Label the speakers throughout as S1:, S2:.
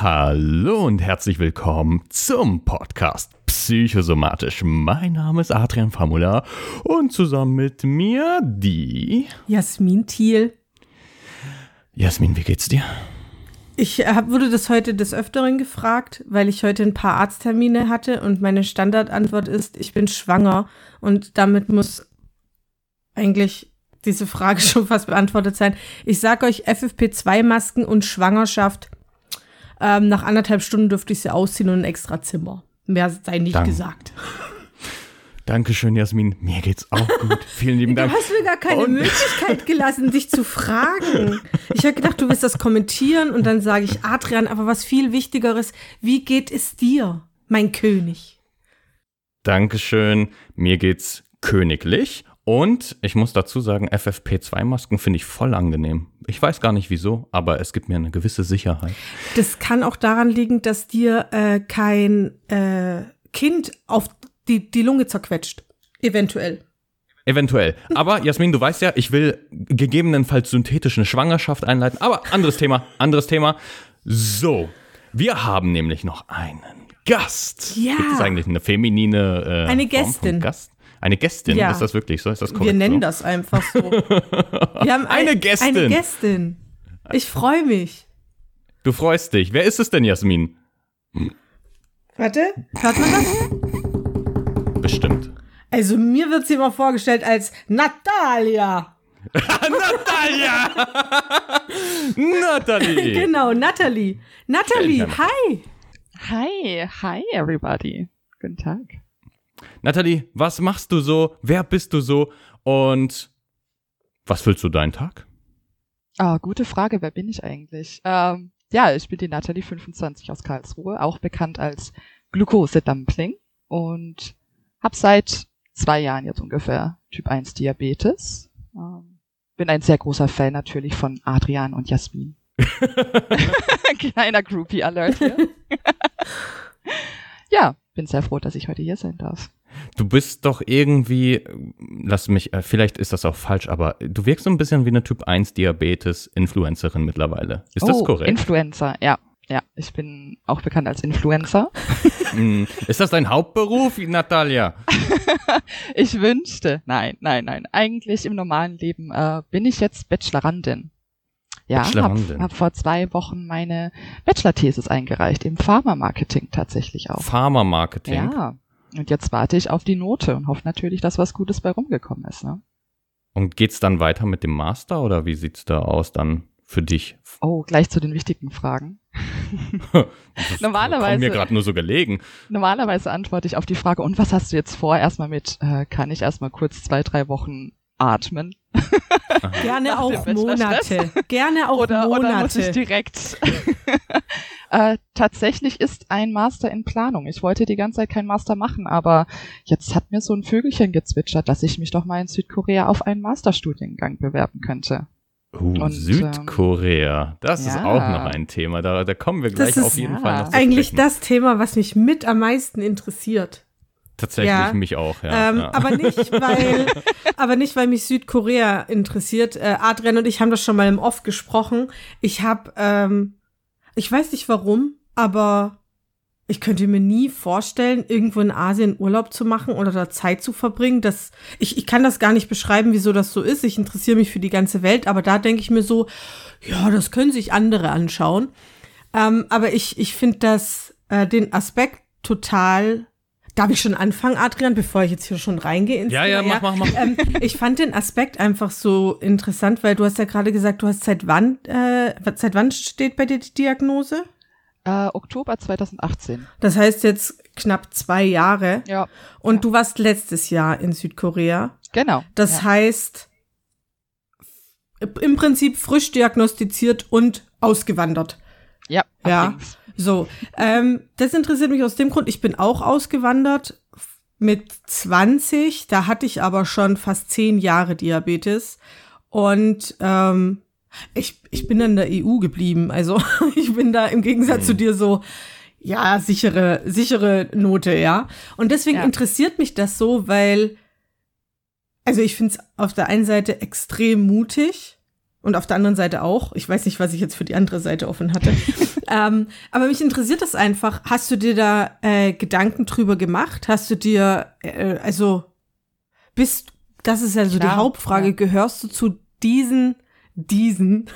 S1: Hallo und herzlich willkommen zum Podcast Psychosomatisch. Mein Name ist Adrian Famula und zusammen mit mir die
S2: Jasmin Thiel.
S1: Jasmin, wie geht's dir?
S2: Ich hab, wurde das heute des Öfteren gefragt, weil ich heute ein paar Arzttermine hatte und meine Standardantwort ist, ich bin schwanger und damit muss eigentlich diese Frage schon fast beantwortet sein. Ich sage euch, FFP2-Masken und Schwangerschaft ähm, nach anderthalb Stunden dürfte ich sie ausziehen und ein extra Zimmer. Mehr sei nicht Dank. gesagt.
S1: Dankeschön, Jasmin. Mir geht's auch gut. Vielen lieben Dank.
S2: Du hast mir gar keine und Möglichkeit gelassen, dich zu fragen. Ich habe gedacht, du wirst das kommentieren und dann sage ich, Adrian, aber was viel Wichtigeres, wie geht es dir, mein König?
S1: Dankeschön. Mir geht's königlich. Und ich muss dazu sagen, FFP2-Masken finde ich voll angenehm. Ich weiß gar nicht wieso, aber es gibt mir eine gewisse Sicherheit.
S2: Das kann auch daran liegen, dass dir äh, kein äh, Kind auf die, die Lunge zerquetscht. Eventuell.
S1: Eventuell. Aber Jasmin, du weißt ja, ich will gegebenenfalls synthetisch eine Schwangerschaft einleiten. Aber anderes Thema, anderes Thema. So, wir haben nämlich noch einen Gast.
S2: Ja.
S1: Gibt es eigentlich eine feminine
S2: äh, eine Gästin?
S1: Gast? Eine Gästin, ja. ist das wirklich so? Ist das korrekt?
S2: Wir nennen
S1: so?
S2: das einfach so. Wir haben
S1: eine ein, Gästin.
S2: Eine Gästin. Ich freue mich.
S1: Du freust dich. Wer ist es denn, Jasmin?
S2: Warte, hört man das?
S1: Bestimmt.
S2: Also mir wird sie immer vorgestellt als Natalia.
S1: Natalia! Natalie!
S2: Genau, Natalie. Natalie, hi!
S3: Hi, hi everybody. Guten Tag.
S1: Nathalie, was machst du so? Wer bist du so? Und was füllst du deinen Tag?
S3: Ah, gute Frage. Wer bin ich eigentlich? Ähm, ja, ich bin die Nathalie 25 aus Karlsruhe, auch bekannt als Glucose-Dumpling und habe seit zwei Jahren jetzt ungefähr Typ 1 Diabetes. Ähm, bin ein sehr großer Fan natürlich von Adrian und Jasmin. Kleiner Groupie-Alert hier. ja, bin sehr froh, dass ich heute hier sein darf.
S1: Du bist doch irgendwie, lass mich, äh, vielleicht ist das auch falsch, aber du wirkst so ein bisschen wie eine Typ 1 Diabetes-Influencerin mittlerweile. Ist oh, das korrekt?
S3: Influencer, ja. Ja, ich bin auch bekannt als Influencer.
S1: Hm, ist das dein Hauptberuf, Natalia?
S3: ich wünschte. Nein, nein, nein. Eigentlich im normalen Leben äh, bin ich jetzt Bachelorandin. Ja, habe hab vor zwei Wochen meine Bachelor-Thesis eingereicht, im Pharma-Marketing tatsächlich auch.
S1: Pharma-Marketing?
S3: Ja. Und jetzt warte ich auf die Note und hoffe natürlich, dass was Gutes bei rumgekommen ist. Ne?
S1: Und geht's dann weiter mit dem Master oder wie sieht's da aus dann für dich?
S3: Oh, gleich zu den wichtigen Fragen.
S1: das normalerweise mir gerade nur so gelegen.
S3: Normalerweise antworte ich auf die Frage, und was hast du jetzt vor? Erstmal mit, äh, kann ich erstmal kurz zwei, drei Wochen atmen.
S2: Gerne auch Monate. Gerne auch
S3: oder,
S2: Monate.
S3: Oder muss ich direkt. äh, tatsächlich ist ein Master in Planung. Ich wollte die ganze Zeit kein Master machen, aber jetzt hat mir so ein Vögelchen gezwitschert, dass ich mich doch mal in Südkorea auf einen Masterstudiengang bewerben könnte.
S1: Uh, Und, Südkorea, das ja. ist auch noch ein Thema. Da, da kommen wir gleich auf jeden ja. Fall noch
S2: zu Eigentlich das Thema, was mich mit am meisten interessiert.
S1: Tatsächlich ja. mich auch, ja.
S2: Ähm,
S1: ja.
S2: Aber nicht, weil, aber nicht, weil mich Südkorea interessiert. Äh, Adrian und ich haben das schon mal im Off gesprochen. Ich habe, ähm, ich weiß nicht warum, aber ich könnte mir nie vorstellen, irgendwo in Asien Urlaub zu machen oder da Zeit zu verbringen. Das, ich, ich kann das gar nicht beschreiben, wieso das so ist. Ich interessiere mich für die ganze Welt, aber da denke ich mir so, ja, das können sich andere anschauen. Ähm, aber ich, ich finde das, äh, den Aspekt total Darf ich schon anfangen, Adrian, bevor ich jetzt hier schon reingehe?
S1: Ins ja, ja, mach, mach, mach.
S2: Ähm, ich fand den Aspekt einfach so interessant, weil du hast ja gerade gesagt, du hast seit wann, äh, seit wann steht bei dir die Diagnose?
S3: Äh, Oktober 2018.
S2: Das heißt jetzt knapp zwei Jahre.
S3: Ja.
S2: Und
S3: ja.
S2: du warst letztes Jahr in Südkorea.
S3: Genau.
S2: Das ja. heißt, im Prinzip frisch diagnostiziert und ausgewandert.
S3: Ja.
S2: Ja. So, ähm, das interessiert mich aus dem Grund, ich bin auch ausgewandert mit 20, da hatte ich aber schon fast zehn Jahre Diabetes und ähm, ich, ich bin in der EU geblieben. Also ich bin da im Gegensatz mhm. zu dir so, ja, sichere, sichere Note, ja. Und deswegen ja. interessiert mich das so, weil, also ich finde es auf der einen Seite extrem mutig, und auf der anderen Seite auch. Ich weiß nicht, was ich jetzt für die andere Seite offen hatte. Ähm, aber mich interessiert das einfach. Hast du dir da äh, Gedanken drüber gemacht? Hast du dir, äh, also, bist, das ist ja so
S3: Klar,
S2: die Hauptfrage,
S3: ja.
S2: gehörst du zu diesen, diesen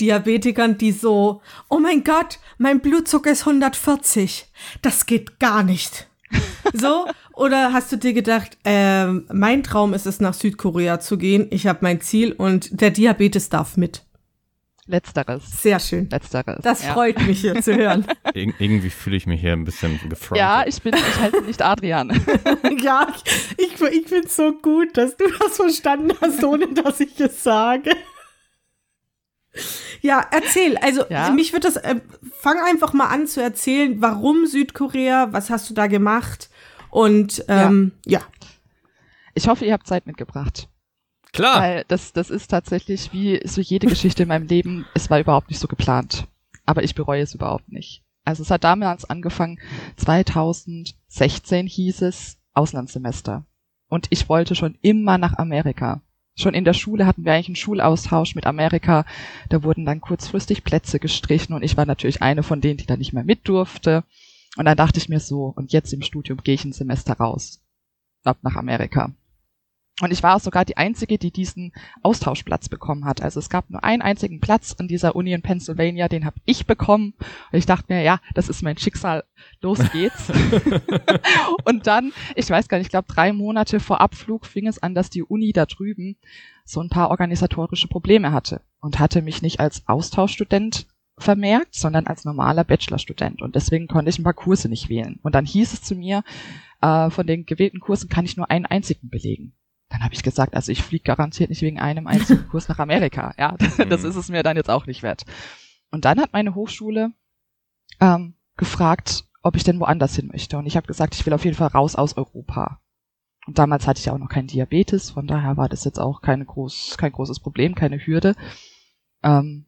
S2: Diabetikern, die so, oh mein Gott, mein Blutzucker ist 140. Das geht gar nicht. So? Oder hast du dir gedacht, ähm, mein Traum ist es, nach Südkorea zu gehen. Ich habe mein Ziel und der Diabetes darf mit.
S3: Letzteres.
S2: Sehr schön.
S3: Letzteres.
S2: Das
S3: ja.
S2: freut mich hier zu hören.
S1: Ir irgendwie fühle ich mich hier ein bisschen gefrontet.
S3: Ja, ich bin, ich heiße nicht Adrian.
S2: ja, ich, ich, ich finde es so gut, dass du das verstanden hast, ohne dass ich es sage. Ja, erzähl. Also,
S3: Ja?
S2: mich wird das, äh, fang einfach mal an zu erzählen, warum Südkorea, was hast du da gemacht? Und, ähm, ja.
S3: Ich hoffe, ihr habt Zeit mitgebracht.
S1: Klar.
S3: Weil das, das ist tatsächlich wie so jede Geschichte in meinem Leben. Es war überhaupt nicht so geplant. Aber ich bereue es überhaupt nicht. Also es hat damals angefangen, 2016 hieß es Auslandssemester. Und ich wollte schon immer nach Amerika. Schon in der Schule hatten wir eigentlich einen Schulaustausch mit Amerika. Da wurden dann kurzfristig Plätze gestrichen und ich war natürlich eine von denen, die da nicht mehr mit durfte. Und dann dachte ich mir so, und jetzt im Studium gehe ich ein Semester raus. Ab nach Amerika. Und ich war auch sogar die Einzige, die diesen Austauschplatz bekommen hat. Also es gab nur einen einzigen Platz an dieser Uni in Pennsylvania, den habe ich bekommen. Und ich dachte mir, ja, das ist mein Schicksal, los geht's. und dann, ich weiß gar nicht, ich glaube drei Monate vor Abflug fing es an, dass die Uni da drüben so ein paar organisatorische Probleme hatte und hatte mich nicht als Austauschstudent vermerkt, sondern als normaler Bachelorstudent. Und deswegen konnte ich ein paar Kurse nicht wählen. Und dann hieß es zu mir, äh, von den gewählten Kursen kann ich nur einen einzigen belegen. Dann habe ich gesagt, also ich fliege garantiert nicht wegen einem einzigen Kurs nach Amerika. Ja, das
S1: Mhm.
S3: ist es mir dann jetzt auch nicht wert. Und dann hat meine Hochschule ähm, gefragt, ob ich denn woanders hin möchte. Und ich habe gesagt, ich will auf jeden Fall raus aus Europa. Und damals hatte ich auch noch keinen Diabetes, von daher war das jetzt auch keine groß, kein großes Problem, keine Hürde. Ähm,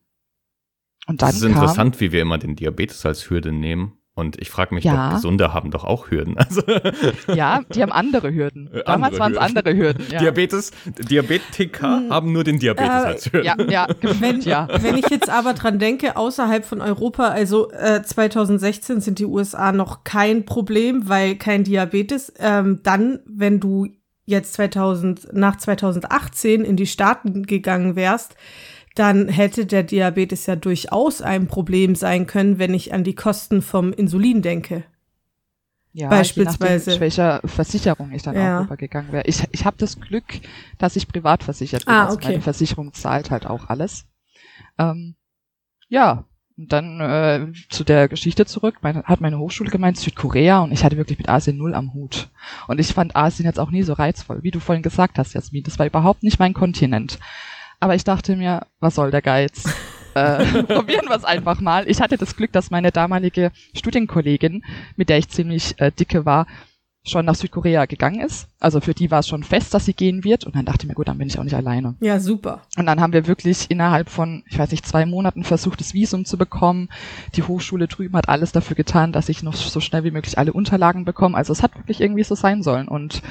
S3: und dann
S1: Es ist
S3: kam,
S1: interessant, wie wir immer den Diabetes als Hürde nehmen. Und ich frage mich
S3: Ja.
S1: doch, Gesunde haben doch auch Hürden. Also,
S3: ja, die haben andere Hürden.
S1: Äh,
S3: Damals waren es
S1: Hürden.
S3: andere Hürden. Ja,
S1: Diabetes, Diabetiker
S2: Hm.
S1: haben nur den Diabetes
S2: Äh,
S1: als Hürde.
S3: ja, ja,
S2: Wenn,
S3: ja.
S2: wenn ich jetzt aber dran denke, außerhalb von Europa, also äh, 2016 sind die USA noch kein Problem, weil kein Diabetes. Ähm, dann, wenn du jetzt 2000, nach 2018 in die Staaten gegangen wärst, dann hätte der Diabetes ja durchaus ein Problem sein können, wenn ich an die Kosten vom Insulin denke.
S3: ja
S2: beispielsweise.
S3: Je nachdem, welcher Versicherung ich dann
S2: Ja.
S3: auch rübergegangen wäre. Ich, ich habe das Glück, dass ich privat versichert bin.
S2: Ah,
S3: also
S2: okay.
S3: meine Versicherung zahlt halt auch alles. Ähm, ja, und dann äh, zu der Geschichte zurück. Meine, hat meine Hochschule gemeint, Südkorea und ich hatte wirklich mit Asien null am Hut. Und ich fand Asien jetzt auch nie so reizvoll, wie du vorhin gesagt hast, Jasmin. Das war überhaupt nicht mein Kontinent. Aber ich dachte mir, was soll der Geiz? äh, probieren wir es einfach mal. Ich hatte das Glück, dass meine damalige Studienkollegin, mit der ich ziemlich äh, dicke war, schon nach Südkorea gegangen ist. Also für die war es schon fest, dass sie gehen wird. Und dann dachte ich mir, gut, dann bin ich auch nicht alleine.
S2: Ja, super.
S3: Und dann haben wir wirklich innerhalb von, ich weiß nicht, zwei Monaten versucht, das Visum zu bekommen. Die Hochschule drüben hat alles dafür getan, dass ich noch so schnell wie möglich alle Unterlagen bekomme. Also es hat wirklich irgendwie so sein sollen. Und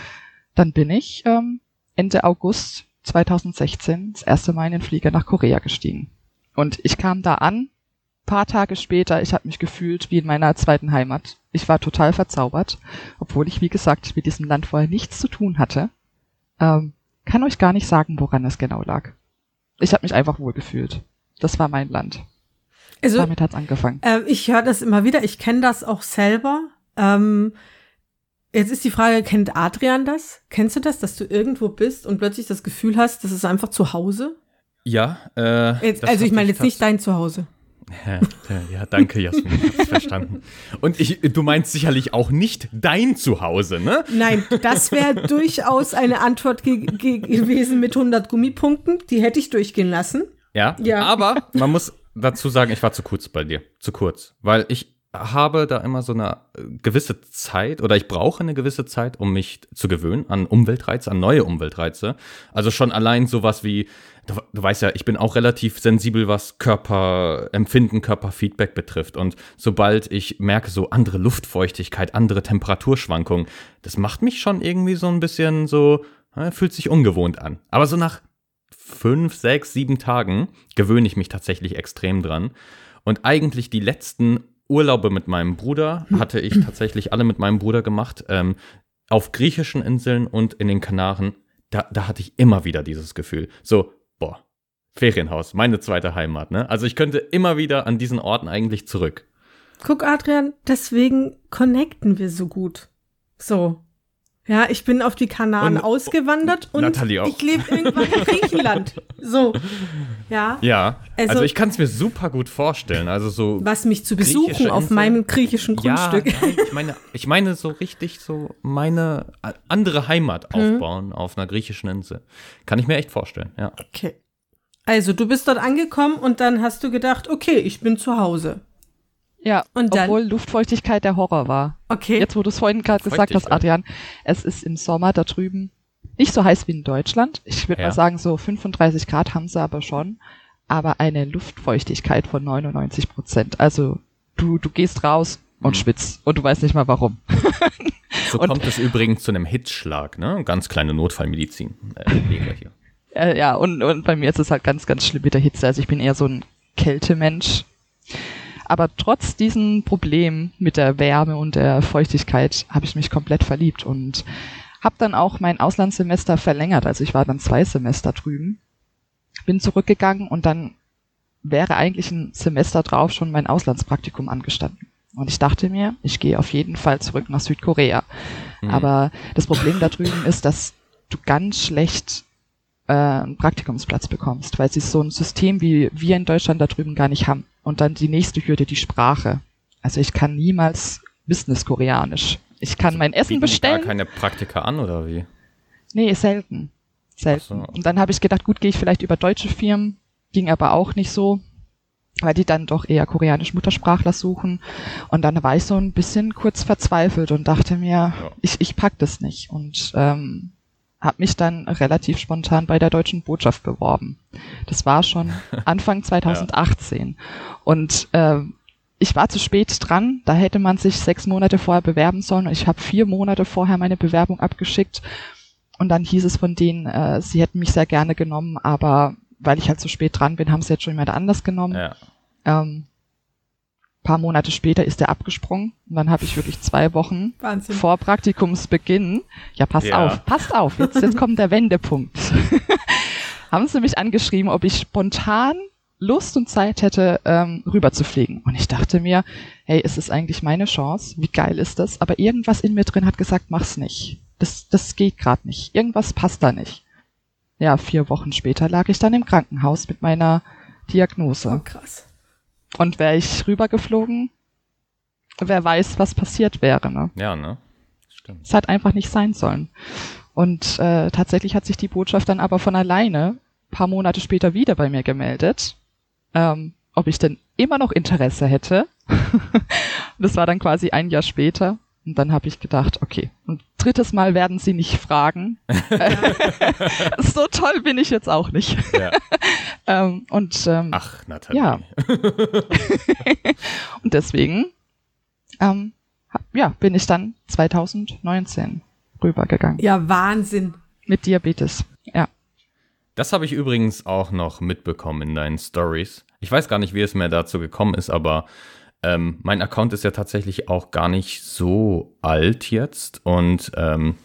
S3: dann bin ich ähm, Ende August 2016 das erste Mal in den Flieger nach Korea gestiegen. Und ich kam da an, paar Tage später, ich habe mich gefühlt wie in meiner zweiten Heimat. Ich war total verzaubert, obwohl ich, wie gesagt, mit diesem Land vorher nichts zu tun hatte. Ähm, kann euch gar nicht sagen, woran es genau lag. Ich habe mich einfach wohlgefühlt. Das war mein Land.
S2: Also,
S3: Damit hat's angefangen.
S2: Ähm, ich höre das immer wieder. Ich kenne das auch selber. Ähm, jetzt ist die Frage, kennt Adrian das? Kennst du das, dass du irgendwo bist und plötzlich das Gefühl hast, das ist einfach zu Hause?
S1: Ja, äh,
S2: Jetzt, also ich meine jetzt nicht dein Zuhause.
S1: Ja, ja, ja, danke, Jasmin, ich hab's verstanden. Und ich, du meinst sicherlich auch nicht dein Zuhause, ne?
S2: Nein, das wäre durchaus eine Antwort ge ge gewesen mit 100 Gummipunkten. Die hätte ich durchgehen lassen.
S1: Ja,
S2: Ja.
S1: aber man muss dazu sagen, ich war zu kurz bei dir. Zu kurz. Weil ich habe da immer so eine äh, gewisse Zeit oder ich brauche eine gewisse Zeit, um mich zu gewöhnen an Umweltreize, an neue Umweltreize. Also schon allein sowas wie, du, du weißt ja, ich bin auch relativ sensibel, was Körperempfinden, Körperfeedback betrifft. Und sobald ich merke, so andere Luftfeuchtigkeit, andere Temperaturschwankungen, das macht mich schon irgendwie so ein bisschen so, äh, fühlt sich ungewohnt an. Aber so nach fünf, sechs, sieben Tagen gewöhne ich mich tatsächlich extrem dran. Und eigentlich die letzten Urlaube mit meinem Bruder hatte ich tatsächlich alle mit meinem Bruder gemacht. Ähm, auf griechischen Inseln und in den Kanaren. Da, da hatte ich immer wieder dieses Gefühl. So, boah, Ferienhaus, meine zweite Heimat, ne? Also ich könnte immer wieder an diesen Orten eigentlich zurück.
S2: Guck, Adrian, deswegen connecten wir so gut. So. Ja, ich bin auf die Kanaren
S1: Und-
S2: ausgewandert und ich lebe irgendwann in Griechenland. So. Ja.
S1: Ja, also,
S2: Also-
S1: ich kann es mir super gut vorstellen. Also so
S2: Was mich zu besuchen auf meinem griechischen
S1: Ja,
S2: Grundstück.
S1: nein, ich meine, ich meine so richtig so meine äh, andere Heimat
S2: Mhm.
S1: aufbauen auf einer griechischen Insel. Kann ich mir echt vorstellen, ja.
S2: Okay. Also, du bist dort angekommen und dann hast du gedacht, okay, ich bin zu Hause.
S3: Ja,
S2: Und dann?
S3: obwohl Luftfeuchtigkeit der Horror war.
S2: Okay.
S3: Jetzt, wo du es vorhin gerade gesagt hast. Adrian, es ist im Sommer da drüben nicht so heiß wie in Deutschland. Ich würde
S1: Ja.
S3: mal sagen, so 35 Grad haben sie aber schon. Aber eine Luftfeuchtigkeit von 99 Prozent. Also du, du gehst raus und
S1: Mhm.
S3: schwitzt und du weißt nicht mal warum.
S1: So
S3: Und-
S1: kommt es übrigens zu einem Hitzschlag, ne? Ganz kleine Notfallmedizin. Äh.
S3: Äh, ja, und, und bei mir ist es halt ganz, ganz schlimm mit der Hitze. Also ich bin eher so ein Kältemensch. Aber trotz diesem Problem mit der Wärme und der Feuchtigkeit habe ich mich komplett verliebt und habe dann auch mein Auslandssemester verlängert. Also ich war dann zwei Semester drüben, bin zurückgegangen und dann wäre eigentlich ein Semester drauf schon mein Auslandspraktikum angestanden. Und ich dachte mir, ich gehe auf jeden Fall zurück nach Südkorea.
S1: Mhm.
S3: Aber das Problem da drüben ist, dass du ganz schlecht äh, einen Praktikumsplatz bekommst, weil sie so ein System wie wir in Deutschland da drüben gar nicht haben. Und dann die nächste Hürde, die Sprache. Also ich kann niemals Business-Koreanisch. Ich kann mein Essen bestellen.
S1: gar keine Praktika an oder wie?
S3: Nee, selten. Selten.
S1: So.
S3: Und dann habe ich gedacht, gut, gehe ich vielleicht über deutsche Firmen, ging aber auch nicht so, weil die dann doch eher koreanisch Muttersprachler suchen. Und dann war ich so ein bisschen kurz verzweifelt und dachte mir,
S1: Ja.
S3: ich, ich pack das nicht. Und ähm, habe mich dann relativ spontan bei der deutschen Botschaft beworben. Das war schon Anfang 2018. Und ähm, ich war zu spät dran. Da hätte man sich sechs Monate vorher bewerben sollen. Ich habe vier Monate vorher meine Bewerbung abgeschickt. Und dann hieß es von denen, äh, sie hätten mich sehr gerne genommen, aber weil ich halt zu spät dran bin, haben sie jetzt schon jemand anders genommen.
S1: Ja.
S3: Ähm, paar Monate später ist er abgesprungen. Und dann habe ich wirklich zwei Wochen
S2: Wahnsinn.
S3: vor Praktikumsbeginn, ja, passt
S1: Ja.
S3: auf, passt auf, jetzt, jetzt kommt der Wendepunkt. Haben sie mich angeschrieben, ob ich spontan Lust und Zeit hätte, ähm, rüberzufliegen. Und ich dachte mir, hey, ist es eigentlich meine Chance? Wie geil ist das? Aber irgendwas in mir drin hat gesagt, mach's nicht. Das, das geht gerade nicht. Irgendwas passt da nicht. Ja, vier Wochen später lag ich dann im Krankenhaus mit meiner Diagnose.
S2: Oh, krass.
S3: Und wäre ich rübergeflogen, wer weiß, was passiert wäre. Ne?
S1: Ja, ne? Stimmt.
S3: Es hat einfach nicht sein sollen. Und äh, tatsächlich hat sich die Botschaft dann aber von alleine paar Monate später wieder bei mir gemeldet, ähm, ob ich denn immer noch Interesse hätte. das war dann quasi ein Jahr später. Und dann habe ich gedacht, okay, ein drittes Mal werden sie nicht fragen. so toll bin ich jetzt auch nicht.
S1: Ja.
S3: Ähm, und ähm,
S1: Ach, Nathalie.
S3: Ja. Und deswegen, ähm, ja, bin ich dann 2019 rübergegangen.
S2: Ja, Wahnsinn.
S3: Mit Diabetes. Ja.
S1: Das habe ich übrigens auch noch mitbekommen in deinen Stories. Ich weiß gar nicht, wie es mir dazu gekommen ist, aber ähm, mein Account ist ja tatsächlich auch gar nicht so alt jetzt. Und ähm,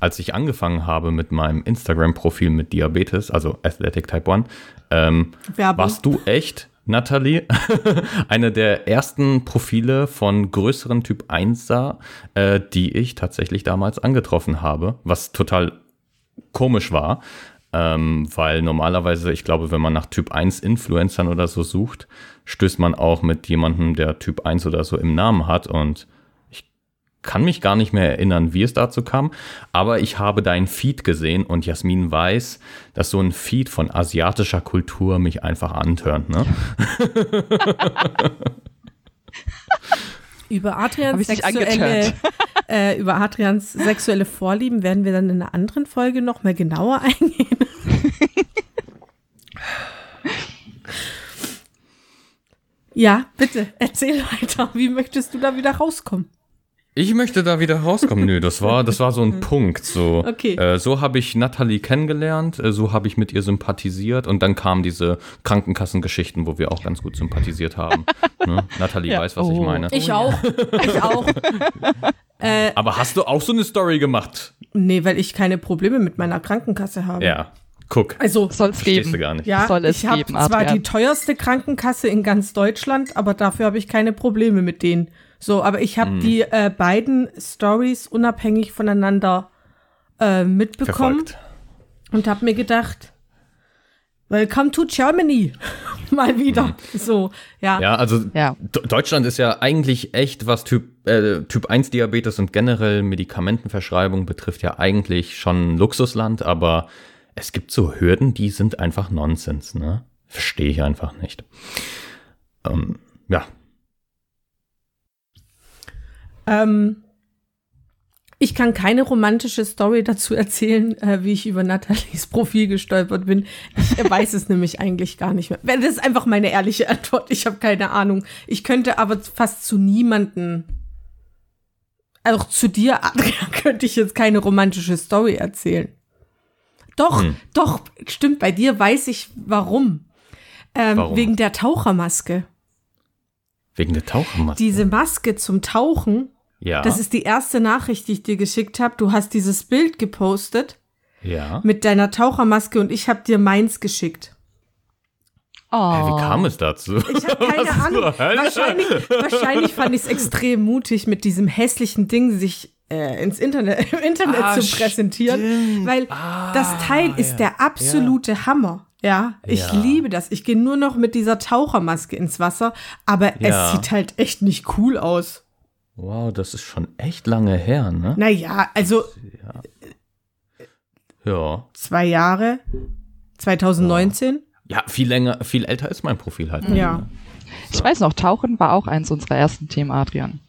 S1: als ich angefangen habe mit meinem Instagram-Profil mit Diabetes, also Athletic Type 1, ähm, warst du echt, Nathalie, eine der ersten Profile von größeren Typ 1er, äh, die ich tatsächlich damals angetroffen habe, was total komisch war, ähm, weil normalerweise, ich glaube, wenn man nach Typ 1 Influencern oder so sucht, stößt man auch mit jemandem, der Typ 1 oder so im Namen hat und ich kann mich gar nicht mehr erinnern, wie es dazu kam, aber ich habe deinen Feed gesehen und Jasmin weiß, dass so ein Feed von asiatischer Kultur mich einfach antörnt, ne?
S2: Über Adrians sexuelle, äh, über Adrians sexuelle Vorlieben werden wir dann in einer anderen Folge noch mal genauer eingehen. Ja, bitte, erzähl weiter. Wie möchtest du da wieder rauskommen?
S1: Ich möchte da wieder rauskommen. Nö, das war, das war so ein Punkt. So,
S2: Okay.
S1: äh, so habe ich Natalie kennengelernt, äh, so habe ich mit ihr sympathisiert und dann kamen diese Krankenkassengeschichten, wo wir auch ganz gut sympathisiert haben. ne? Natalie
S3: Ja.
S1: weiß, was ich
S3: Oh.
S1: meine.
S2: Ich auch. Ich auch. äh,
S1: Aber hast du auch so eine Story gemacht?
S2: nee, weil ich keine Probleme mit meiner Krankenkasse habe.
S1: Ja, guck.
S2: Also,
S3: Soll es
S1: Verstehst
S3: geben.
S1: du gar nicht.
S2: ja,
S3: soll es
S2: ich habe zwar
S3: Adrian.
S2: die teuerste Krankenkasse in ganz Deutschland, aber dafür habe ich keine Probleme mit denen. So, aber ich
S1: Hm.
S2: habe die äh, beiden Stories unabhängig voneinander äh, mitbekommen
S1: Verfolgt.
S2: und habe mir gedacht, Welcome to Germany. Mal wieder. So, ja.
S1: Hm. Ja, also
S3: Ja.
S1: Deutschland ist ja eigentlich echt, was Typ, äh, typ 1 Diabetes und generell Medikamentenverschreibung betrifft, ja eigentlich schon ein Luxusland, aber es gibt so Hürden, die sind einfach Nonsens, ne? Verstehe ich einfach nicht. Ähm, ja,
S2: Ähm, ich kann keine romantische Story dazu erzählen, äh, wie ich über Nathalies Profil gestolpert bin. Ich weiß es nämlich eigentlich gar nicht mehr. Das ist einfach meine ehrliche Antwort. Ich habe keine Ahnung. Ich könnte aber fast zu niemanden, auch zu dir, Adrian, könnte ich jetzt keine romantische Story erzählen. Doch,
S1: Hm.
S2: doch, stimmt, bei dir weiß ich warum. Ähm,
S1: Warum?
S2: Wegen der Tauchermaske.
S1: wegen der Tauchermaske.
S2: Diese Maske zum Tauchen,
S1: ja,
S2: das ist die erste Nachricht, die ich dir geschickt habe. Du hast dieses Bild gepostet
S1: ja.
S2: mit deiner Tauchermaske und ich habe dir meins geschickt.
S3: Oh.
S1: Hä, Wie kam es dazu?
S2: Ich habe keine Ahnung.
S1: zur Hölle?
S2: Wahrscheinlich, wahrscheinlich fand ich es extrem mutig, mit diesem hässlichen Ding sich äh, ins Internet, im Internet
S1: Ah,
S2: zu präsentieren,
S1: stimmt.
S2: weil
S1: Ah,
S2: das Teil ist
S1: ja.
S2: der absolute Hammer. Ja, ich
S1: Ja.
S2: liebe das. Ich gehe nur noch mit dieser Tauchermaske ins Wasser, aber
S1: Ja.
S2: es sieht halt echt nicht cool aus.
S1: Wow, das ist schon echt lange her, ne?
S2: Naja, also
S1: Ja.
S2: zwei Jahre, 2019.
S1: Ja, viel länger, viel älter ist mein Profil halt.
S2: Ja.
S3: Ich weiß noch, Tauchen war auch eins unserer ersten Themen, Adrian.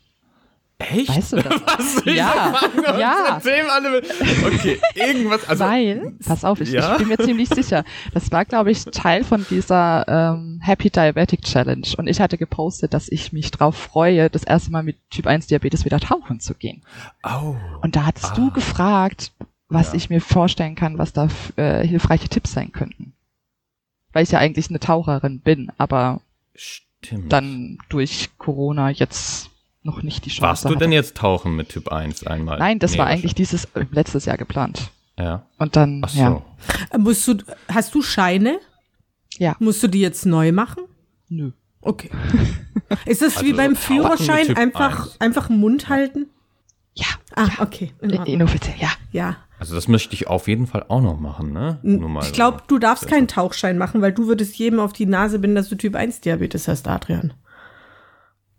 S1: Echt?
S3: Weißt du das?
S1: Was?
S3: Ja,
S1: uns
S3: ja.
S1: alle Okay, irgendwas. Also,
S3: Weil, pass auf, ich,
S1: Ja?
S3: ich bin mir ziemlich sicher, das war, glaube ich, Teil von dieser ähm, Happy Diabetic Challenge. Und ich hatte gepostet, dass ich mich drauf freue, das erste Mal mit Typ 1 Diabetes wieder tauchen zu gehen.
S1: Au.
S3: Und da hattest
S1: Ah.
S3: du gefragt, was
S1: Ja.
S3: ich mir vorstellen kann, was da äh, hilfreiche Tipps sein könnten. Weil ich ja eigentlich eine Taucherin bin, aber
S1: Stimmt.
S3: dann durch Corona jetzt noch nicht die Chance
S1: Warst du
S3: hatte.
S1: denn jetzt tauchen mit Typ 1 einmal?
S3: Nein, das
S1: Nee,
S3: war eigentlich dieses äh, letztes Jahr geplant.
S1: Ja.
S3: Und dann,
S1: Ach so.
S3: ja,
S2: Äh, Musst du, hast du Scheine?
S3: Ja.
S2: Musst du die jetzt neu machen?
S3: nö.
S2: Okay. Ist es
S1: Also
S2: wie
S1: so
S2: beim Führerschein
S1: Typ
S2: einfach,
S1: 1.
S2: einfach Mund halten?
S3: Ja,
S2: Ah, okay. In
S3: i-
S2: Ordnung.
S3: inoffiziell, ja.
S2: Ja.
S1: Also das möchte ich auf jeden Fall auch noch machen, ne? Nur mal
S2: Ich
S1: so.
S2: glaube, du darfst keinen Tauchschein machen, weil du würdest jedem auf die Nase binden, dass du Typ 1 Diabetes hast, Adrian.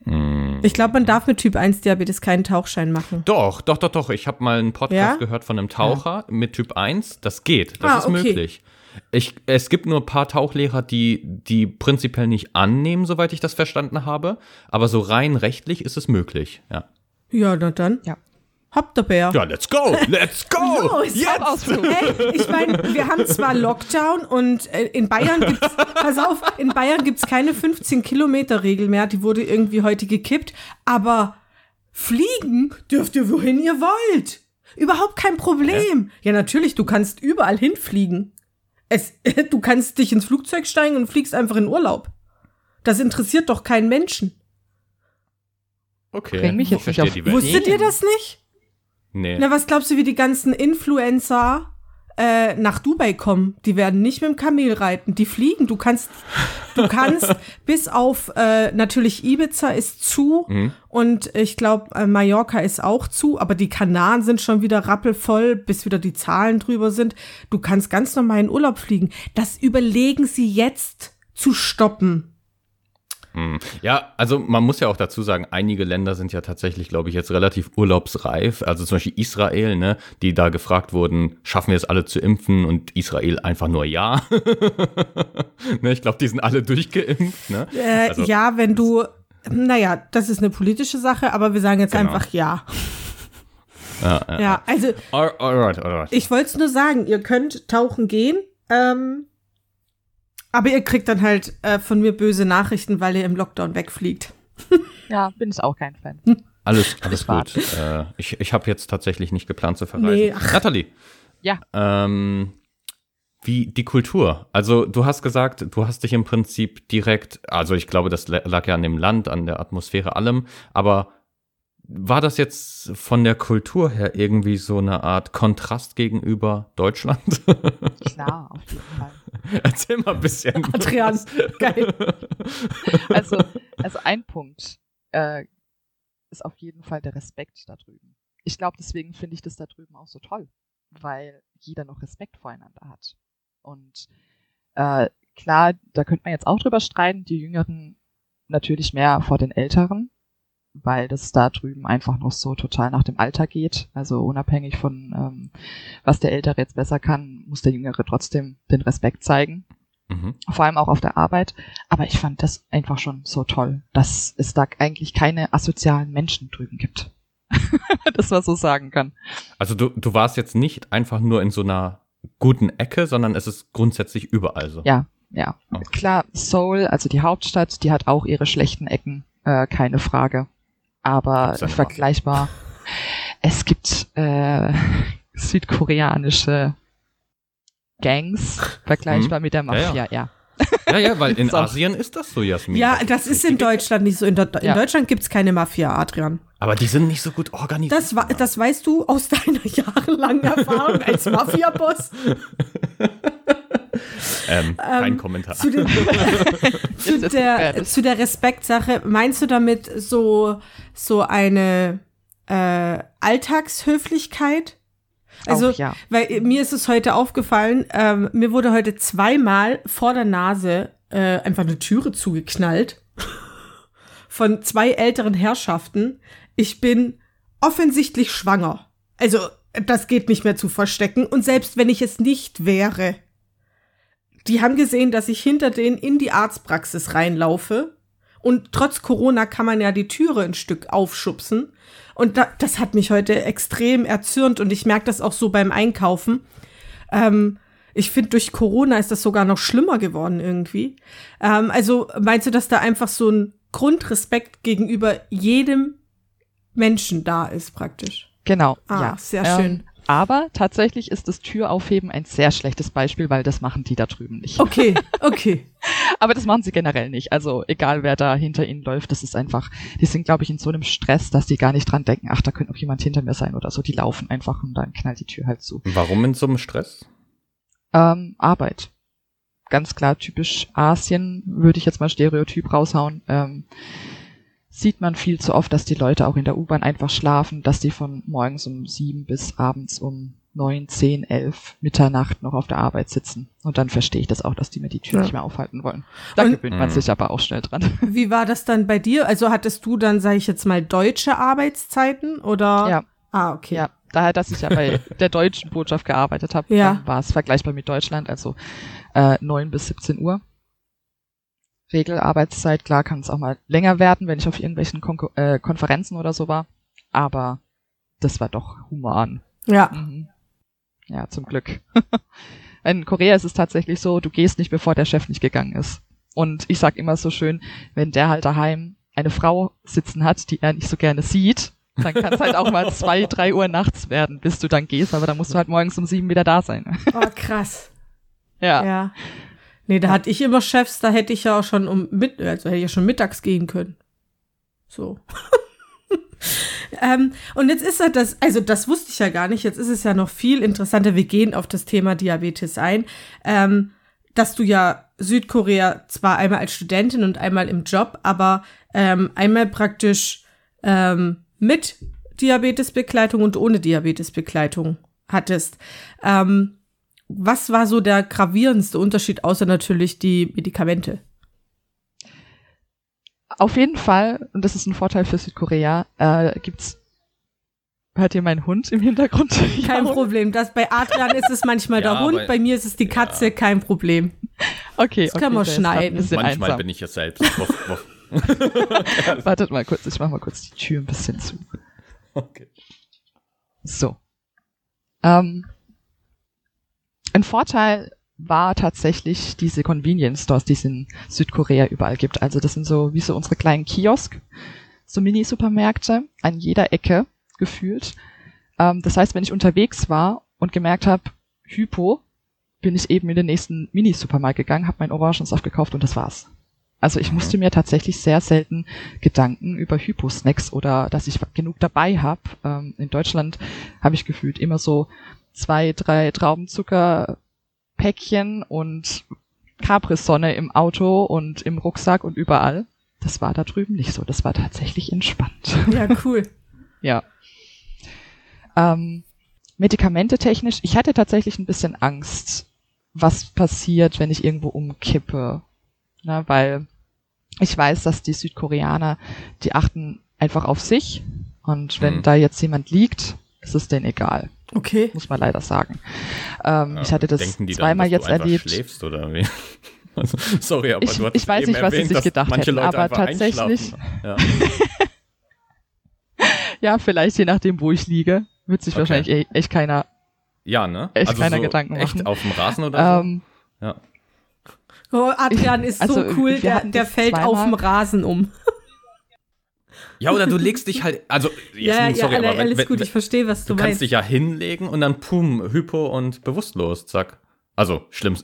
S1: Hm.
S2: Ich glaube, man darf mit Typ 1 Diabetes keinen Tauchschein machen.
S1: Doch, doch, doch, doch. Ich habe mal einen Podcast
S2: Ja?
S1: gehört von einem Taucher mit Typ 1. Das geht. Das
S2: Ah,
S1: ist
S2: okay.
S1: möglich. Ich, es gibt nur ein paar Tauchlehrer, die, die prinzipiell nicht annehmen, soweit ich das verstanden habe. Aber so rein rechtlich ist es möglich. Ja,
S2: Ja, na dann.
S3: Ja.
S2: Habt der Bär.
S1: ja let's go! Let's go!
S2: Los,
S1: Jetzt!
S2: Hey, ich meine, wir haben zwar Lockdown und äh, in Bayern gibt's, pass auf, in Bayern gibt's keine 15 Kilometer Regel mehr, die wurde irgendwie heute gekippt, aber fliegen dürft ihr wohin ihr wollt. Überhaupt kein Problem. Ja, natürlich, du kannst überall hinfliegen. Es, du kannst dich ins Flugzeug steigen und fliegst einfach in Urlaub. Das interessiert doch keinen Menschen.
S1: Okay,
S3: Bring mich
S1: ich
S3: jetzt nicht auf-
S1: die Welt.
S2: Wusstet ihr das nicht?
S1: Nee.
S2: Na, was glaubst du, wie die ganzen Influencer äh, nach Dubai kommen? Die werden nicht mit dem Kamel reiten, die fliegen. Du kannst, du kannst bis auf äh, natürlich Ibiza ist zu
S1: Mhm.
S2: und ich glaube äh, Mallorca ist auch zu, aber die Kanaren sind schon wieder rappelvoll, bis wieder die Zahlen drüber sind. Du kannst ganz normal in Urlaub fliegen. Das überlegen sie jetzt zu stoppen.
S1: Hm. Ja, also man muss ja auch dazu sagen, einige Länder sind ja tatsächlich, glaube ich, jetzt relativ urlaubsreif. Also zum Beispiel Israel, ne, die da gefragt wurden, schaffen wir es alle zu impfen? Und Israel einfach nur ja. ne, ich glaube, die sind alle durchgeimpft. Ne?
S2: Äh,
S1: Also-
S2: ja, wenn du, naja, das ist eine politische Sache, aber wir sagen jetzt
S1: Genau.
S2: einfach ja.
S1: Ja, ja.
S2: Ja, also
S1: All, alright, alright.
S2: Ich wollte es nur sagen, ihr könnt tauchen gehen, ähm, aber ihr kriegt dann halt äh, von mir böse Nachrichten, weil ihr im Lockdown wegfliegt.
S3: Ja, bin ich auch kein Fan.
S1: Alles, alles gut. Äh, ich ich habe jetzt tatsächlich nicht geplant zu verreisen.
S2: Nee.
S1: Nathalie,
S3: Ja.
S1: ähm, wie die Kultur. Also du hast gesagt, du hast dich im Prinzip direkt, also ich glaube, das lag ja an dem Land, an der Atmosphäre, allem, aber war das jetzt von der Kultur her irgendwie so eine Art Kontrast gegenüber Deutschland?
S3: Klar, auf jeden Fall.
S1: Erzähl mal ein bisschen.
S2: Adrian, geil.
S3: Also, also ein Punkt äh, ist auf jeden Fall der Respekt da drüben. Ich glaube, deswegen finde ich das da drüben auch so toll, weil jeder noch Respekt voreinander hat. Und äh, klar, da könnte man jetzt auch drüber streiten, die Jüngeren natürlich mehr vor den Älteren, weil das da drüben einfach noch so total nach dem Alter geht. Also unabhängig von ähm, was der Ältere jetzt besser kann, muss der Jüngere trotzdem den Respekt zeigen
S1: Mhm.
S3: vor allem auch auf der Arbeit. Aber ich fand das einfach schon so toll, dass es da eigentlich keine asozialen Menschen drüben gibt. das man so sagen kann.
S1: Also du, du warst jetzt nicht einfach nur in so einer guten Ecke, sondern es ist grundsätzlich überall so.
S3: Ja, ja.
S1: Okay.
S3: Klar, Seoul, also die Hauptstadt, die hat auch ihre schlechten Ecken, äh, keine Frage. Aber vergleichbar. Es gibt äh, südkoreanische Gangs, vergleichbar mit der
S1: Mhm. Ja, ja.
S3: Mafia, ja.
S1: Ja, ja, weil in
S3: So.
S1: Asien ist das so, Jasmin.
S2: Ja, das ist in Deutschland nicht so. In, in
S3: Ja.
S2: Deutschland gibt's keine Mafia, Adrian.
S1: Aber die sind nicht so gut organisiert.
S2: Das, das weißt du aus deiner jahrelangen Erfahrung als Mafia-Boss.
S1: ähm, kein
S2: Ähm,
S1: Kommentar.
S2: Zu, den, zu, der, zu der Respektsache, meinst du damit so, so eine äh, Alltagshöflichkeit? Also,
S3: Auch ja.
S2: weil mir ist es heute aufgefallen, ähm, mir wurde heute zweimal vor der Nase äh, einfach eine Türe zugeknallt von zwei älteren Herrschaften. Ich bin offensichtlich schwanger. Also, das geht nicht mehr zu verstecken. Und selbst wenn ich es nicht wäre, die haben gesehen, dass ich hinter denen in die Arztpraxis reinlaufe. Und trotz Corona kann man ja die Türe ein Stück aufschubsen. Und da, das hat mich heute extrem erzürnt und ich merke das auch so beim Einkaufen. Ähm, ich finde, durch Corona ist das sogar noch schlimmer geworden irgendwie. Ähm, also meinst du, dass da einfach so ein Grundrespekt gegenüber jedem Menschen da ist praktisch?
S3: Genau,
S2: Ah,
S3: ja.
S2: sehr
S3: Ähm,
S2: schön.
S3: Aber tatsächlich ist das Türaufheben ein sehr schlechtes Beispiel, weil das machen die da drüben nicht.
S2: Okay, okay.
S3: Aber das machen sie generell nicht. Also egal, wer da hinter ihnen läuft, das ist einfach, die sind, glaube ich, in so einem Stress, dass die gar nicht dran denken, ach, da könnte noch jemand hinter mir sein oder so. Die laufen einfach und dann knallt die Tür halt zu.
S1: Warum in so einem Stress?
S3: Ähm, Arbeit. Ganz klar, typisch Asien, würde ich jetzt mal Stereotyp raushauen. Ähm, sieht man viel zu oft, dass die Leute auch in der U-Bahn einfach schlafen, dass die von morgens um sieben bis abends um neun, zehn, elf, Mitternacht noch auf der Arbeit sitzen. Und dann verstehe ich das auch, dass die mir die Tür
S2: Ja.
S3: nicht mehr aufhalten wollen. Da
S2: Und-
S3: gewöhnt man
S1: Mhm.
S3: sich aber auch schnell dran.
S2: Wie war das dann bei dir? Also hattest du dann, sage ich jetzt mal, deutsche Arbeitszeiten oder?
S3: Ja.
S2: Ah, okay.
S3: Ja, daher, dass ich ja bei der deutschen Botschaft gearbeitet habe,
S2: Ja.
S3: war es vergleichbar mit Deutschland, also äh, 9 bis 17 Uhr. Regelarbeitszeit, klar kann es auch mal länger werden, wenn ich auf irgendwelchen Konko äh, Konferenzen oder so war, aber das war doch human.
S2: Ja.
S3: Mhm. Ja, zum Glück. In Korea ist es tatsächlich so, du gehst nicht, bevor der Chef nicht gegangen ist. Und ich sag immer so schön, wenn der halt daheim eine Frau sitzen hat, die er nicht so gerne sieht, dann kann es halt auch mal zwei, drei Uhr nachts werden, bis du dann gehst, aber dann musst du halt morgens um sieben wieder da sein.
S2: Oh, krass.
S3: Ja.
S2: Ja. Nee, da hatte ich immer Chefs, da hätte ich ja auch schon um mit, also hätte ich ja schon mittags gehen können. So. ähm, und jetzt ist halt das, also das wusste ich ja gar nicht, jetzt ist es ja noch viel interessanter, wir gehen auf das Thema Diabetes ein, ähm, dass du ja Südkorea zwar einmal als Studentin und einmal im Job, aber ähm, einmal praktisch ähm, mit Diabetesbegleitung und ohne Diabetesbegleitung hattest. Ähm, was war so der gravierendste Unterschied, außer natürlich die Medikamente?
S3: Auf jeden Fall, und das ist ein Vorteil für Südkorea, äh, gibt's Hört ihr meinen Hund im Hintergrund?
S2: Kein? Problem. Das, bei Adrian ist es manchmal
S1: Ja,
S2: der Hund, bei mir ist es die Katze, kein Problem.
S3: Okay,
S2: Das kann man
S3: okay, ist grad
S2: schneiden.
S1: Manchmal
S3: einsam.
S1: bin ich es selbst.
S3: Wartet mal kurz, ich mach mal kurz die Tür ein bisschen zu.
S1: Okay.
S3: So. Ähm, ein Vorteil war tatsächlich diese Convenience Stores, die es in Südkorea überall gibt. Also das sind so wie so unsere kleinen Kiosk. so Mini-Supermärkte an jeder Ecke gefühlt. Ähm, das heißt, wenn ich unterwegs war und gemerkt habe, Hypo, bin ich eben in den nächsten Mini-Supermarkt gegangen, habe meinen Orangensaft gekauft und das war's. Also ich musste mir tatsächlich sehr selten Gedanken über Hypo-Snacks oder dass ich genug dabei habe. Ähm, in Deutschland habe ich gefühlt immer so zwei, drei Traubenzucker-Päckchen und Capri-Sonne im Auto und im Rucksack und überall. Das war da drüben nicht so. Das war tatsächlich entspannt.
S2: Ja, cool.
S3: ja. Ähm, Medikamente technisch, ich hatte tatsächlich ein bisschen Angst, was passiert, wenn ich irgendwo umkippe. Na, weil ich weiß, dass die Südkoreaner, die achten einfach auf sich. Und wenn
S1: Hm.
S3: da jetzt jemand liegt, ist es denen egal.
S2: Okay.
S3: Muss man leider sagen. Ähm, ich hatte das
S1: Denken die
S3: zweimal
S1: dann, dass
S3: jetzt erlebt.
S1: schläfst oder wie? Also, sorry, aber
S3: Ich-
S1: du hattest
S3: ich weiß
S1: eben
S3: nicht, was sie
S1: erwähnt,
S3: sich
S1: dass
S3: gedacht hätten, aber tatsächlich-
S1: einschlafen.
S3: Ja, vielleicht je nachdem, wo ich liege, wird sich
S1: Okay.
S3: wahrscheinlich e- echt keiner.
S1: Ja, ja ne?
S3: Echt keiner Gedanken
S1: echt
S3: machen.
S1: auf dem Rasen oder
S3: Ähm,
S1: so? Ja.
S2: Oh, Adrian ist
S3: Also,
S2: so cool, der, der fällt auf dem Rasen um.
S1: Ja, oder du legst dich halt, also,
S2: Ja, ja,
S1: sorry,
S2: alle-
S1: aber wenn,
S2: alles
S1: wenn,
S2: gut, ich verstehe, was
S1: du
S2: du,
S1: kannst
S2: meinst.
S1: dich ja hinlegen und dann pum, hypo und bewusstlos, zack. Also, schlimm,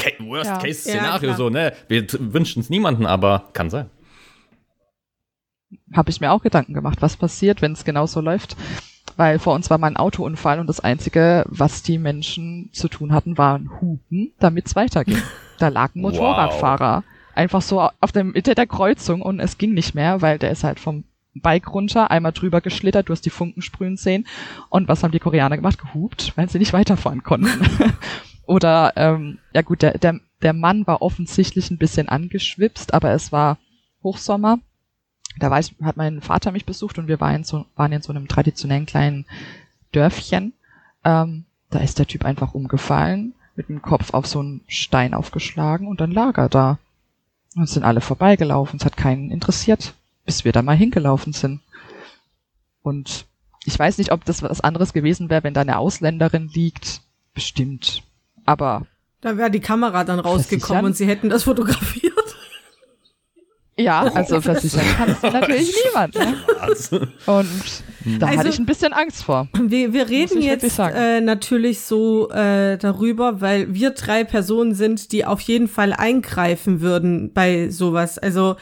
S3: Ja.
S1: Worst-Case-Szenario
S2: Ja,
S1: so, ne? Wir wünschen es niemanden, aber kann sein.
S3: habe ich mir auch Gedanken gemacht, was passiert, wenn es genauso läuft. Weil vor uns war mal ein Autounfall und das Einzige, was die Menschen zu tun hatten, waren Hupen, damit es weiterging. Da lag ein
S1: Wow.
S3: Einfach so auf der Mitte der Kreuzung und es ging nicht mehr, weil der ist halt vom Bike runter, einmal drüber geschlittert, du hast die Funken sprühen sehen. Und was haben die Koreaner gemacht? Gehupt, weil sie nicht weiterfahren konnten. Oder, ähm, ja gut, der, der, der Mann war offensichtlich ein bisschen angeschwipst, aber es war Hochsommer. Da war ich, hat mein Vater mich besucht und wir waren in so, waren in so einem traditionellen kleinen Dörfchen. Ähm, da ist der Typ einfach umgefallen, mit dem Kopf auf so einen Stein aufgeschlagen und dann lag er da. Und sind alle vorbeigelaufen, es hat keinen interessiert, bis wir da mal hingelaufen sind. Und ich weiß nicht, ob das was anderes gewesen wäre, wenn da eine Ausländerin liegt. Bestimmt. Aber
S2: Da wäre die Kamera dann rausgekommen und sie hätten das fotografiert.
S3: Ja, also versichern kann es natürlich niemand. Ne?
S1: Was?
S3: Und da
S2: Also-
S3: hatte ich ein bisschen Angst vor.
S2: Wir, wir reden jetzt äh, natürlich so äh, darüber, weil wir drei Personen sind, die auf jeden Fall eingreifen würden bei sowas. Also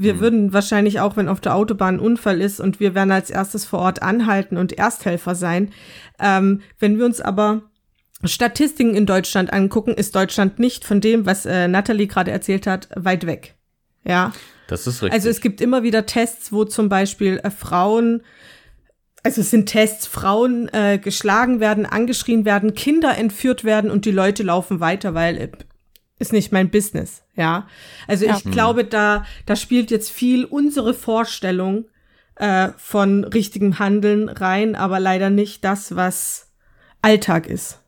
S2: wir
S1: Hm.
S2: würden wahrscheinlich auch, wenn auf der Autobahn ein Unfall ist und wir werden als erstes vor Ort anhalten und Ersthelfer sein. Ähm, wenn wir uns aber Statistiken in Deutschland angucken, ist Deutschland nicht von dem, was äh, Natalie gerade erzählt hat, weit weg. Ja.
S1: Das ist richtig.
S2: Also es gibt immer wieder Tests, wo zum Beispiel äh, Frauen, also es sind Tests, Frauen äh, geschlagen werden, angeschrien werden, Kinder entführt werden und die Leute laufen weiter, weil äh, ist nicht mein Business, ja. Also
S3: Ja.
S2: ich glaube, da da spielt jetzt viel unsere Vorstellung äh, von richtigem Handeln rein, aber leider nicht das, was Alltag ist.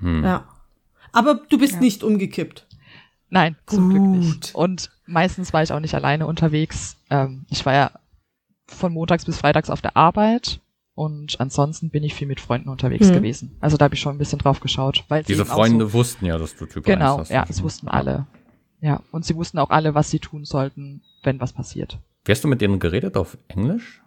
S1: Hm.
S2: Ja. Aber du bist
S3: Ja.
S2: nicht umgekippt.
S3: Nein, zum Glück
S2: Gut.
S3: nicht. Und meistens war ich auch nicht alleine unterwegs. Ähm, ich war ja von montags bis freitags auf der Arbeit und ansonsten bin ich viel mit Freunden unterwegs
S2: Hm.
S3: gewesen. Also da habe ich schon ein bisschen drauf geschaut. Weil
S1: Diese Freunde wussten ja, dass du Typ
S3: So, genau,
S1: 1 hast.
S3: ja, es wussten alle. Ja, und sie wussten auch alle, was sie tun sollten, wenn was passiert.
S1: Wie hast du mit denen geredet auf Englisch?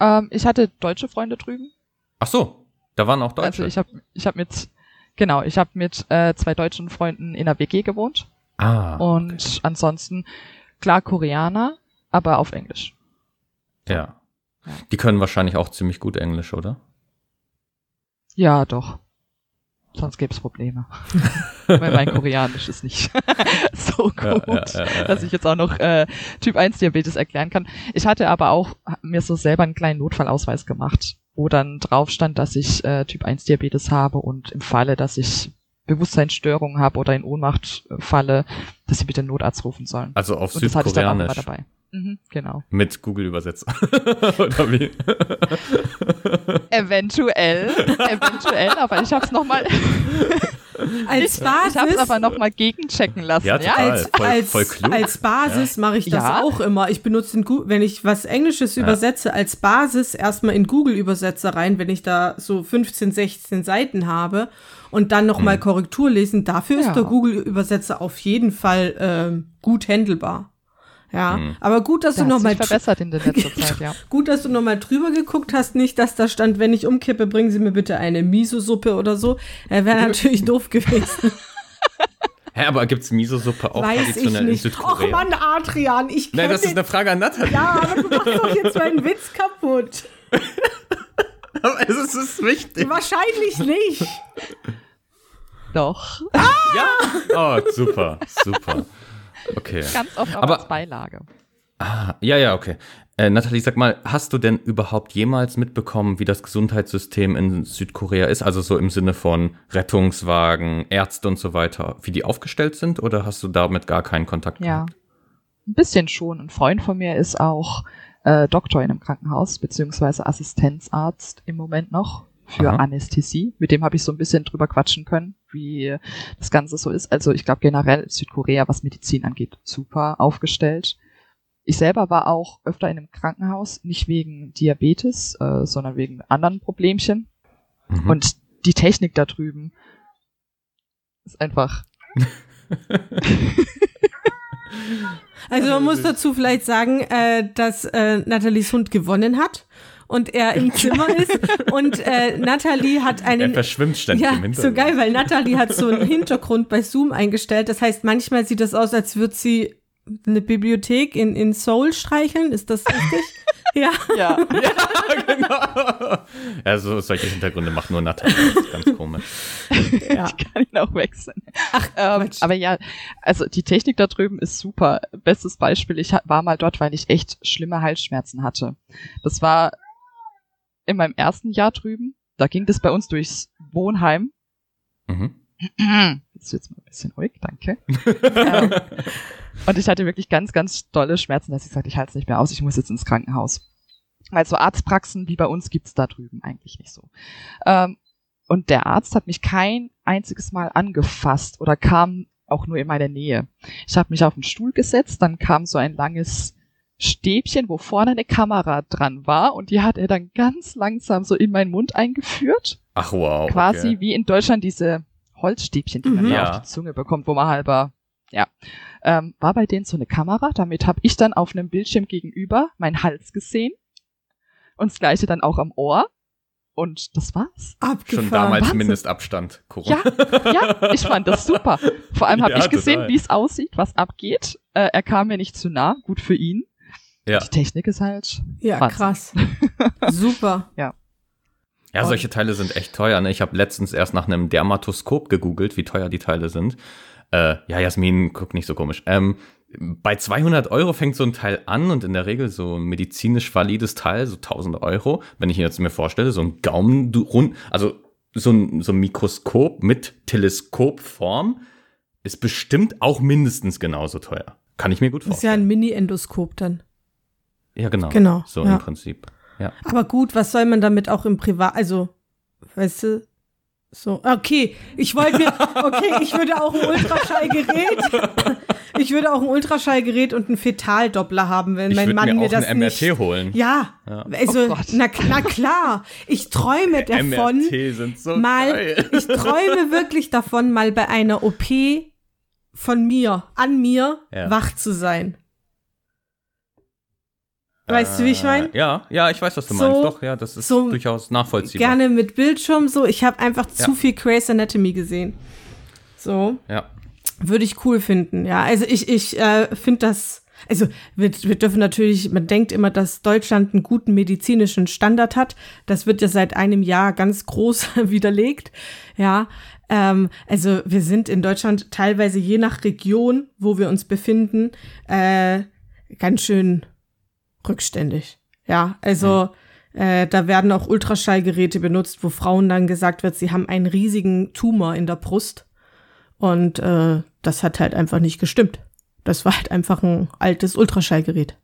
S3: Ähm, ich hatte deutsche Freunde drüben.
S1: Ach so, da waren auch Deutsche.
S3: Also ich habe ich hab mit, genau, ich habe mit äh, zwei deutschen Freunden in einer WG gewohnt.
S1: ah,
S3: Und ansonsten, klar, Koreaner, aber auf Englisch.
S1: ja.
S3: Ja.
S1: Die können wahrscheinlich auch ziemlich gut Englisch, oder?
S3: Ja, doch. Sonst gäbe es Probleme. Weil mein Koreanisch ist nicht so gut,
S1: ja, ja.
S3: dass ich jetzt auch noch äh, Typ 1 Diabetes erklären kann. Ich hatte aber auch mir so selber einen kleinen Notfallausweis gemacht, wo dann drauf stand, dass ich äh, Typ 1 Diabetes habe und im Falle, dass ich Bewusstseinsstörungen habe oder in Ohnmacht äh, falle, dass sie bitte einen Notarzt rufen sollen.
S1: Also auf
S3: Und das hatte ich dann auch immer
S1: Südkoreanisch.
S3: dabei. Mhm, genau.
S1: Mit Google-Übersetzer. oder wie?
S3: Eventuell, eventuell, aber ich habe es nochmal,
S2: Als
S3: ich habe
S2: Basis
S3: es aber nochmal gegenchecken lassen.
S1: Ja, total.
S2: als,
S1: voll-
S2: als,
S1: voll klug.
S2: als Basis mache ich das
S3: Ja.
S2: auch immer. Ich benutze den Gu wenn ich was Englisches übersetze, als Basis erstmal in Google-Übersetzer rein, wenn ich da so 15, 16 Seiten habe und dann nochmal
S1: Mhm.
S2: Korrektur lesen. Dafür ist
S3: Ja.
S2: der Google-Übersetzer auf jeden Fall ähm, gut handelbar. Ja,
S1: Hm.
S2: aber gut, dass
S3: Der
S2: du noch
S3: hat
S2: mal
S3: sich verbessert in der letzten Zeit, ja.
S2: gut, dass du noch mal drüber geguckt hast, nicht, dass da stand, wenn ich umkippe, bringen Sie mir bitte eine Miso-Suppe oder so. Äh, Wäre natürlich doof gewesen.
S1: Hä, aber gibt's Miso-Suppe auch
S2: Weiß ich
S1: traditionell in
S2: nicht. Och
S1: Südkorea?
S2: Mann, Adrian, ich
S1: Nein, das ist eine Frage an Nathalie.
S2: Ja, aber du machst doch jetzt meinen Witz kaputt.
S1: Aber es ist, es ist wichtig.
S2: Wahrscheinlich nicht.
S3: Doch.
S1: Ja? Oh, super, super. Okay.
S3: Ganz oft auch
S1: Aber-
S3: als Beilage.
S1: Ah, ja, ja, okay. Äh, Nathalie, sag mal, hast du denn überhaupt jemals mitbekommen, wie das Gesundheitssystem in Südkorea ist? Also so im Sinne von Rettungswagen, Ärzte und so weiter, wie die aufgestellt sind? Oder hast du damit gar keinen Kontakt
S3: Ja.
S1: gehabt?
S3: Ein bisschen schon. Ein Freund von mir ist auch äh, Doktor in einem Krankenhaus, beziehungsweise Assistenzarzt im Moment noch für
S1: Aha.
S3: Anästhesie. Mit dem habe ich so ein bisschen drüber quatschen können, wie das Ganze so ist. Also ich glaube generell ist Südkorea, was Medizin angeht, super aufgestellt. Ich selber war auch öfter in einem Krankenhaus, nicht wegen Diabetes, äh, sondern wegen anderen Problemchen.
S1: Mhm.
S3: Und die Technik da drüben ist einfach
S2: Also man muss dazu vielleicht sagen, äh, dass äh, Nathalies Hund gewonnen hat und er im Zimmer ist und äh, Nathalie hat
S1: er
S2: einen
S1: verschwimmt ständig
S2: ja,
S1: im Hintergrund.
S2: so geil, weil Nathalie hat so einen Hintergrund bei Zoom eingestellt. Das heißt, manchmal sieht das aus, als würde sie eine Bibliothek in, in Seoul streicheln. Ist das richtig? ja.
S3: ja.
S1: Ja, genau. Ja, so, solche Hintergründe macht nur Nathalie. Das ist ganz komisch.
S2: ja.
S3: Ich kann ihn auch wechseln.
S2: Ach,
S3: Ähm, aber ja, also die Technik da drüben ist super. Bestes Beispiel, ich war mal dort, weil ich echt schlimme Halsschmerzen hatte. Das war in meinem ersten Jahr drüben. Da ging das bei uns durchs Wohnheim.
S1: Mhm.
S3: Jetzt wird's mal ein bisschen ruhig, danke. ähm, und ich hatte wirklich ganz, ganz dolle Schmerzen, dass ich sagte, ich halte es nicht mehr aus, ich muss jetzt ins Krankenhaus. Also Arztpraxen wie bei uns gibt's da drüben eigentlich nicht so. Ähm, und der Arzt hat mich kein einziges Mal angefasst oder kam auch nur in meine Nähe. Ich habe mich auf den Stuhl gesetzt, dann kam so ein langes Stäbchen, wo vorne eine Kamera dran war und die hat er dann ganz langsam so in meinen Mund eingeführt
S1: Ach wow.
S3: quasi
S1: okay.
S3: wie in Deutschland diese Holzstäbchen, die man
S2: Mhm.
S1: Ja.
S3: auf die Zunge bekommt, wo man halber, ja, ähm, war bei denen so eine Kamera. Damit habe ich dann auf einem Bildschirm gegenüber meinen Hals gesehen und das gleiche dann auch am Ohr und das war's.
S2: abgefahren.
S1: Schon damals
S3: Wahnsinn.
S1: Mindestabstand. Corona.
S3: Ja, ja, ich fand das super. Vor allem habe
S1: Ja,
S3: ich gesehen, wie es aussieht, was abgeht. Äh, er kam mir nicht zu nah, gut für ihn.
S1: Ja.
S3: Die Technik ist halt.
S2: Ja,
S3: Wahnsinn.
S2: krass. Super.
S1: Ja, solche Teile sind echt teuer. Ne? Ich habe letztens erst nach einem Dermatoskop gegoogelt, wie teuer die Teile sind. Äh, ja, Jasmin, guck nicht so komisch. Ähm, bei 200 Euro fängt so ein Teil an und in der Regel so ein medizinisch valides Teil, so 1000 Euro. Wenn ich jetzt mir vorstelle, so ein Gaumen, rund, also so ein, so ein Mikroskop mit Teleskopform ist bestimmt auch mindestens genauso teuer. Kann ich mir gut
S2: Das ist ja
S1: vorstellen.
S2: ein Mini-Endoskop dann.
S1: Ja, genau.
S2: Genau,
S1: So
S2: ja.
S1: im Prinzip. Ja.
S2: Aber gut, was soll man damit auch im Privat, also, weißt du, so, okay, ich wollte mir, okay, ich würde auch ein Ultraschallgerät, ich würde auch ein Ultraschallgerät und einen Fetaldoppler haben, wenn
S1: Ich
S2: mein Mann
S1: mir
S2: mir das
S1: ein MRT
S2: nicht.
S1: holen.
S2: Ja,
S1: Ja.
S2: also,
S3: Oh
S2: na, na klar, ich träume davon,
S1: MRT sind so
S2: mal,
S1: geil.
S2: ich träume wirklich davon, mal bei einer OP von mir, an mir,
S1: Ja.
S2: wach zu sein. Weißt du, wie ich meine?
S1: Äh, Ja, ja, ich weiß, was du
S2: So-
S1: meinst. Doch, ja, das ist
S2: so
S1: durchaus nachvollziehbar.
S2: Gerne mit Bildschirm, so. Ich habe einfach
S1: Ja.
S2: zu viel Grey's Anatomy gesehen. So.
S1: Ja.
S2: Würde ich cool finden, ja. Also ich, ich äh, finde das, also wir, wir dürfen natürlich, man denkt immer, dass Deutschland einen guten medizinischen Standard hat. Das wird ja seit einem Jahr ganz groß widerlegt, ja. Ähm, also wir sind in Deutschland teilweise je nach Region, wo wir uns befinden, äh, ganz schön rückständig. Ja, also äh, da werden auch Ultraschallgeräte benutzt, wo Frauen dann gesagt wird, sie haben einen riesigen Tumor in der Brust. Und äh, das hat halt einfach nicht gestimmt. Das war halt einfach ein altes Ultraschallgerät.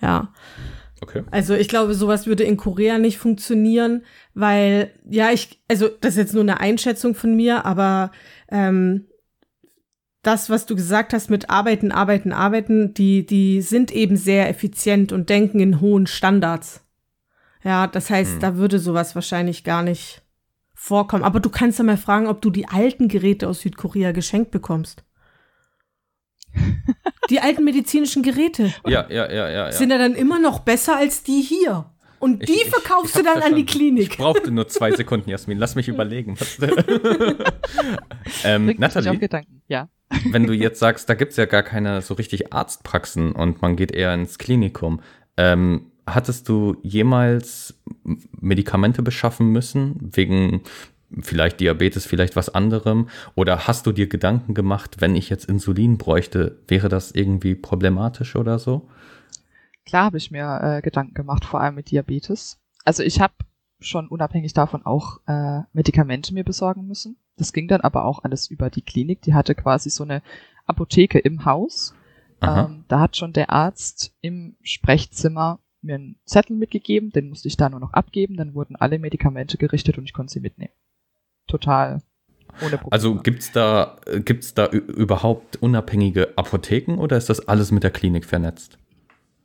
S2: Ja,
S1: Okay.
S2: also ich glaube, sowas würde in Korea nicht funktionieren, weil, ja, ich, also das ist jetzt nur eine Einschätzung von mir, aber ähm, das, was du gesagt hast mit Arbeiten, Arbeiten, Arbeiten, die, die sind eben sehr effizient und denken in hohen Standards. Ja, das heißt,
S1: Hm.
S2: da würde sowas wahrscheinlich gar nicht vorkommen. Aber du kannst ja mal fragen, ob du die alten Geräte aus Südkorea geschenkt bekommst. Die alten medizinischen Geräte
S1: Ja, ja, ja, ja. ja.
S2: sind ja dann immer noch besser als die hier. Und die
S1: Ich- ich-
S2: verkaufst
S1: ich
S2: du dann an die
S1: verstanden. Ich
S2: Klinik.
S1: brauchte nur zwei Sekunden, Jasmin. Lass mich überlegen. Ähm,
S3: Gedanken. Ja.
S1: Wenn du jetzt sagst, da gibt's ja gar keine so richtig Arztpraxen und man geht eher ins Klinikum, ähm, hattest du jemals Medikamente beschaffen müssen, wegen vielleicht Diabetes, vielleicht was anderem? Oder hast du dir Gedanken gemacht, wenn ich jetzt Insulin bräuchte, wäre das irgendwie problematisch oder so?
S3: Klar habe ich mir äh, Gedanken gemacht, vor allem mit Diabetes. Also ich habe schon unabhängig davon auch äh, Medikamente mir besorgen müssen. Das ging dann aber auch alles über die Klinik. Die hatte quasi so eine Apotheke im Haus. Ähm, da hat schon der Arzt im Sprechzimmer mir einen Zettel mitgegeben, den musste ich da nur noch abgeben. Dann wurden alle Medikamente gerichtet und ich konnte sie mitnehmen. Total ohne Probleme.
S1: Also gibt's da, äh, gibt's da ü- überhaupt unabhängige Apotheken oder ist das alles mit der Klinik vernetzt?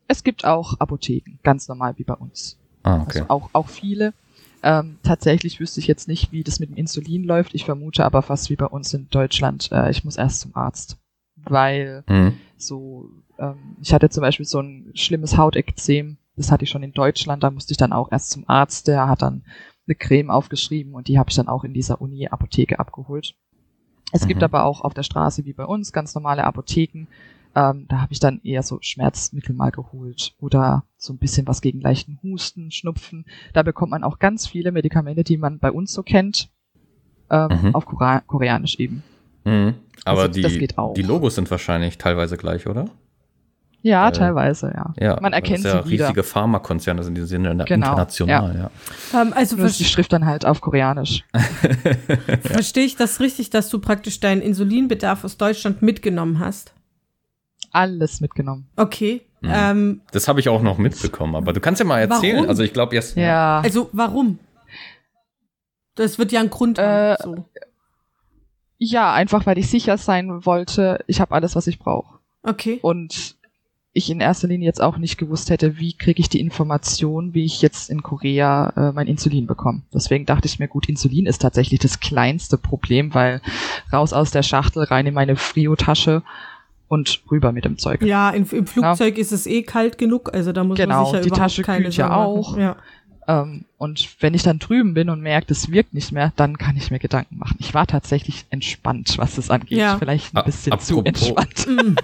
S3: es gibt auch Apotheken, ganz normal wie bei uns.
S1: Ah, okay.
S3: Also auch, auch viele. Ähm, tatsächlich wüsste ich jetzt nicht, wie das mit dem Insulin läuft. Ich vermute aber fast wie bei uns in Deutschland. Äh, ich muss erst zum Arzt. Weil
S1: Mhm.
S3: so, ähm, ich hatte zum Beispiel so ein schlimmes Hautekzem. Das hatte ich schon in Deutschland. Da musste ich dann auch erst zum Arzt. Der hat dann eine Creme aufgeschrieben und die habe ich dann auch in dieser Uni-Apotheke abgeholt. Es gibt
S1: Mhm.
S3: aber auch auf der Straße wie bei uns ganz normale Apotheken. Ähm, da habe ich dann eher so Schmerzmittel mal geholt oder so ein bisschen was gegen leichten Husten, Schnupfen. Da bekommt man auch ganz viele Medikamente, die man bei uns so kennt, ähm,
S1: Mhm.
S3: auf Korea Koreanisch eben.
S1: Mhm. Aber
S3: Also, das
S1: die,
S3: geht auch.
S1: die Logos sind wahrscheinlich teilweise gleich, oder?
S3: Ja,
S1: Äh,
S3: teilweise, ja.
S1: Ja.
S3: Man erkennt
S1: das ja
S3: sie wieder.
S1: riesige Pharmakonzerne sind die sind ja
S3: Genau,
S1: international, ja.
S2: Ähm, also
S3: Nur ist die Schrift dann halt auf Koreanisch.
S2: verstehe ich das richtig, dass du praktisch deinen Insulinbedarf aus Deutschland mitgenommen hast?
S3: Alles mitgenommen.
S2: Okay.
S1: Mhm.
S2: Ähm,
S1: Das habe ich auch noch mitbekommen, aber du kannst ja mal erzählen.
S2: Warum?
S1: Also ich glaube jetzt.
S3: Ja.
S2: also warum? Das wird ja ein Grund haben.
S3: Äh,
S2: so.
S3: Ja, einfach weil ich sicher sein wollte, ich habe alles, was ich brauche.
S2: Okay.
S3: Und ich in erster Linie jetzt auch nicht gewusst hätte, wie kriege ich die Information, wie ich jetzt in Korea äh, mein Insulin bekomme. Deswegen dachte ich mir, gut, Insulin ist tatsächlich das kleinste Problem, weil raus aus der Schachtel, rein in meine Frio-Tasche und rüber mit dem Zeug.
S2: Ja, in, im Flugzeug ist es eh kalt genug, also da muss
S3: Genau,
S2: man sich ja
S3: die
S2: überhaupt
S3: Tasche
S2: keine
S3: kühlt ja auch.
S2: Ja.
S3: Ähm, und wenn ich dann drüben bin und merke, das wirkt nicht mehr, dann kann ich mir Gedanken machen. Ich war tatsächlich entspannt, was das angeht.
S2: Ja.
S3: Vielleicht ein
S1: A-
S3: bisschen zu
S1: apropos-
S3: entspannt.
S2: Mm.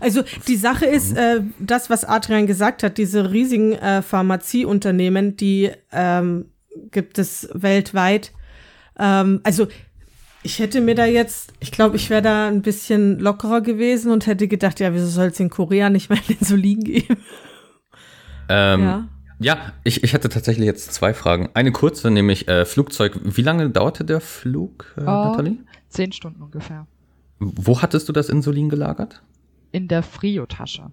S2: Also die Sache ist, äh, das, was Adrian gesagt hat, diese riesigen äh, Pharmazieunternehmen, die ähm, gibt es weltweit. Ähm, also ich hätte mir da jetzt, ich glaube, ich wäre da ein bisschen lockerer gewesen und hätte gedacht, ja, wieso soll es in Korea nicht mal Insulin geben?
S1: Ähm,
S2: ja.
S1: ja, ich, ich hatte tatsächlich jetzt zwei Fragen. Eine kurze, nämlich äh, Flugzeug. Wie lange dauerte der Flug, äh, Nathalie?
S3: Zehn Stunden ungefähr.
S1: Wo hattest du das Insulin gelagert?
S3: In der Frio-Tasche.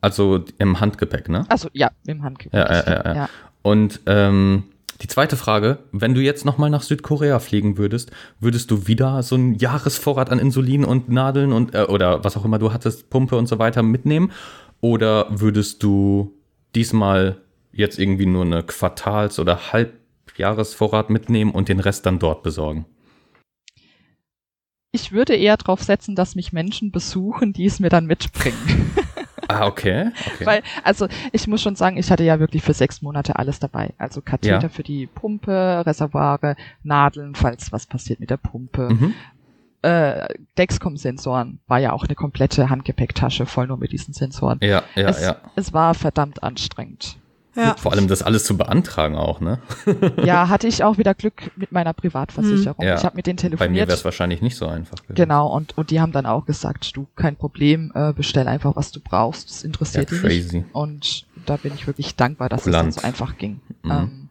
S1: Also im Handgepäck, ne?
S3: Also ja, im Handgepäck.
S1: Ja, ja, ja, ja. Und ähm, die zweite Frage, wenn du jetzt nochmal nach Südkorea fliegen würdest, würdest du wieder so einen Jahresvorrat an Insulin und Nadeln und äh, oder was auch immer du hattest, Pumpe und so weiter mitnehmen? Oder würdest du diesmal jetzt irgendwie nur eine Quartals- oder Halbjahresvorrat mitnehmen und den Rest dann dort besorgen?
S3: Ich würde eher darauf setzen, dass mich Menschen besuchen, die es mir dann mitbringen.
S1: Ah, okay. okay.
S3: Weil, also ich muss schon sagen, ich hatte ja wirklich für sechs Monate alles dabei. Also Katheter
S1: Ja.
S3: für die Pumpe, Reservoire, Nadeln, falls was passiert mit der Pumpe.
S1: mhm.
S3: Äh, Dexcom-Sensoren war ja auch eine komplette Handgepäcktasche voll nur mit diesen Sensoren.
S1: Ja, ja,
S3: es,
S1: ja.
S3: es war verdammt anstrengend.
S2: Ja.
S1: Vor allem das alles zu beantragen auch, ne?
S3: Ja, hatte ich auch wieder Glück mit meiner Privatversicherung.
S1: Hm. Ja.
S3: Ich habe mit denen
S1: Bei mir
S3: telefoniert.
S1: wäre es wahrscheinlich nicht so einfach gewesen.
S3: Genau, und, und die haben dann auch gesagt, du, kein Problem, äh, bestell einfach, was du brauchst, das
S1: Ja,
S3: interessiert dich
S1: crazy.
S3: nicht. Und da bin ich wirklich dankbar, dass es
S1: Kulant.
S3: dann so einfach ging.
S1: Mhm.
S3: Ähm,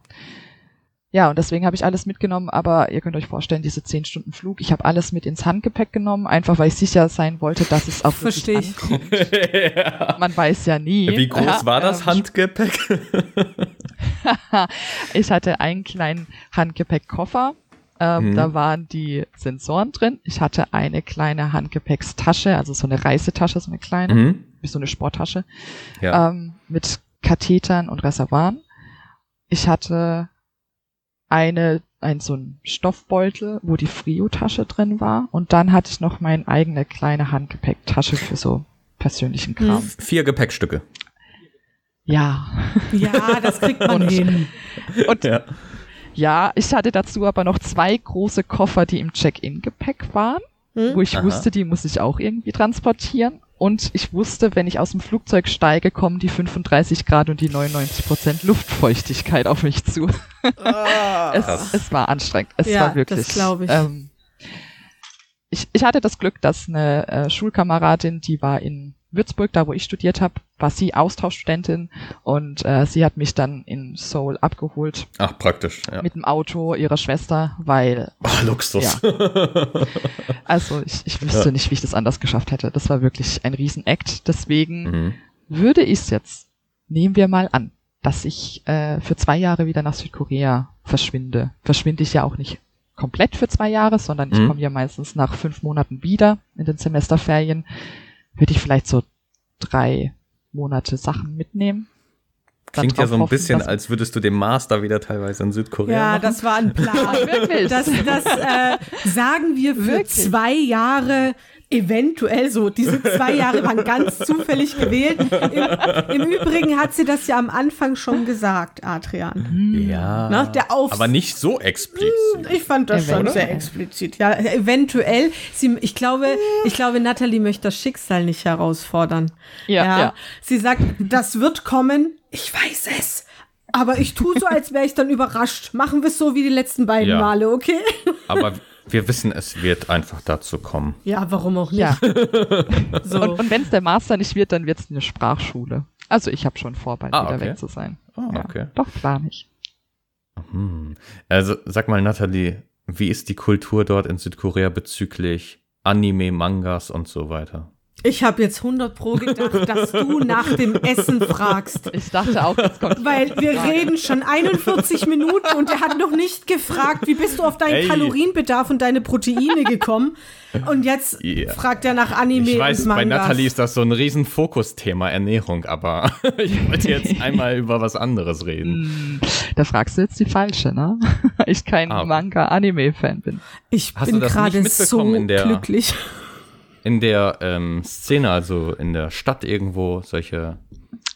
S3: ja, und deswegen habe ich alles mitgenommen, aber ihr könnt euch vorstellen, diese 10 Stunden Flug, ich habe alles mit ins Handgepäck genommen, einfach weil ich sicher sein wollte, dass es auch
S2: Versteh
S3: wirklich
S2: ich.
S3: ankommt.
S1: ja.
S3: Man weiß ja nie.
S1: Wie groß
S3: Ja,
S1: war das
S3: ähm,
S1: Handgepäck?
S3: Ich hatte einen kleinen Handgepäckkoffer. Ähm,
S1: Mhm.
S3: Da waren die Sensoren drin. Ich hatte eine kleine Handgepäckstasche, also so eine Reisetasche, so eine kleine,
S1: mhm.
S3: wie so eine Sporttasche,
S1: Ja.
S3: ähm, mit Kathetern und Reservoiren. Ich hatte eine ein so ein Stoffbeutel, wo die Frio-Tasche drin war. Und dann hatte ich noch meine eigene kleine Handgepäcktasche für so persönlichen Kram.
S1: Vier Gepäckstücke.
S3: Ja.
S2: Ja, das kriegt man
S3: Und-
S2: hin.
S3: Und
S1: Ja.
S3: ja, ich hatte dazu aber noch zwei große Koffer, die im Check-in-Gepäck waren,
S2: Hm?
S3: wo ich
S1: Aha.
S3: wusste, die muss ich auch irgendwie transportieren. Und ich wusste, wenn ich aus dem Flugzeug steige, kommen die 35 Grad und die 99 Prozent Luftfeuchtigkeit auf mich zu. es, es war anstrengend. Es
S2: Ja,
S3: war wirklich.
S2: das glaub ich.
S3: Ähm, ich. Ich hatte das Glück, dass eine äh, Schulkameradin, die war in Würzburg, da wo ich studiert habe, war sie Austauschstudentin und äh, sie hat mich dann in Seoul abgeholt
S1: Ach, praktisch. Ja.
S3: mit dem Auto ihrer Schwester, weil
S1: Ach, Luxus.
S3: also ich, ich wüsste
S1: Ja.
S3: nicht, wie ich das anders geschafft hätte. Das war wirklich ein Riesenakt. Deswegen
S1: Mhm.
S3: würde ich es jetzt, nehmen wir mal an, dass ich äh, für zwei Jahre wieder nach Südkorea verschwinde. Verschwinde ich ja auch nicht komplett für zwei Jahre, sondern ich
S1: Mhm.
S3: komme ja meistens nach fünf Monaten wieder in den Semesterferien. Würde ich vielleicht so drei Monate Sachen mitnehmen.
S1: Klingt ja so ein
S3: hoffen,
S1: bisschen, als würdest du den Master wieder teilweise in Südkorea
S2: Ja,
S1: machen.
S2: das war ein Plan.
S3: Wirklich?
S2: Das, das äh, sagen wir für
S3: Wirklich?
S2: zwei Jahre eventuell so. Diese zwei Jahre waren ganz zufällig gewählt. Im, Im Übrigen hat sie das ja am Anfang schon gesagt, Adrian.
S1: ja.
S2: Ne, der Aufs-
S1: aber nicht so explizit.
S2: Ich fand das schon
S3: Eventuell.
S2: sehr explizit. Ja, eventuell. Sie, ich glaube, ich glaube, Natalie möchte das Schicksal nicht herausfordern.
S3: Ja, ja.
S2: Sie sagt, das wird kommen. Ich weiß es. Aber ich tue so, als wäre ich dann überrascht. Machen wir es so wie die letzten beiden
S1: Ja.
S2: Male, okay?
S1: Aber wir wissen, es wird einfach dazu kommen.
S2: Ja, warum auch nicht?
S3: Ja.
S2: So.
S3: Und, und wenn es der Master nicht wird, dann wird es eine Sprachschule. Also ich habe schon vor, bald
S1: Ah,
S3: wieder
S1: okay.
S3: weg zu sein.
S1: Ah,
S3: ja,
S1: okay.
S3: Doch, plane ich.
S1: Hm. Also sag mal, Nathalie, wie ist die Kultur dort in Südkorea bezüglich Anime, Mangas und so weiter?
S2: Ich habe jetzt 100 pro gedacht, dass du nach dem Essen fragst.
S3: Ich dachte auch, jetzt kommt
S2: Weil wir reden schon 41 Minuten und er hat noch nicht gefragt, wie bist du auf deinen
S1: Ey.
S2: Kalorienbedarf und deine Proteine gekommen? Und jetzt
S1: Ja.
S2: fragt er nach Anime
S1: Ich weiß,
S2: und
S1: bei. Nathalie ist das so ein riesen Fokusthema Ernährung, aber ich wollte jetzt einmal über was anderes reden.
S3: Hm, Da fragst du jetzt die falsche, ne? Ich kein
S1: Ah.
S3: Manga-Anime-Fan bin.
S2: Ich
S1: Hast
S2: bin
S1: das
S2: gerade so
S1: mitbekommen in der-
S2: glücklich.
S1: In der ähm, Szene, also in der Stadt irgendwo, solche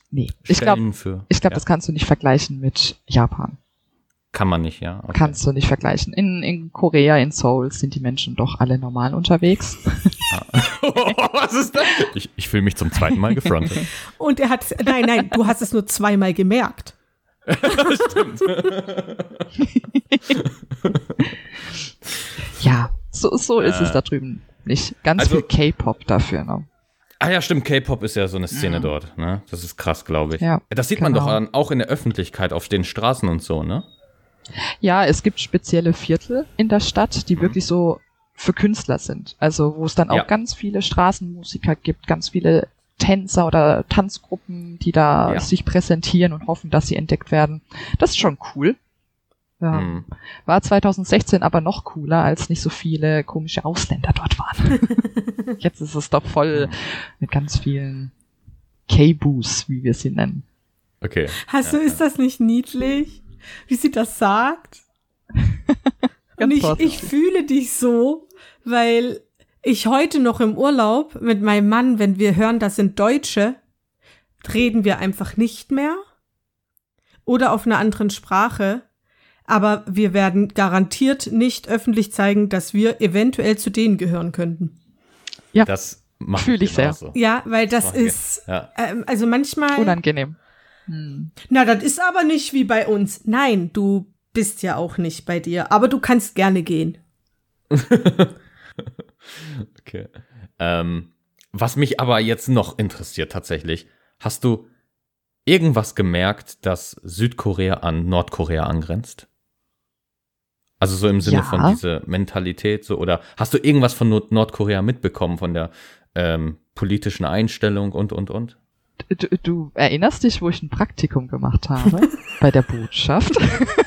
S3: Nee. Ich glaube,
S1: Stellen für.
S3: ich glaub,
S1: ja,
S3: das kannst du nicht vergleichen mit Japan.
S1: kann man nicht, ja. Okay.
S3: Kannst du nicht vergleichen. In, in Korea, in Seoul sind die Menschen doch alle normal unterwegs.
S1: was ist das? Ich, ich fühle mich zum zweiten Mal gefrontet.
S2: Und er hat, nein, nein, du hast es nur zweimal gemerkt.
S3: Ja, so, so ist
S1: Äh.
S3: es da drüben nicht. Ganz
S1: Also-
S3: viel K-Pop dafür, ne?
S1: Ah ja, stimmt, K-Pop ist ja so eine Szene dort, ne? Das ist krass, glaube ich.
S3: Ja,
S1: das sieht man
S3: genau.
S1: doch an, auch in der Öffentlichkeit auf den Straßen und so, ne?
S3: Ja, es gibt spezielle Viertel in der Stadt, die wirklich so für Künstler sind. Also wo es dann auch
S1: Ja.
S3: ganz viele Straßenmusiker gibt, ganz viele Tänzer oder Tanzgruppen, die da
S1: Ja.
S3: sich präsentieren und hoffen, dass sie entdeckt werden. Das ist schon cool. Ja.
S1: Hm.
S3: War 2016 aber noch cooler, als nicht so viele komische Ausländer dort waren. Jetzt ist es doch voll mit ganz vielen K-Boos, wie wir sie nennen.
S1: Okay.
S2: Hast du, ist das nicht niedlich, wie sie das sagt? Und ich, ich fühle dich so, weil ich heute noch im Urlaub mit meinem Mann, wenn wir hören, das sind Deutsche, reden wir einfach nicht mehr oder auf einer anderen Sprache. Aber wir werden garantiert nicht öffentlich zeigen, dass wir eventuell zu denen gehören könnten.
S1: Das macht
S3: Fühl ich sehr.
S1: genauso.
S2: Ja, weil das
S1: wir.
S2: ist,
S1: Ja.
S2: ähm, also manchmal.
S3: Unangenehm. Hm.
S2: Na, das ist aber nicht wie bei uns. Nein, du bist ja auch nicht bei dir, aber du kannst gerne gehen.
S1: Okay. Ähm, was mich aber jetzt noch interessiert tatsächlich, hast du irgendwas gemerkt, dass Südkorea an Nordkorea angrenzt? Also so im Sinne
S3: Ja.
S1: von dieser Mentalität so oder hast du irgendwas von Nord Nordkorea mitbekommen von der ähm, politischen Einstellung und und und?
S3: Du, du erinnerst dich, wo ich ein Praktikum gemacht habe? bei der Botschaft.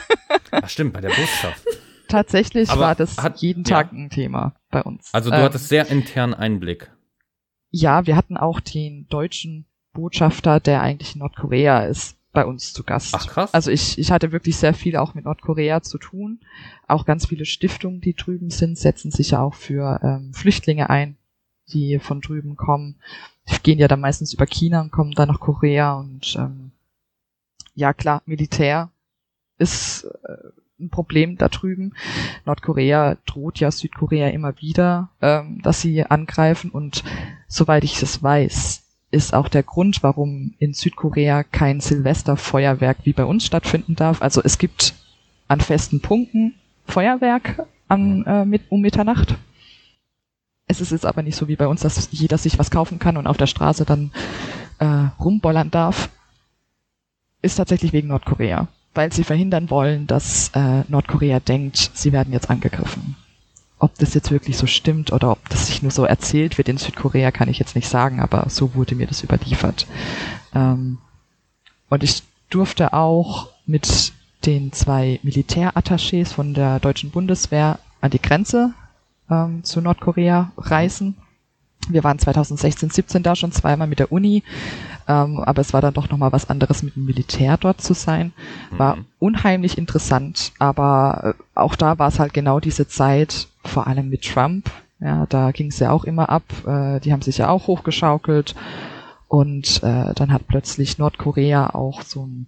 S1: Ach stimmt, bei der Botschaft.
S3: Tatsächlich
S1: Aber
S3: war das
S1: hat-
S3: jeden
S1: ja.
S3: Tag ein Thema bei uns.
S1: Also du
S3: Ähm,
S1: hattest sehr internen Einblick.
S3: Ja, wir hatten auch den deutschen Botschafter, der eigentlich in Nordkorea ist, bei uns zu Gast.
S1: Ach, krass.
S3: Also ich, ich hatte wirklich sehr viel auch mit Nordkorea zu tun. Auch ganz viele Stiftungen, die drüben sind, setzen sich ja auch für ähm, Flüchtlinge ein, die von drüben kommen. Die gehen ja dann meistens über China und kommen dann nach Korea und ähm, ja klar, Militär ist äh, ein Problem da drüben. Nordkorea droht ja Südkorea immer wieder, ähm, dass sie angreifen und soweit ich es weiß, ist auch der Grund, warum in Südkorea kein Silvesterfeuerwerk wie bei uns stattfinden darf. Also es gibt an festen Punkten Feuerwerk an, äh, mit, um Mitternacht. Es ist jetzt aber nicht so wie bei uns, dass jeder sich was kaufen kann und auf der Straße dann äh, rumbollern darf. Ist tatsächlich wegen Nordkorea weil sie verhindern wollen, dass äh, Nordkorea denkt, sie werden jetzt angegriffen. Ob das jetzt wirklich so stimmt oder ob das sich nur so erzählt wird in Südkorea, kann ich jetzt nicht sagen, aber so wurde mir das überliefert. Ähm, und ich durfte auch mit den zwei Militärattachés von der deutschen Bundeswehr an die Grenze ähm, zu Nordkorea reisen. Wir waren 2016, 17 da schon zweimal mit der Uni, ähm, aber es war dann doch nochmal was anderes mit dem Militär dort zu sein. War mhm. unheimlich interessant, aber äh, auch da war es halt genau diese Zeit, vor allem mit Trump. Ja, da ging es ja auch immer ab. Äh, die haben sich ja auch hochgeschaukelt. Und äh, dann hat plötzlich Nordkorea auch so ein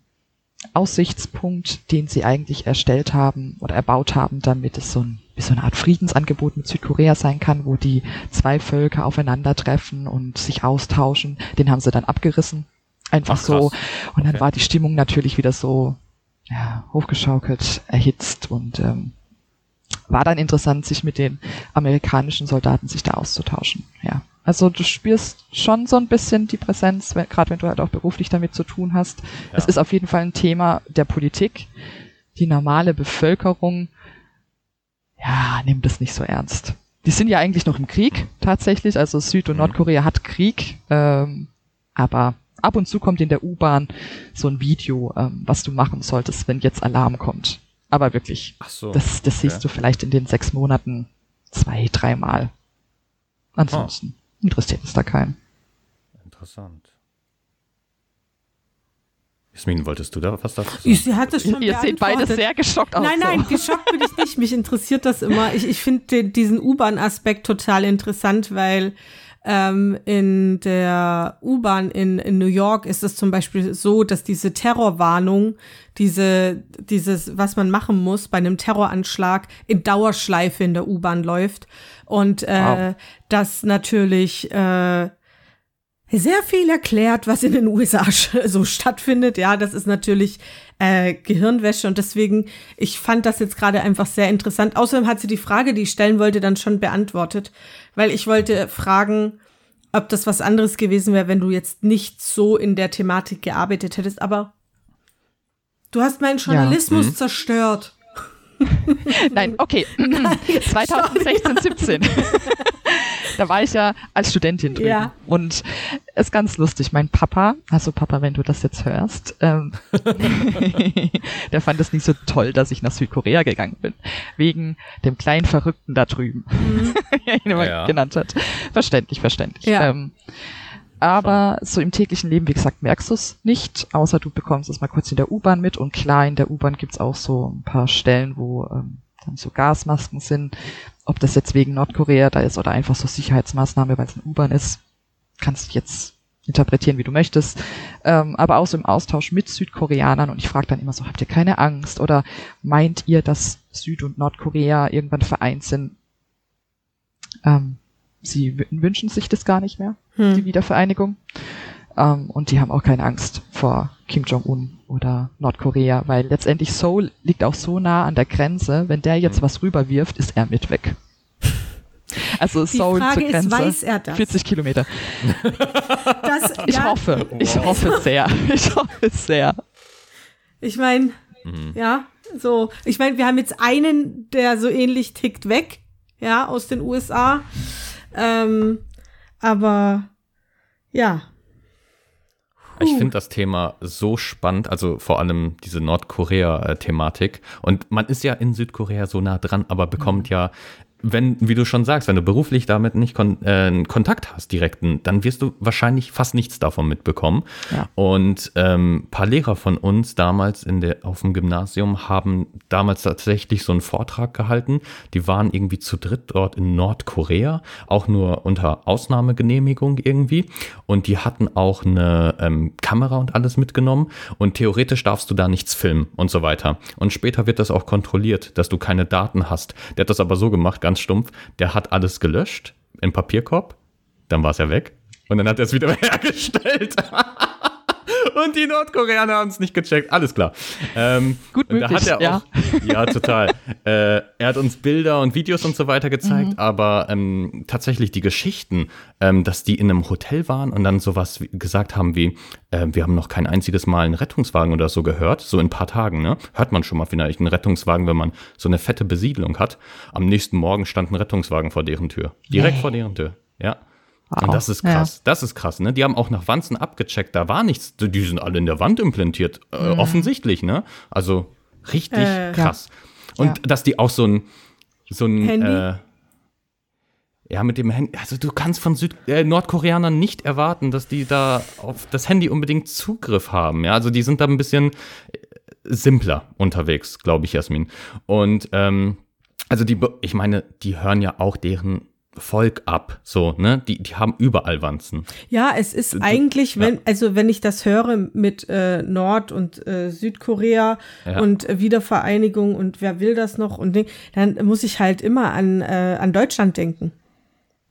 S3: Aussichtspunkt, den sie eigentlich erstellt haben oder erbaut haben, damit es so, ein, so eine Art Friedensangebot mit Südkorea sein kann, wo die zwei Völker aufeinandertreffen und sich austauschen. Den haben sie dann abgerissen. Einfach Ach, so. Und dann okay. war die Stimmung natürlich wieder so ja, hochgeschaukelt, erhitzt und ähm, war dann interessant, sich mit den amerikanischen Soldaten sich da auszutauschen. Ja. Also du spürst schon so ein bisschen die Präsenz, gerade wenn du halt auch beruflich damit zu tun hast. Ja. Es ist auf jeden Fall ein Thema der Politik. Die normale Bevölkerung, ja, nimmt es nicht so ernst. Die sind ja eigentlich noch im Krieg tatsächlich. Also Süd- und mhm. Nordkorea hat Krieg, ähm, aber ab und zu kommt in der U-Bahn so ein Video, ähm, was du machen solltest, wenn jetzt Alarm kommt. Aber wirklich, Ach so, das, das okay. siehst du vielleicht in den sechs Monaten zwei, dreimal. Ansonsten. Oh interessiert es da keinen.
S1: Interessant. Jasmin, wolltest du da was dazu
S2: sagen? Sie hat es schon
S3: Ihr seht beide sehr geschockt aus.
S2: Nein, nein, geschockt bin ich nicht. Mich interessiert das immer. Ich, ich finde diesen U-Bahn-Aspekt total interessant, weil ähm, in der U-Bahn in, in New York ist es zum Beispiel so, dass diese Terrorwarnung, diese, dieses, was man machen muss bei einem Terroranschlag, in Dauerschleife in der U-Bahn läuft. Und äh, wow. das natürlich äh, sehr viel erklärt, was in den USA so stattfindet. Ja, das ist natürlich äh, Gehirnwäsche und deswegen, ich fand das jetzt gerade einfach sehr interessant. Außerdem hat sie die Frage, die ich stellen wollte, dann schon beantwortet weil ich wollte fragen, ob das was anderes gewesen wäre, wenn du jetzt nicht so in der Thematik gearbeitet hättest, aber du hast meinen Journalismus ja. mhm. zerstört.
S3: Nein, okay. Nein, 2016, 17. da war ich ja als Studentin drin. Ja. Und ist ganz lustig. Mein Papa, also Papa, wenn du das jetzt hörst, ähm, der fand es nicht so toll, dass ich nach Südkorea gegangen bin. Wegen dem kleinen Verrückten da drüben, mhm. er ihn immer ja. genannt hat. Verständlich, verständlich. Ja. Ähm, aber so im täglichen Leben, wie gesagt, merkst du es nicht, außer du bekommst es mal kurz in der U-Bahn mit. Und klar, in der U-Bahn gibt's auch so ein paar Stellen, wo ähm, dann so Gasmasken sind. Ob das jetzt wegen Nordkorea da ist oder einfach so Sicherheitsmaßnahme, weil es eine U-Bahn ist, kannst du jetzt interpretieren, wie du möchtest. Ähm, aber auch so im Austausch mit Südkoreanern. Und ich frage dann immer so, habt ihr keine Angst? Oder meint ihr, dass Süd- und Nordkorea irgendwann vereint sind? Ähm, sie wünschen sich das gar nicht mehr, hm. die Wiedervereinigung. Ähm, und die haben auch keine Angst vor Kim Jong-un oder Nordkorea, weil letztendlich Seoul liegt auch so nah an der Grenze, wenn der jetzt hm. was rüberwirft, ist er mit weg. Also die Seoul Frage zur Grenze, ist, weiß er das? 40 Kilometer. Das, ich ja. hoffe, ich hoffe sehr, ich hoffe sehr.
S2: Ich meine, mhm. ja, so, ich meine, wir haben jetzt einen, der so ähnlich tickt weg, ja, aus den USA. Ähm, aber ja.
S1: Ich finde das Thema so spannend, also vor allem diese Nordkorea-Thematik. Und man ist ja in Südkorea so nah dran, aber bekommt ja wenn, wie du schon sagst, wenn du beruflich damit nicht kon äh, Kontakt hast, direkten, dann wirst du wahrscheinlich fast nichts davon mitbekommen.
S3: Ja.
S1: Und ähm, ein paar Lehrer von uns damals in der, auf dem Gymnasium haben damals tatsächlich so einen Vortrag gehalten. Die waren irgendwie zu dritt dort in Nordkorea, auch nur unter Ausnahmegenehmigung irgendwie. Und die hatten auch eine ähm, Kamera und alles mitgenommen. Und theoretisch darfst du da nichts filmen und so weiter. Und später wird das auch kontrolliert, dass du keine Daten hast. Der hat das aber so gemacht, ganz stumpf. Der hat alles gelöscht im Papierkorb. Dann war es ja weg. Und dann hat er es wieder hergestellt. Und die Nordkoreaner haben es nicht gecheckt. Alles klar. Ähm,
S3: Gut
S1: da
S3: möglich,
S1: hat er
S3: ja.
S1: auch, ja, total. äh, er hat uns Bilder und Videos und so weiter gezeigt,
S3: Mhm.
S1: aber ähm, tatsächlich die Geschichten, ähm, dass die in einem Hotel waren und dann sowas gesagt haben wie, äh, wir haben noch kein einziges Mal einen Rettungswagen oder so gehört, so in ein paar Tagen, ne? Hört man schon mal vielleicht einen Rettungswagen, wenn man so eine fette Besiedlung hat. Am nächsten Morgen stand ein Rettungswagen vor deren Tür. Direkt
S3: Nee.
S1: vor deren Tür. Ja.
S3: Wow.
S1: Und das ist
S3: Ja.
S1: krass. Das ist krass, ne? Die haben auch nach Wanzen abgecheckt, da war nichts. Die sind alle in der Wand implantiert. Äh, Offensichtlich, ne? Also richtig
S2: Äh.
S1: krass. Und
S3: Ja.
S1: dass die auch so ein, so ein
S2: Handy?
S1: Äh, ja, mit dem Handy. Also du kannst von Süd äh, Nordkoreanern nicht erwarten, dass die da auf das Handy unbedingt Zugriff haben. Ja, also die sind da ein bisschen äh, simpler unterwegs, glaube ich, Jasmin. Und ähm, also die, ich meine, die hören ja auch deren Volk ab, so, ne? Die, die haben überall Wanzen.
S2: Ja, es ist eigentlich, wenn, also wenn ich das höre mit äh, Nord- und äh, Südkorea
S1: Ja.
S2: und äh, Wiedervereinigung und wer will das noch und Ding, dann muss ich halt immer an, äh, an Deutschland denken.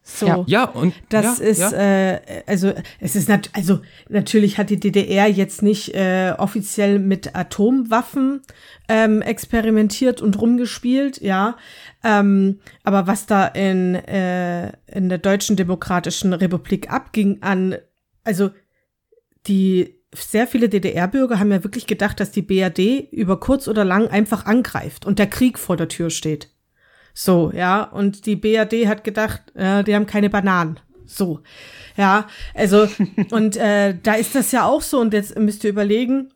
S2: So.
S3: Ja.
S1: Ja, und
S2: Das
S1: ja,
S2: ist,
S1: ja.
S2: äh, also es ist nat also natürlich hat die DDR jetzt nicht äh, offiziell mit Atomwaffen ähm, experimentiert und rumgespielt, ja. Ähm, aber was da in, äh, in der Deutschen Demokratischen Republik abging an, also die sehr viele DDR-Bürger haben ja wirklich gedacht, dass die BRD über kurz oder lang einfach angreift und der Krieg vor der Tür steht. So, ja, und die BRD hat gedacht, äh, die haben keine Bananen. So, ja, also, und äh, da ist das ja auch so, und jetzt müsst ihr überlegen,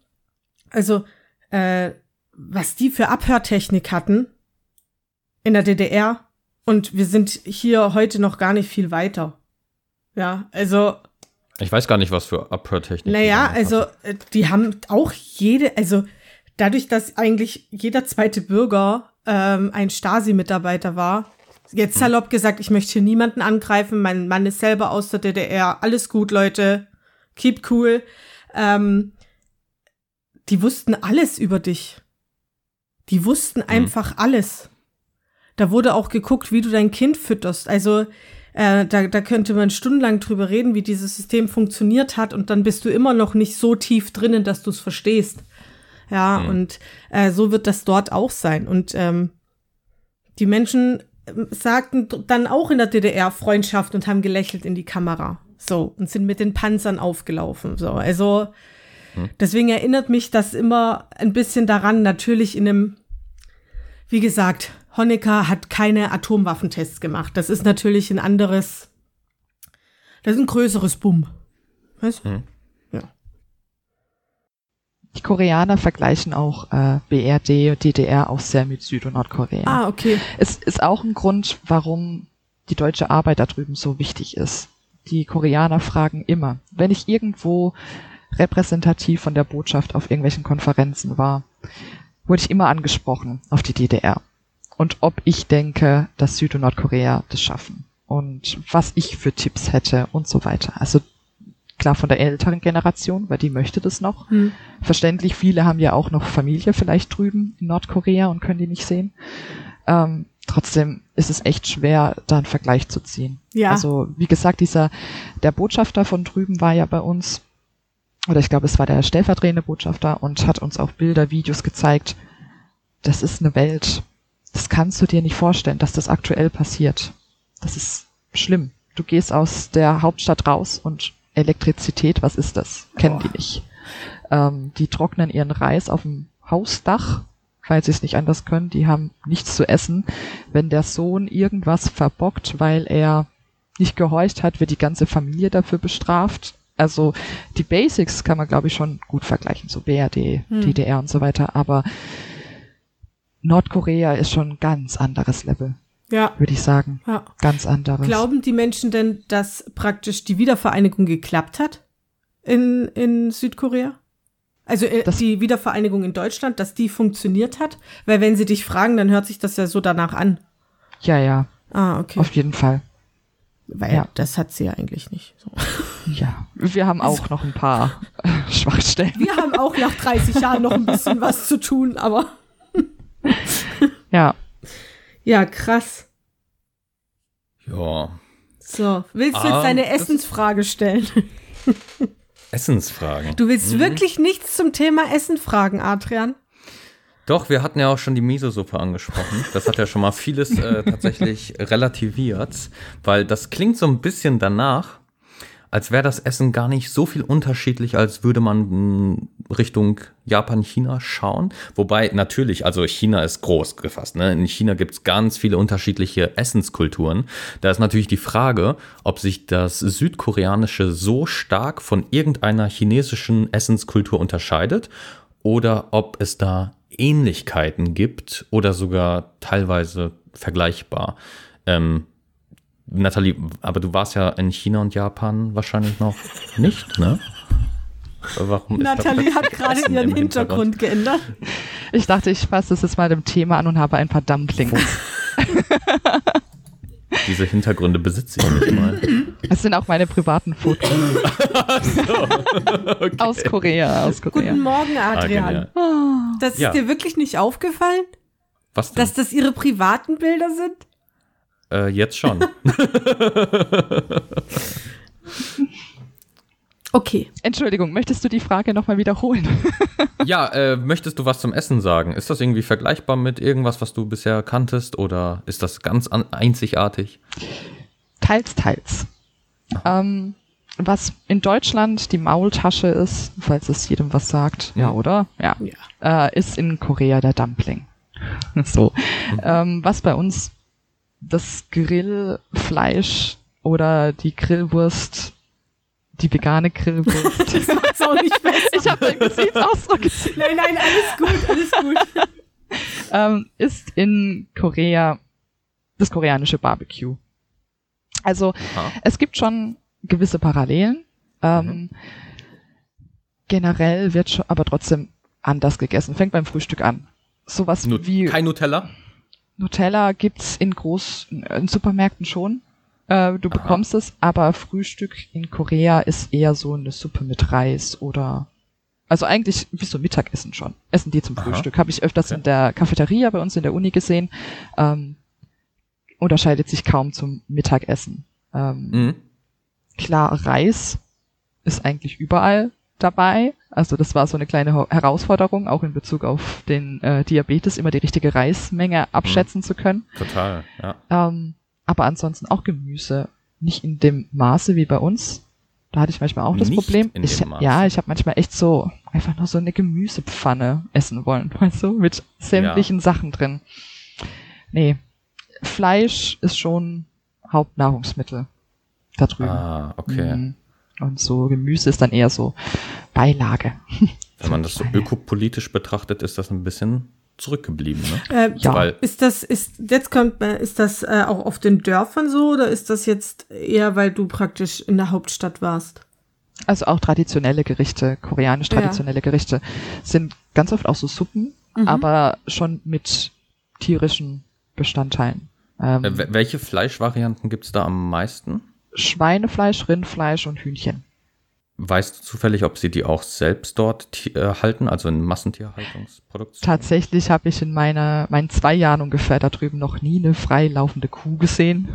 S2: also, äh, was die für Abhörtechnik hatten in der DDR, und wir sind hier heute noch gar nicht viel weiter. Ja, also,
S1: Ich weiß gar nicht, was für Abhörtechnik.
S2: naja, also äh, die haben auch jede, also dadurch, dass eigentlich jeder zweite Bürger ähm, ein Stasi-Mitarbeiter war, jetzt salopp gesagt, ich möchte hier niemanden angreifen, mein Mann ist selber aus der DDR, alles gut, Leute, keep cool. Ähm, die wussten alles über dich. Die wussten
S1: Hm.
S2: einfach alles. Da wurde auch geguckt, wie du dein Kind fütterst. Also äh, da, da könnte man stundenlang drüber reden, wie dieses System funktioniert hat und dann bist du immer noch nicht so tief drinnen, dass du es verstehst. Ja, und äh, so wird das dort auch sein. Und ähm, die Menschen ähm, sagten dann auch in der DDR Freundschaft und haben gelächelt in die Kamera. So, und sind mit den Panzern aufgelaufen. So, also deswegen erinnert mich das immer ein bisschen daran, natürlich in einem, wie gesagt, Honecker hat keine Atomwaffentests gemacht. Das ist natürlich ein anderes, das ist ein größeres Bumm. Weißt?
S1: Hm.
S3: Die Koreaner vergleichen auch äh, BRD und DDR auch sehr mit Süd- und Nordkorea.
S2: Ah, okay.
S3: Es ist auch ein Grund, warum die deutsche Arbeit da drüben so wichtig ist. Die Koreaner fragen immer, wenn ich irgendwo repräsentativ von der Botschaft auf irgendwelchen Konferenzen war, wurde ich immer angesprochen auf die DDR. Und ob ich denke, dass Süd- und Nordkorea das schaffen. Und was ich für Tipps hätte und so weiter. Also klar von der älteren Generation, weil die möchte das noch.
S2: Hm.
S3: Verständlich, viele haben ja auch noch Familie vielleicht drüben in Nordkorea und können die nicht sehen. Ähm, trotzdem ist es echt schwer, da einen Vergleich zu ziehen.
S2: Ja.
S3: Also, wie gesagt, dieser, der Botschafter von drüben war ja bei uns, oder ich glaube, es war der stellvertretende Botschafter und hat uns auch Bilder, Videos gezeigt. Das ist eine Welt. Das kannst du dir nicht vorstellen, dass das aktuell passiert. Das ist schlimm. Du gehst aus der Hauptstadt raus und Elektrizität, was ist das? Kennen die nicht. Ähm, die trocknen ihren Reis auf dem Hausdach, weil sie es nicht anders können. Die haben nichts zu essen. Wenn der Sohn irgendwas verbockt, weil er nicht gehorcht hat, wird die ganze Familie dafür bestraft. Also die Basics kann man, glaube ich, schon gut vergleichen, so BRD,
S2: Hm.
S3: DDR und so weiter. Aber Nordkorea ist schon ein ganz anderes Level.
S2: Ja.
S3: würde ich sagen.
S2: ja.
S3: Ganz anderes.
S2: Glauben die Menschen denn, dass praktisch die Wiedervereinigung geklappt hat in, in Südkorea? Also äh,
S3: Das-
S2: die Wiedervereinigung in Deutschland, dass die funktioniert hat? Weil wenn sie dich fragen, dann hört sich das ja so danach an.
S3: ja, ja,
S2: Ah, okay.
S3: auf jeden Fall.
S2: Weil
S3: ja.
S2: das hat sie ja eigentlich nicht. So.
S3: Ja, wir haben auch noch ein paar Schwachstellen.
S2: Wir haben auch nach 30 Jahren noch ein bisschen was zu tun, aber
S3: Ja,
S2: ja, krass.
S1: Ja.
S2: So, willst du
S1: Ah,
S2: jetzt deine Essensfrage stellen?
S1: Essensfragen.
S2: Du willst
S1: Mhm.
S2: wirklich nichts zum Thema Essen fragen, Adrian?
S1: Doch, wir hatten ja auch schon die Miso-Suppe angesprochen. Das hat ja schon mal vieles äh, tatsächlich relativiert, weil das klingt so ein bisschen danach, als wäre das Essen gar nicht so viel unterschiedlich, als würde man mh, Richtung Japan, China schauen. Wobei natürlich, also China ist groß gefasst. Ne? In China gibt es ganz viele unterschiedliche Essenskulturen. Da ist natürlich die Frage, ob sich das Südkoreanische so stark von irgendeiner chinesischen Essenskultur unterscheidet oder ob es da Ähnlichkeiten gibt oder sogar teilweise vergleichbar. Ähm, Nathalie, aber du warst ja in China und Japan wahrscheinlich noch nicht, ne? Warum ist
S2: Nathalie hat gerade ihren Hintergrund geändert.
S3: ich dachte, ich fasse das jetzt mal dem Thema an und habe ein paar Dumplings.
S1: Diese Hintergründe besitze ich nicht mal.
S3: Das sind auch meine privaten Fotos. Aus Korea, aus Korea.
S2: Guten Morgen,
S1: Ah,
S2: Adrian.
S1: genial.
S2: Das ist
S1: Ja.
S2: dir wirklich nicht aufgefallen,
S1: Was denn?
S2: dass das ihre privaten Bilder sind?
S1: Äh, jetzt schon.
S2: Okay.
S3: Entschuldigung, möchtest du die Frage nochmal wiederholen?
S1: ja, äh, möchtest du was zum Essen sagen? Ist das irgendwie vergleichbar mit irgendwas, was du bisher kanntest oder ist das ganz an einzigartig?
S3: Teils, teils. Ähm, was in Deutschland die Maultasche ist, falls es jedem was sagt, ja, oder? Ja. Äh, ist in Korea der Dumpling. so. Ähm, was bei uns das Grillfleisch oder die Grillwurst, die vegane Grillwurst.
S2: Das macht's auch nicht besser.
S3: ich habe deinen Gesichtsausdruck gesehen.
S2: Nein, nein, alles gut, alles gut.
S3: ähm, ist in Korea das koreanische Barbecue. Also
S1: Aha.
S3: es gibt schon gewisse Parallelen. Ähm, Generell wird schon, aber trotzdem anders gegessen. Fängt beim Frühstück an. Sowas
S1: Nu
S3: wie
S1: kein Nutella?
S3: Nutella gibt's in großen in Supermärkten schon. Äh, du
S1: Aha.
S3: bekommst es, aber Frühstück in Korea ist eher so eine Suppe mit Reis oder also eigentlich wie so Mittagessen schon. Essen die zum
S1: Aha.
S3: Frühstück. Habe ich öfters
S1: Okay.
S3: in der Cafeteria bei uns in der Uni gesehen. Ähm, unterscheidet sich kaum zum Mittagessen. Ähm,
S1: Mhm.
S3: klar, Reis ist eigentlich überall dabei. Also das war so eine kleine Herausforderung, auch in Bezug auf den äh, Diabetes, immer die richtige Reismenge abschätzen zu können.
S1: Total, ja.
S3: Ähm, aber ansonsten auch Gemüse. Nicht in dem Maße wie bei uns. Da hatte ich manchmal auch das
S1: Nicht
S3: Problem. ich, ja, ich habe manchmal echt so einfach nur so eine Gemüsepfanne essen wollen, weißt du, mit sämtlichen Sachen drin. Nee, Fleisch ist schon Hauptnahrungsmittel da drüben.
S1: Ah, okay.
S3: Mhm. Und so Gemüse ist dann eher so Beilage.
S1: Wenn man das so ökopolitisch betrachtet, ist das ein bisschen zurückgeblieben, ne?
S2: Äh,
S3: Ja.
S1: Weil,
S2: Ist das, ist, jetzt kommt, äh, ist das äh, auch auf den Dörfern so oder ist das jetzt eher, weil du praktisch in der Hauptstadt warst?
S3: Also auch traditionelle Gerichte, koreanisch
S2: Ja.
S3: traditionelle Gerichte, sind ganz oft auch so Suppen,
S2: Mhm.
S3: aber schon mit tierischen Bestandteilen. Ähm,
S1: äh, wel- welche Fleischvarianten gibt's da am meisten?
S3: Schweinefleisch, Rindfleisch und Hühnchen.
S1: Weißt du zufällig, ob sie die auch selbst dort äh, halten, also in Massentierhaltungsproduktion?
S3: Tatsächlich habe ich in meiner, meinen zwei Jahren ungefähr da drüben noch nie eine freilaufende Kuh gesehen.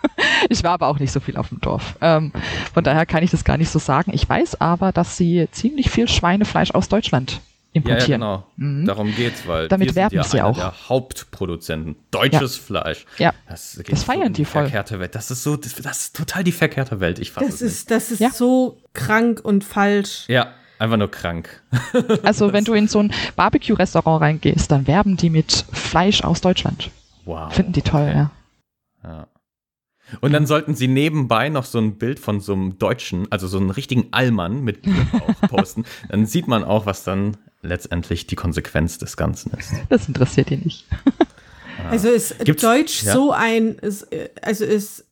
S3: ich war aber auch nicht so viel auf dem Dorf. Ähm, von daher kann ich das gar nicht so sagen. Ich weiß aber, dass sie ziemlich viel Schweinefleisch aus Deutschland
S1: Ja, ja,
S3: importieren.
S1: genau.
S3: Mhm.
S1: Darum geht's, weil
S3: Damit
S1: wir
S3: werben
S1: sind ja
S3: sie auch.
S1: der Hauptproduzenten. Deutsches Fleisch.
S3: Ja.
S1: Das, geht
S3: Das feiern
S1: so
S3: die voll.
S1: Verkehrte Welt. Das ist so, das, das ist total die verkehrte Welt. Ich fasse
S2: Das
S1: es nicht.
S2: ist, das ist
S3: Ja.
S2: so krank und falsch.
S1: Ja, einfach nur krank.
S3: Also wenn du in so ein Barbecue-Restaurant reingehst, dann werben die mit Fleisch aus Deutschland.
S1: Wow.
S3: Finden die toll,
S1: Okay.
S3: ja.
S1: Ja. Und dann sollten sie nebenbei noch so ein Bild von so einem Deutschen, also so einen richtigen Allmann mit Bier auch posten. Dann sieht man auch, was dann letztendlich die Konsequenz des Ganzen ist.
S3: Das interessiert die nicht.
S2: Also ist
S1: Gibt's-
S2: Deutsch
S1: ja?
S2: so ein, ist, äh, also ist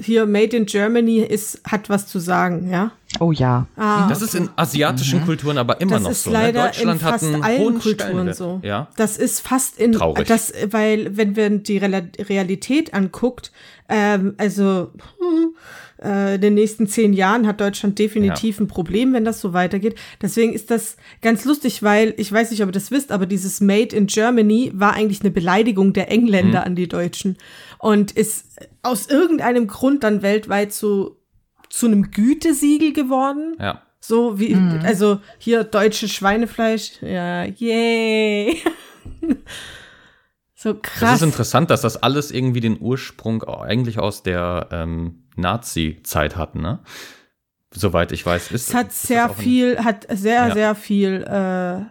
S2: hier Made in Germany ist, hat was zu sagen, ja?
S3: Oh ja.
S2: Ah,
S1: Das ist in asiatischen Kulturen aber immer
S2: das
S1: noch
S2: ist
S1: so.
S2: leider
S1: ne? Deutschland
S2: in fast
S1: hat einen
S2: allen
S1: hohen
S2: Kulturen
S1: Stellenwert.
S2: so.
S1: Ja.
S2: Das ist fast in
S1: Traurig.
S2: das, weil wenn wir die Realität anguckt, ähm, also hm, äh, in den nächsten zehn Jahren hat Deutschland definitiv ein Problem, wenn das so weitergeht. Deswegen ist das ganz lustig, weil ich weiß nicht, ob ihr das wisst, aber dieses Made in Germany war eigentlich eine Beleidigung der Engländer
S1: Mhm.
S2: an die Deutschen und ist aus irgendeinem Grund dann weltweit so zu einem Gütesiegel geworden.
S1: Ja.
S2: So wie, also hier deutsches Schweinefleisch, ja, yay. so
S1: Das
S2: krass.
S1: ist interessant, dass das alles irgendwie den Ursprung eigentlich aus der ähm, Nazi-Zeit hat, ne? Soweit ich weiß. Ist,
S2: es hat
S1: ist das
S2: sehr
S1: ein-
S2: viel, hat sehr,
S1: Ja.
S2: sehr viel äh,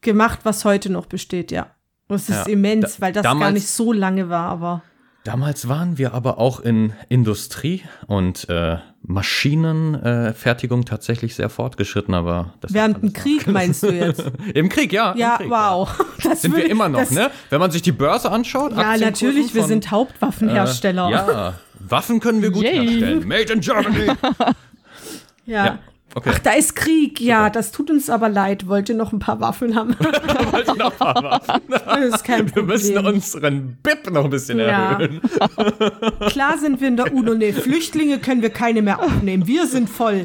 S2: gemacht, was heute noch besteht, ja. Und es ist
S1: Ja.
S2: immens,
S1: Da-
S2: weil das gar
S1: damals-
S2: nicht so lange war, aber
S1: Damals waren wir aber auch in Industrie und äh, Maschinenfertigung äh, tatsächlich sehr fortgeschritten, aber das
S2: während dem Krieg meinst du jetzt?
S1: Im Krieg, ja.
S2: ja,
S1: Krieg,
S2: wow. Das
S1: Sind wir immer noch, ne? Wenn man sich die Börse anschaut.
S2: Ja, natürlich, wir
S1: von,
S2: sind Hauptwaffenhersteller.
S1: Äh, ja, Waffen können wir gut
S3: Yay.
S1: herstellen. Made in Germany.
S2: ja.
S1: ja, okay.
S2: Ach, da ist Krieg, ja, das tut uns aber leid. Wollt ihr noch ein paar Waffen haben?
S1: Wollte noch ein paar Waffen.
S2: Das ist kein
S1: Wir
S2: Problem.
S1: müssen unseren BIP noch ein bisschen
S2: Ja.
S1: erhöhen.
S2: Klar sind wir in der UNO. Nee, Flüchtlinge können wir keine mehr aufnehmen. Wir sind voll.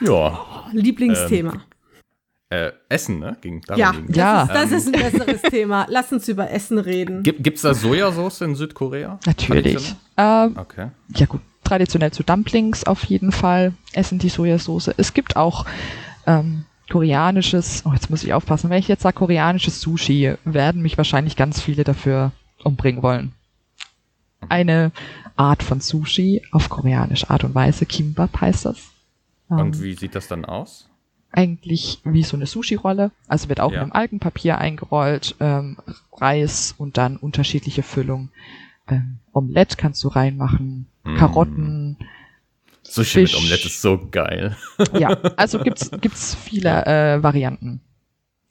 S1: Ja.
S2: Lieblingsthema.
S1: Äh, Essen, ne? Ging,
S2: ja,
S1: ging.
S2: das,
S3: Ja.
S2: Ist, das ist ein besseres Thema. Lass uns über Essen reden.
S1: Gibt es da Sojasauce in Südkorea?
S3: Natürlich. Ähm,
S1: Okay.
S3: ja gut, traditionell zu Dumplings auf jeden Fall essen die Sojasauce. Es gibt auch ähm, koreanisches, oh jetzt muss ich aufpassen, wenn ich jetzt sage koreanisches Sushi, werden mich wahrscheinlich ganz viele dafür umbringen wollen. Eine Art von Sushi auf koreanische Art und Weise, Kimbap heißt das. Ähm,
S1: Und wie sieht das dann aus?
S3: eigentlich wie so eine Sushi-Rolle. Also wird auch
S1: Ja.
S3: in einem Algenpapier eingerollt, ähm, Reis und dann unterschiedliche Füllungen. Ähm, Omelette kannst du reinmachen,
S1: Mm.
S3: Karotten.
S1: Sushi mit
S3: Fisch.
S1: Omelette ist so geil.
S3: Ja, also gibt's gibt's viele äh, Varianten.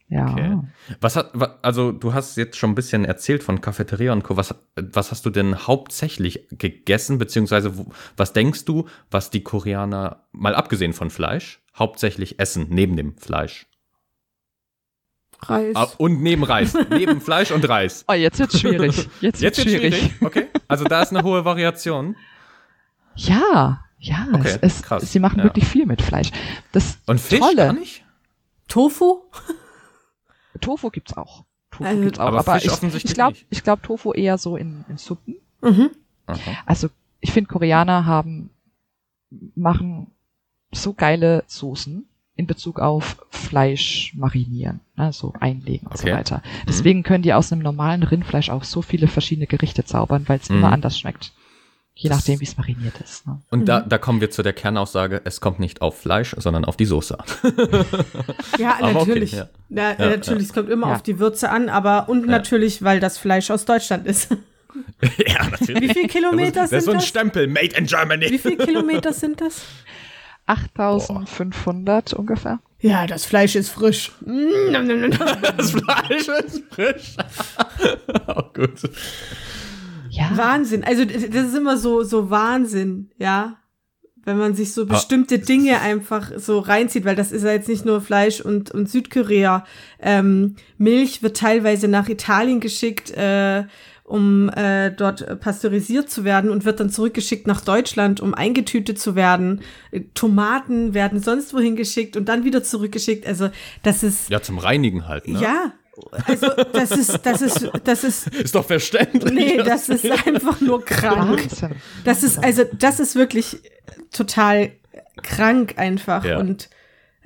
S3: Ja.
S1: Okay. Was hat, also du hast jetzt schon ein bisschen erzählt von Cafeteria und Co. Was, was hast du denn hauptsächlich gegessen, beziehungsweise was denkst du, was die Koreaner, mal abgesehen von Fleisch, hauptsächlich essen, neben dem Fleisch?
S2: Reis.
S1: Ah, und neben Reis. neben Fleisch und Reis.
S3: Oh, jetzt wird's schwierig. Jetzt,
S1: Jetzt
S3: wird's
S1: wird
S3: schwierig.
S1: schwierig. Okay. Also da ist eine hohe Variation.
S3: Ja, ja.
S1: Okay,
S3: es, es,
S1: krass,
S3: Sie machen
S1: ja.
S3: wirklich viel mit Fleisch. Das
S1: Und Fisch
S3: Tolle.
S1: gar nicht?
S2: Tofu?
S3: Tofu gibt's auch. Tofu
S2: Also-
S3: gibt's auch.
S1: Aber
S3: Aber,
S1: Fisch
S3: ich,
S1: offensichtlich
S3: ich glaube,
S1: nicht.
S3: ich glaube Tofu eher so in, in Suppen.
S2: Mhm.
S3: Also ich finde Koreaner haben machen so geile Soßen in Bezug auf Fleisch marinieren, ne, so einlegen und
S1: Okay.
S3: so weiter. Deswegen können die aus einem normalen Rindfleisch auch so viele verschiedene Gerichte zaubern, weil es
S1: Mhm.
S3: immer anders schmeckt. Je
S1: Das-
S3: nachdem, wie es mariniert ist. Ne?
S1: Und da, da kommen wir zu der Kernaussage, es kommt nicht auf Fleisch, sondern auf die Soße an.
S2: Ja,
S1: Aber okay,
S2: natürlich.
S1: ja.
S2: Na,
S1: Ja,
S2: natürlich, es kommt immer
S3: Ja.
S2: auf die Würze an, aber und natürlich, weil das Fleisch aus Deutschland ist.
S1: ja, natürlich.
S2: Wie viele Kilometer
S1: das ist
S2: sind
S1: so ein
S2: das?
S1: Stempel, made in Germany.
S2: Wie viele Kilometer sind das?
S3: 8500 ungefähr.
S2: Ja, das Fleisch ist frisch. Mm.
S1: Das Fleisch ist frisch. oh, gut.
S3: Ja.
S2: Wahnsinn. Also das ist immer so so Wahnsinn, ja. Wenn man sich so bestimmte Dinge einfach so reinzieht, weil das ist ja jetzt nicht nur Fleisch und, und Südkorea. Ähm, Milch wird teilweise nach Italien geschickt, äh, um äh, dort pasteurisiert zu werden und wird dann zurückgeschickt nach Deutschland, um eingetütet zu werden. Äh, Tomaten werden sonst wohin geschickt und dann wieder zurückgeschickt. Also das ist
S1: Ja, zum Reinigen halt, ne?
S2: ja, also das ist das ist das ist
S1: Ist doch verständlich.
S2: nee, das ist einfach nur krank. Das ist, also, das ist wirklich total krank einfach.
S1: Ja.
S2: Und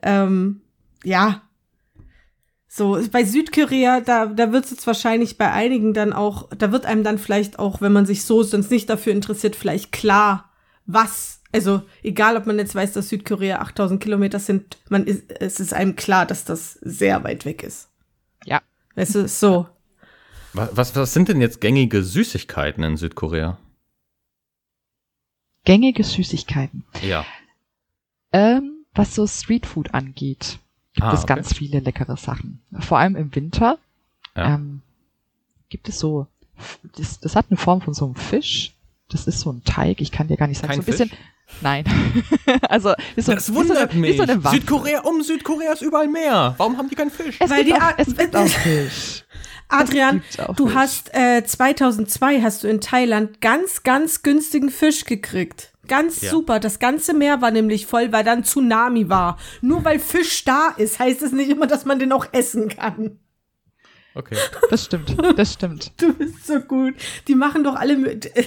S2: ähm, ja. So, bei Südkorea, da, da wird es jetzt wahrscheinlich bei einigen dann auch, da wird einem dann vielleicht auch, wenn man sich so sonst nicht dafür interessiert, vielleicht klar, was, also egal, ob man jetzt weiß, dass Südkorea 8000 Kilometer sind, man ist, es ist einem klar, dass das sehr weit weg ist. Weißt du, so.
S1: Was, was, was sind denn jetzt gängige Süßigkeiten in Südkorea?
S3: Gängige Süßigkeiten.
S1: Ja.
S3: Ähm, was so Streetfood angeht, gibt
S1: Ah,
S3: es
S1: okay.
S3: ganz viele leckere Sachen. Vor allem im Winter.
S1: Ja.
S3: Ähm, gibt es so, das, das hat eine Form von so einem Fisch. Das ist so ein Teig, ich kann dir gar nicht sagen.
S1: Kein
S3: so ein bisschen.
S1: Fisch?
S3: Nein. also ist so,
S1: Das wundert
S3: so eine,
S1: mich.
S3: So.
S1: Südkorea, um Südkorea ist überall Meer. Warum haben die keinen Fisch?
S3: Es
S2: Weil
S3: gibt,
S2: die
S3: auch, es gibt auch Fisch.
S2: Adrian, du
S3: nicht.
S2: hast äh, 2002 hast du in Thailand ganz, ganz günstigen Fisch gekriegt. Ganz
S1: Ja.
S2: super. Das ganze Meer war nämlich voll, weil dann Tsunami war. Nur weil Fisch da ist, heißt es nicht immer, dass man den auch essen kann.
S1: Okay.
S3: Das stimmt, das stimmt.
S2: Du bist so gut. Die machen doch alle mit.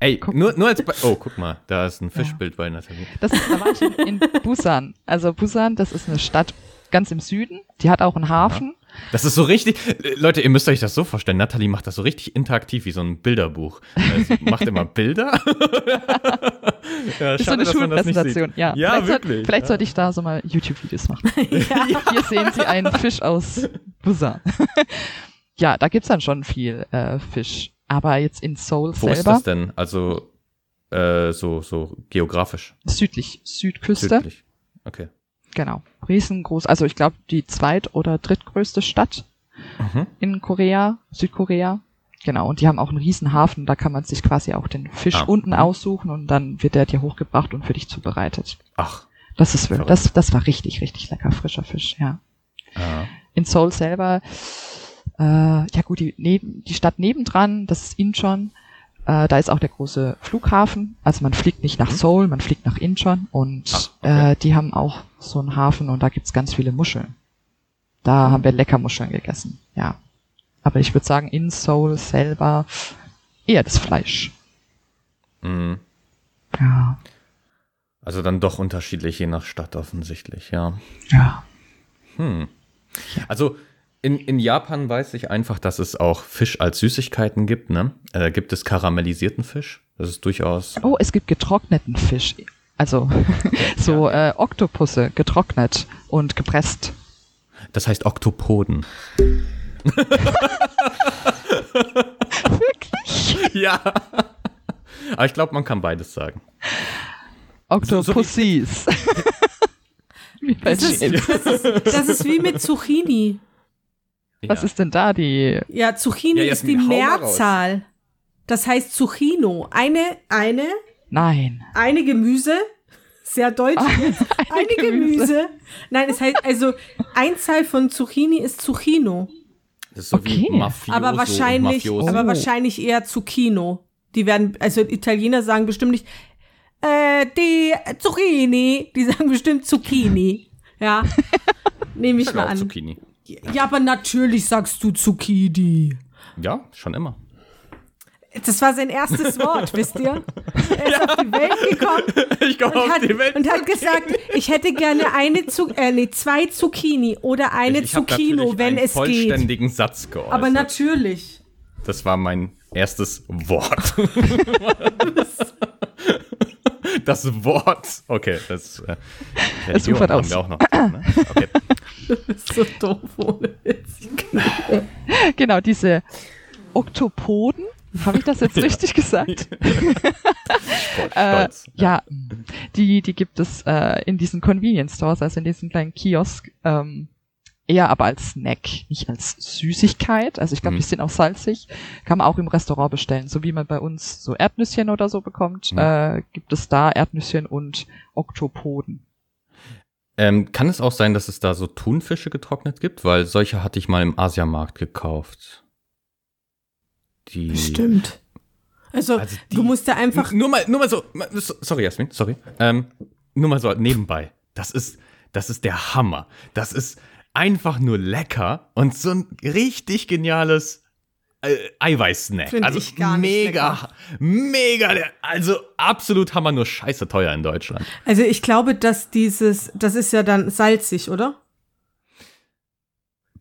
S1: Ey, nur, nur als Be Oh, guck mal, da ist ein Fischbild bei Nathalie.
S3: Das, da war ich in, in Busan. Also Busan, das ist eine Stadt ganz im Süden. Die hat auch einen Hafen.
S1: Das ist so richtig. äh, Leute, ihr müsst euch das so vorstellen. Nathalie macht das so richtig interaktiv wie so ein Bilderbuch. Äh, Sie macht immer Bilder. ja,
S3: Das ist so eine
S1: schade,
S3: Schulpräsentation. Ja,
S1: ja
S3: vielleicht, soll-
S1: wirklich.
S3: vielleicht
S1: ja.
S3: sollte ich da so mal YouTube-Videos machen.
S2: ja.
S3: Hier sehen Sie einen Fisch aus Busan. ja, da gibt's dann schon viel äh, Fisch. Aber jetzt in Seoul
S1: Wo ist
S3: selber,
S1: das denn? Also, äh, so, so geografisch.
S3: südlich, Südküste,
S1: Südlich. Okay.
S3: genau. Riesengroß, also ich glaube die zweit- oder drittgrößte Stadt
S1: Mhm.
S3: in Korea, Südkorea. Genau, und die haben auch einen riesen Hafen, da kann man sich quasi auch den Fisch
S1: Ah,
S3: unten
S1: mhm.
S3: aussuchen und dann wird der dir hochgebracht und für dich zubereitet.
S1: Ach.
S3: Das ist wirklich, das, das war richtig, richtig lecker, frischer Fisch, ja.
S1: Ja.
S3: in Seoul selber, äh, ja gut, die, neben, die Stadt nebendran, das ist Incheon, äh, da ist auch der große Flughafen. Also man fliegt nicht nach
S1: Mhm.
S3: Seoul, man fliegt nach Incheon und
S1: Ach, okay.
S3: äh, die haben auch so einen Hafen und da gibt's ganz viele Muscheln. Da haben wir lecker Muscheln gegessen, ja. Aber ich würde sagen, in Seoul selber eher das Fleisch.
S1: Mhm.
S3: Ja,
S1: Also dann doch unterschiedlich je nach Stadt offensichtlich, ja.
S3: ja.
S1: Hm. Also in, in Japan weiß ich einfach, dass es auch Fisch als Süßigkeiten gibt, ne? Äh, gibt es karamellisierten Fisch. Das ist durchaus.
S3: Oh, es gibt getrockneten Fisch. Also so äh, Oktopusse getrocknet und gepresst.
S1: Das heißt Oktopoden.
S3: Wirklich?
S1: ja. Aber ich glaube, man kann beides sagen.
S3: Octopussies. Wie bei
S2: Das ist,
S3: Jane.
S2: das, ist, das ist wie mit Zucchini.
S3: Was
S1: ja.
S3: ist denn da die?
S2: Ja, Zucchini
S1: Ja,
S2: ist die. Mehrzahl. Das heißt Zucchino. Eine, eine,
S3: Nein.
S2: eine Gemüse. Sehr deutsch. jetzt. eine Gemüse. Nein, es heißt, also Einzahl von Zucchini ist Zucchino.
S1: Das ist so
S3: Okay.
S1: wie Mafioso
S2: Aber wahrscheinlich,
S1: Mafiosi.
S2: aber wahrscheinlich eher Zucchino. Die werden, also Italiener sagen bestimmt nicht, äh, die Zucchini. Die sagen bestimmt Zucchini. Ja. Nehme ich mal
S1: auch
S2: an.
S1: Zucchini.
S2: Ja, aber natürlich sagst du Zucchini.
S1: Ja, schon immer.
S2: Das war sein erstes Wort, wisst ihr? Er ist auf die Welt gekommen
S1: Ich komme
S2: und hat, und hat gesagt, ich hätte gerne eine Zu äh, nee, zwei Zucchini oder eine
S1: ich hab
S2: Zucchino, wenn
S1: einen
S2: es geht.
S1: vollständigen Satz geäußert.
S2: Aber natürlich.
S1: Das war mein erstes Wort. das Wort. Okay, das. Äh,
S3: Es
S1: Religion
S3: ufert
S1: haben
S3: aus.
S1: wir auch noch. Ne? Okay.
S2: ist so doof ohne Witz.
S3: Genau, diese Oktopoden. Habe ich das jetzt richtig gesagt?
S1: Stolz.
S3: Äh, ja, die, die gibt es äh, in diesen Convenience Stores, also in diesen kleinen Kiosk, ähm, eher aber als Snack, nicht als Süßigkeit. Also ich glaube,
S1: Mhm.
S3: die sind auch salzig. Kann man auch im Restaurant bestellen. So wie man bei uns so Erdnüsschen oder so bekommt,
S1: Mhm.
S3: äh, gibt es da Erdnüsschen und Oktopoden.
S1: Ähm, kann es auch sein, dass es da so Thunfische getrocknet gibt? Weil solche hatte ich mal im Asiamarkt gekauft. Die.
S2: Stimmt. Also,
S1: Also die-
S2: du musst ja einfach.
S1: Nur mal, nur mal so. Sorry, Jasmin, sorry. Ähm, nur mal so nebenbei. Das ist, das ist der Hammer. Das ist einfach nur lecker und so ein richtig geniales äh, Eiweißsnack. Also
S2: ich gar nicht
S1: mega, mega, also absolut Hammer, nur scheiße teuer in Deutschland.
S2: Also, ich glaube, dass dieses. Das ist ja dann salzig, oder?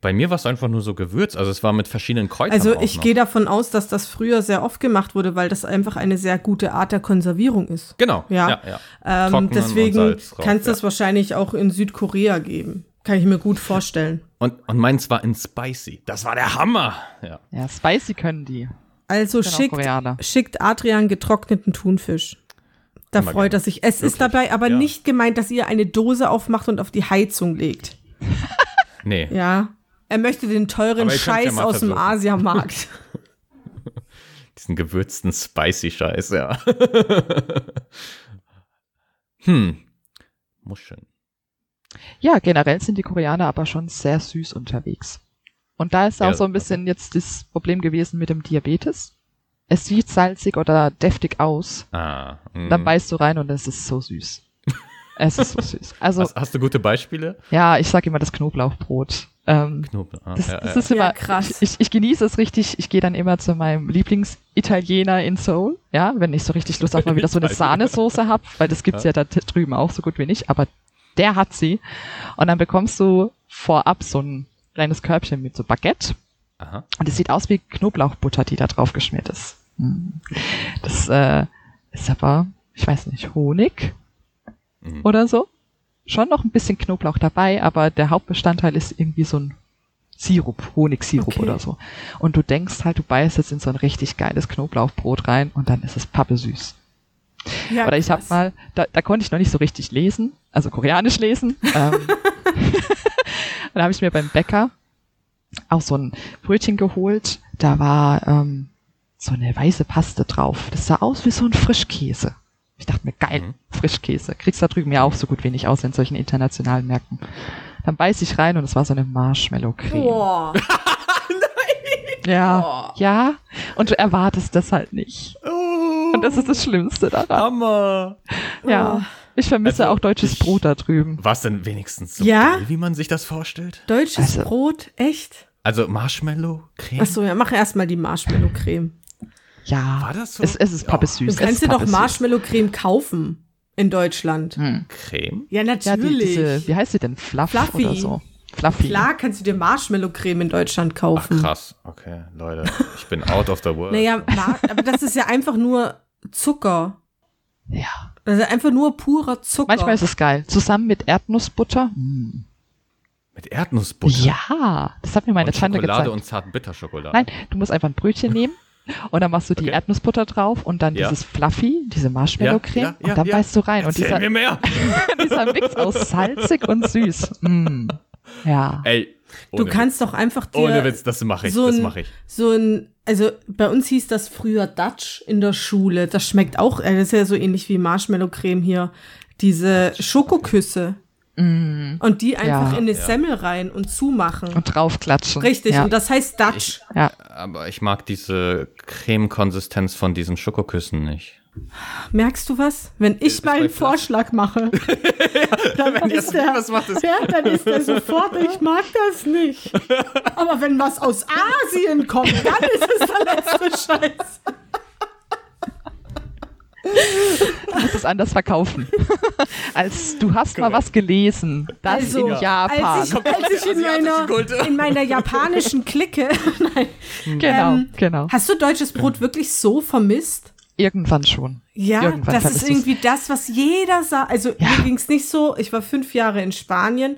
S1: Bei mir war es einfach nur so Gewürz, also es war mit verschiedenen Kräutern.
S2: Also, ich gehe davon aus, dass das früher sehr oft gemacht wurde, weil das einfach eine sehr gute Art der Konservierung ist.
S1: Genau.
S2: Ja.
S1: ja, ja.
S2: Ähm, deswegen kannst du
S1: ja.
S2: das wahrscheinlich auch in Südkorea geben. Kann ich mir gut vorstellen.
S1: Und, und meins war in Spicy. Das war der Hammer. Ja.
S3: Ja, spicy können die.
S2: Also schickt, schickt Adrian getrockneten Thunfisch. Da
S1: Immer
S2: freut
S1: gerne.
S2: er sich. Es ist
S1: Wirklich,
S2: dabei aber
S1: ja.
S2: nicht gemeint, dass ihr eine Dose aufmacht und auf die Heizung legt.
S1: Nee.
S2: Ja. Er möchte den teuren
S1: ja
S2: Scheiß
S1: mal
S2: aus dem
S1: versuchen.
S2: Asiamarkt.
S1: Diesen gewürzten spicy Scheiß, ja. hm. Muscheln.
S3: Ja, generell sind die Koreaner aber schon sehr süß unterwegs. Und da ist auch
S1: Ja,
S3: so ein bisschen jetzt das Problem gewesen mit dem Diabetes. Es sieht salzig oder deftig aus.
S1: Ah. hm.
S3: Dann beißt du rein und es ist so süß. Es ist so süß. Also,
S1: hast, hast du gute Beispiele?
S3: ja, ich sag immer das Knoblauchbrot. Ähm,
S1: Knoblauch. Ah,
S3: das,
S1: ja,
S3: das
S1: ja.
S3: ist immer,
S2: Ja, krass.
S3: Ich, ich genieße es richtig. Ich gehe dann immer zu meinem Lieblingsitaliener in Seoul, ja, wenn ich so richtig Lust auf mal wieder so eine. Sahnesoße hab, weil das gibt's ja, da drüben auch so gut wie nicht, aber der hat sie. Und dann bekommst du vorab so ein kleines Körbchen mit so Baguette
S1: Aha.
S3: und es sieht aus wie Knoblauchbutter, die da drauf geschmiert ist. Mm. Das äh, ist aber, ich weiß nicht, Honig
S1: Mhm.
S3: oder so. Schon noch ein bisschen Knoblauch dabei, aber der Hauptbestandteil ist irgendwie so ein Sirup, Honigsirup
S2: Okay.
S3: oder so. Und du denkst halt, du beißt jetzt in so ein richtig geiles Knoblauchbrot rein und dann ist es pappesüß.
S2: Ja,
S3: Oder ich habe mal, da, da konnte ich noch nicht so richtig lesen, also koreanisch lesen. Ähm, und da habe ich mir beim Bäcker auch so ein Brötchen geholt. Da war ähm, so eine weiße Paste drauf. Das sah aus wie so ein Frischkäse. Ich dachte mir, geil,
S1: Mhm.
S3: Frischkäse. Kriegst da drüben ja auch so gut wenig aus in solchen internationalen Märkten. Dann beiß ich rein und es war so eine Marshmallow-Creme.
S2: Boah.
S3: Ja,
S2: Boah.
S3: ja. Und du erwartest das halt nicht.
S1: Oh,
S3: Und das ist das Schlimmste daran.
S1: Hammer.
S3: Ja. Ich vermisse
S1: Also,
S3: auch deutsches
S1: ich-
S3: Brot da drüben.
S1: War es denn wenigstens so
S2: Ja?
S1: geil, wie man sich das vorstellt?
S2: Deutsches
S3: Also-
S2: Brot, echt?
S1: Also Marshmallow, Creme.
S2: Achso, ja, mach erstmal die Marshmallow-Creme.
S3: Ja.
S1: War das so?
S3: Es, es ist
S1: Ja.
S3: pappesüß.
S2: Du
S3: es
S2: kannst dir doch. Marshmallow-Creme kaufen in Deutschland.
S3: Hm.
S1: Creme?
S2: Ja,
S3: Ja, die,
S2: natürlich.
S3: diese, wie heißt sie denn? Fluff
S2: Fluffy.
S3: oder so. Fluffy.
S2: Klar kannst du dir Marshmallow-Creme in Deutschland
S1: Ach
S2: kaufen.
S1: krass. Okay, Leute, ich bin out of the world.
S2: Naja, aber das ist ja einfach nur Zucker.
S3: Ja.
S2: Das ist einfach nur purer Zucker.
S3: Manchmal ist es geil. Zusammen mit Erdnussbutter. Hm.
S1: Mit Erdnussbutter.
S3: Ja, das hat mir meine
S1: und
S3: Tante
S1: Schokolade
S3: gezeigt.
S1: und Zartbitterschokolade.
S3: Nein, du musst einfach ein Brötchen nehmen und dann machst du die
S1: Okay.
S3: Erdnussbutter drauf und dann
S1: Ja.
S3: dieses Fluffy, diese Marshmallow-Creme
S1: Ja, ja, ja,
S3: und dann
S1: ja.
S3: beißt du rein. Und
S1: Erzähl
S3: dieser,
S1: mir mehr.
S3: dieser Mix aus salzig und süß. Mm. Ja.
S1: Ey,
S2: Du kannst doch einfach dir
S1: Witz. Ohne Witz, das mache ich,
S2: so
S1: das
S2: ein,
S1: mache ich.
S2: so ein, also bei uns hieß das früher Dutch in der Schule. Das schmeckt auch, äh, das ist ja so ähnlich wie Marshmallow-Creme hier. Diese Schokoküsse.
S3: Mm.
S2: Und die einfach
S3: Ja.
S2: in eine
S1: Ja.
S2: Semmel rein und zumachen.
S3: Und draufklatschen.
S2: Richtig,
S3: Ja.
S2: und das heißt Dutch.
S3: ja.
S1: Aber ich mag diese Creme-Konsistenz von diesen Schokoküssen nicht.
S2: Merkst du was? Wenn ich mal einen Vorschlag mache, dann
S1: Wenn
S2: ist der,
S1: was macht, ist-
S2: ja, dann ist der sofort, ich mag das nicht. Aber wenn was aus Asien kommt, dann ist es der letzte Scheiß.
S3: Du musst es anders verkaufen. Als du hast mal was gelesen. Das
S2: Also,
S3: in Japan.
S2: Als ich, als ich in, meiner, in meiner japanischen Clique, nein,
S3: genau,
S2: ähm,
S3: genau.
S2: hast du deutsches Brot wirklich so vermisst?
S3: Irgendwann schon.
S2: Ja,
S3: Irgendwann
S2: das ist irgendwie das, was jeder sagt. Also
S3: Ja.
S2: mir ging es nicht so. Ich war fünf Jahre in Spanien.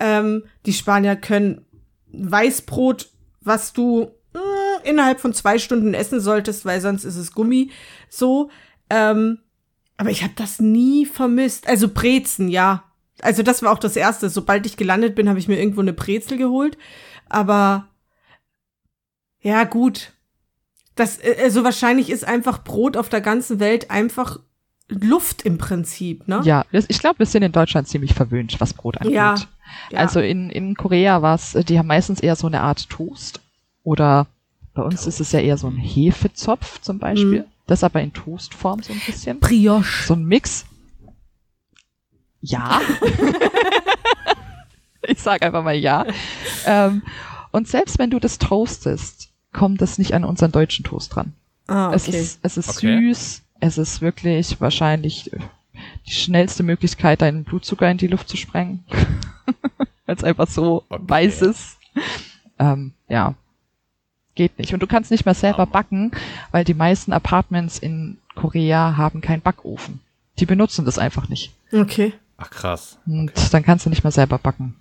S2: Ähm, die Spanier können Weißbrot, was du mh, innerhalb von zwei Stunden essen solltest, weil sonst ist es Gummi. So. Ähm, aber ich habe das nie vermisst. Also Brezen, ja. Also das war auch das Erste. Sobald ich gelandet bin, habe ich mir irgendwo eine Brezel geholt. Aber ja, gut. Das, äh, also wahrscheinlich ist einfach Brot auf der ganzen Welt einfach Luft im Prinzip, ne?
S3: Ja, ich glaube, wir sind in Deutschland ziemlich verwöhnt, was Brot angeht.
S2: Ja, ja.
S3: Also in, in Korea war es, die haben meistens eher so eine Art Toast. Oder bei uns ist es ja eher so ein Hefezopf zum Beispiel.
S2: Mhm.
S3: Das aber in Toastform so ein bisschen.
S2: Brioche.
S3: So ein Mix. Ja. ich sag einfach mal ja. Ähm, und selbst wenn du das toastest, kommt das nicht an unseren deutschen Toast dran.
S2: Ah,
S3: Es
S2: okay.
S3: ist, es ist
S1: Okay.
S3: süß. Es ist wirklich wahrscheinlich äh, die schnellste Möglichkeit, deinen Blutzucker in die Luft zu sprengen. Weil es einfach so
S1: Okay.
S3: weiß ist. Ähm, ja. Geht nicht. Und du kannst nicht mehr selber backen, weil die meisten Apartments in Korea haben keinen Backofen. Die benutzen das einfach nicht.
S2: Okay.
S1: Ach krass.
S3: Und dann kannst du nicht mehr selber backen.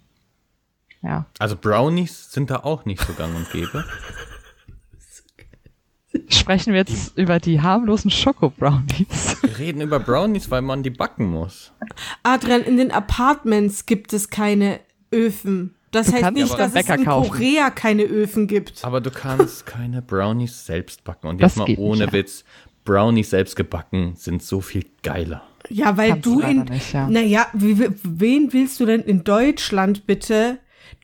S3: Ja.
S1: Also Brownies sind da auch nicht so gang und gäbe.
S3: Sprechen wir jetzt über die harmlosen Schoko-Brownies.
S1: Wir reden über Brownies, weil man die backen muss.
S2: Adrian, in den Apartments gibt es keine Öfen. Das
S3: Du
S2: heißt nicht, dass es in
S3: kaufen.
S2: Korea keine Öfen gibt.
S1: Aber du kannst keine Brownies selbst backen. Und
S3: Das
S1: jetzt mal
S3: geht nicht,
S1: ohne
S3: ja.
S1: Witz, Brownies selbst gebacken sind so viel geiler.
S2: Ja, weil
S3: Kannst
S2: du in.
S3: nicht, ja.
S2: Naja, wen willst du denn in Deutschland bitte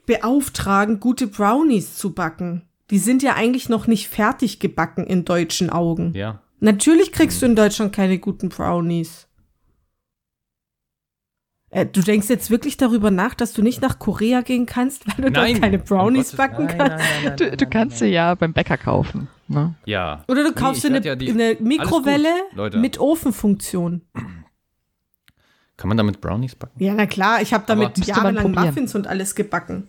S2: beauftragen, gute Brownies zu backen? Die sind ja eigentlich noch nicht fertig gebacken in deutschen Augen.
S1: Ja.
S2: Natürlich kriegst du in Deutschland keine guten Brownies. Äh, du denkst jetzt wirklich darüber nach, dass du nicht nach Korea gehen kannst, weil du
S1: Nein,
S2: dort keine Brownies
S1: Gottes-
S2: backen
S1: nein,
S2: kannst?
S1: nein, nein, nein,
S3: Du,
S1: nein,
S3: du kannst
S1: nein.
S3: sie ja beim Bäcker kaufen. Ne?
S1: Ja.
S2: Oder du
S1: Nee,
S2: kaufst
S1: werd
S2: eine,
S1: ja die-
S2: eine Mikrowelle
S1: gut,
S2: mit Ofenfunktion.
S1: Kann man damit Brownies backen?
S2: Ja, na klar, ich habe damit jahrelang. Muffins und alles gebacken.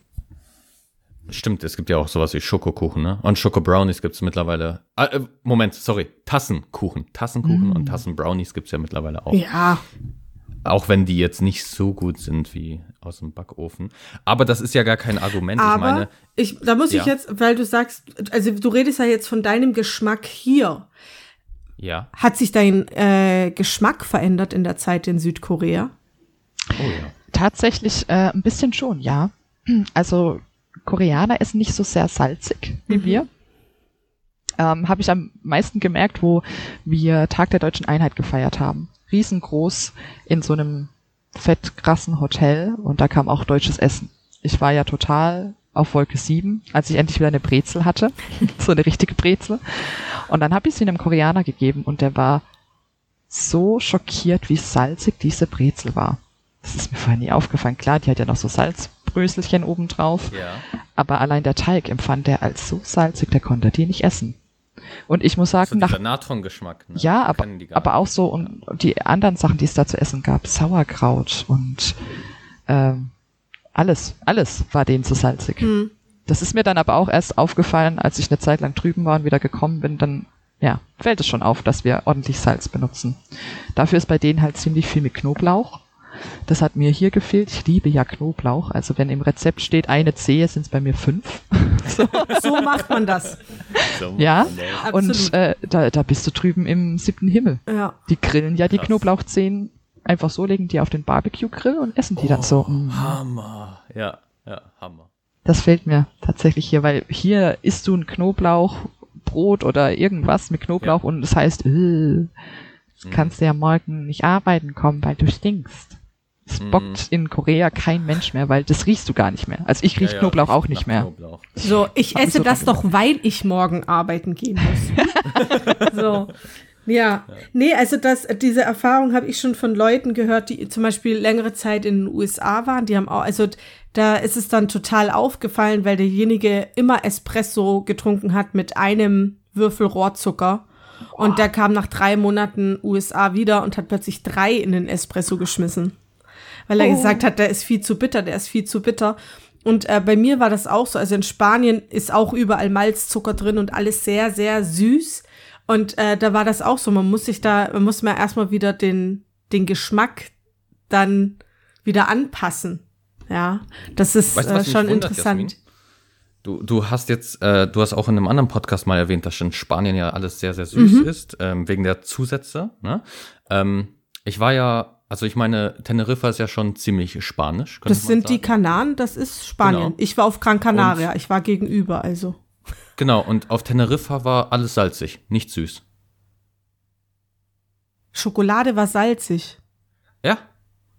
S1: Stimmt, es gibt ja auch sowas wie Schokokuchen, ne? Und Schokobrownies gibt es mittlerweile. Ah, äh, Moment, sorry. Tassenkuchen. Tassenkuchen und Tassenbrownies gibt es ja mittlerweile auch.
S2: Ja,
S1: Auch wenn die jetzt nicht so gut sind wie aus dem Backofen. Aber das ist ja gar kein Argument. ich
S2: aber
S1: meine,
S2: ich, da muss ich
S1: Ja.
S2: jetzt, weil du sagst, also du redest ja jetzt von deinem Geschmack hier.
S1: ja.
S2: Hat sich dein äh, Geschmack verändert in der Zeit in Südkorea?
S1: Oh ja.
S3: Tatsächlich äh, ein bisschen schon, ja. Also Koreaner essen nicht so sehr salzig wie
S2: Mhm.
S3: wir. Ähm, Habe ich am meisten gemerkt, wo wir Tag der deutschen Einheit gefeiert haben. Riesengroß in so einem fettkrassen Hotel und da kam auch deutsches Essen. Ich war ja total auf Wolke 7, als ich endlich wieder eine Brezel hatte. so eine richtige Brezel. Und dann habe ich sie einem Koreaner gegeben und der war so schockiert, wie salzig diese Brezel war. Das ist mir vorher nie aufgefallen. Klar, die hat ja noch so Salzbröselchen obendrauf.
S1: Ja.
S3: Aber allein der Teig empfand er als so salzig, der konnte die nicht essen. Und ich muss
S1: So
S3: sagen, nach,
S1: dieser Natrongeschmack. Ne?
S3: ja, aber, aber auch so und die anderen Sachen, die es da zu essen gab, Sauerkraut und ähm, alles, alles war denen zu salzig.
S2: Hm.
S3: Das ist mir dann aber auch erst aufgefallen, als ich eine Zeit lang drüben war und wieder gekommen bin, dann ja, fällt es schon auf, dass wir ordentlich Salz benutzen. Dafür ist bei denen halt ziemlich viel mit Knoblauch. Das hat mir hier gefehlt. Ich liebe ja Knoblauch. Also wenn im Rezept steht eine Zehe, sind es bei mir fünf.
S2: So macht man das.
S1: So,
S3: Ja.
S2: Absolut.
S3: Und äh, da, da bist du drüben im siebten Himmel.
S2: Ja.
S3: Die grillen ja die
S1: Krass.
S3: Knoblauchzehen einfach so, legen die auf den Barbecue-Grill und essen die dann so. Mm.
S1: Hammer. Ja, ja, Hammer.
S3: Das fehlt mir tatsächlich hier, weil hier isst du ein Knoblauchbrot oder irgendwas mit Knoblauch und es heißt, äh, du kannst ja morgen nicht arbeiten kommen, weil du stinkst. Es
S1: Mhm.
S3: bockt in Korea kein Mensch mehr, weil das riechst du gar nicht mehr. Also ich riech
S1: Ja, ja,
S3: Knoblauch auch
S1: riecht
S3: nicht mehr.
S1: Knoblauch.
S2: So, ich esse
S3: so
S2: das doch, weil ich morgen arbeiten gehen muss. so. Ja. Nee, also das, diese Erfahrung habe ich schon von Leuten gehört, die zum Beispiel längere Zeit in den USA waren. Die haben auch, also da ist es dann total aufgefallen, weil derjenige immer Espresso getrunken hat mit einem Würfel Rohrzucker. Und der kam nach drei Monaten USA wieder und hat plötzlich drei in den Espresso geschmissen. Weil er
S3: Oh.
S2: gesagt hat, der ist viel zu bitter, der ist viel zu bitter. Und äh, bei mir war das auch so. Also in Spanien ist auch überall Malzzucker drin und alles sehr, sehr süß. Und äh, da war das auch so. Man muss sich da, man muss mal erstmal wieder den, den Geschmack dann wieder anpassen. Ja, das ist
S1: Weißt
S2: äh, schon
S1: wundert,
S2: interessant.
S1: Jasmin? Du, du hast jetzt, äh, du hast auch in einem anderen Podcast mal erwähnt, dass in Spanien ja alles sehr, sehr süß
S2: Mhm.
S1: ist, ähm, wegen der Zusätze. Ne? Ähm, ich war ja, also ich meine, Teneriffa ist ja schon ziemlich spanisch.
S2: Das sind die
S1: sagen.
S2: Kanaren, das ist Spanien.
S1: Genau.
S2: Ich war auf Gran Canaria, ich war gegenüber, also.
S1: Genau, und auf Teneriffa war alles salzig, nicht süß.
S2: Schokolade war salzig.
S1: Ja.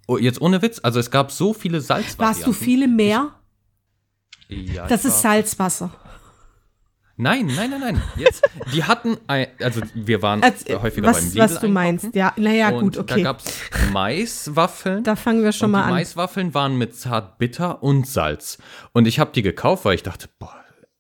S1: Oh, jetzt ohne Witz, also es gab so viele Salzvarianten.
S2: Warst du viele mehr?
S1: Ja,
S2: Das
S1: ich
S2: ist Salzwasser.
S1: Nein, nein, nein, nein. Jetzt, die hatten, ein, also wir waren
S2: Als,
S1: häufiger beim
S2: was,
S1: Lidl
S2: was du meinst. Ja, naja,
S1: und
S2: gut,
S1: Da
S2: okay.
S1: gab's Maiswaffeln.
S2: Da fangen wir schon mal
S1: die
S2: an.
S1: Maiswaffeln waren mit Zartbitter und Salz. Und ich habe die gekauft, weil ich dachte, boah,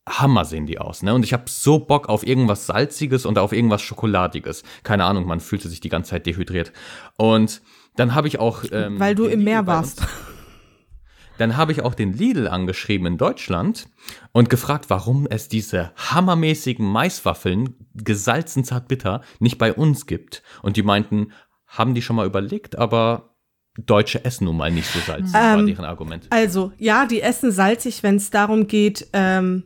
S1: Hammer sehen die aus, ne? Und ich habe so Bock auf irgendwas Salziges und auf irgendwas Schokoladiges. Keine Ahnung, man fühlte sich die ganze Zeit dehydriert. Und dann habe ich auch. Ähm,
S2: Weil du im Meer
S1: Lidl
S2: warst.
S1: Dann habe ich auch den Lidl angeschrieben in Deutschland und gefragt, warum es diese hammermäßigen Maiswaffeln, gesalzen zartbitter, nicht bei uns gibt. Und die meinten, haben die schon mal überlegt, aber Deutsche essen nun mal nicht so salzig, war
S2: Ähm,
S1: deren Argument.
S2: Also, ja, die essen salzig, wenn es darum geht, ähm,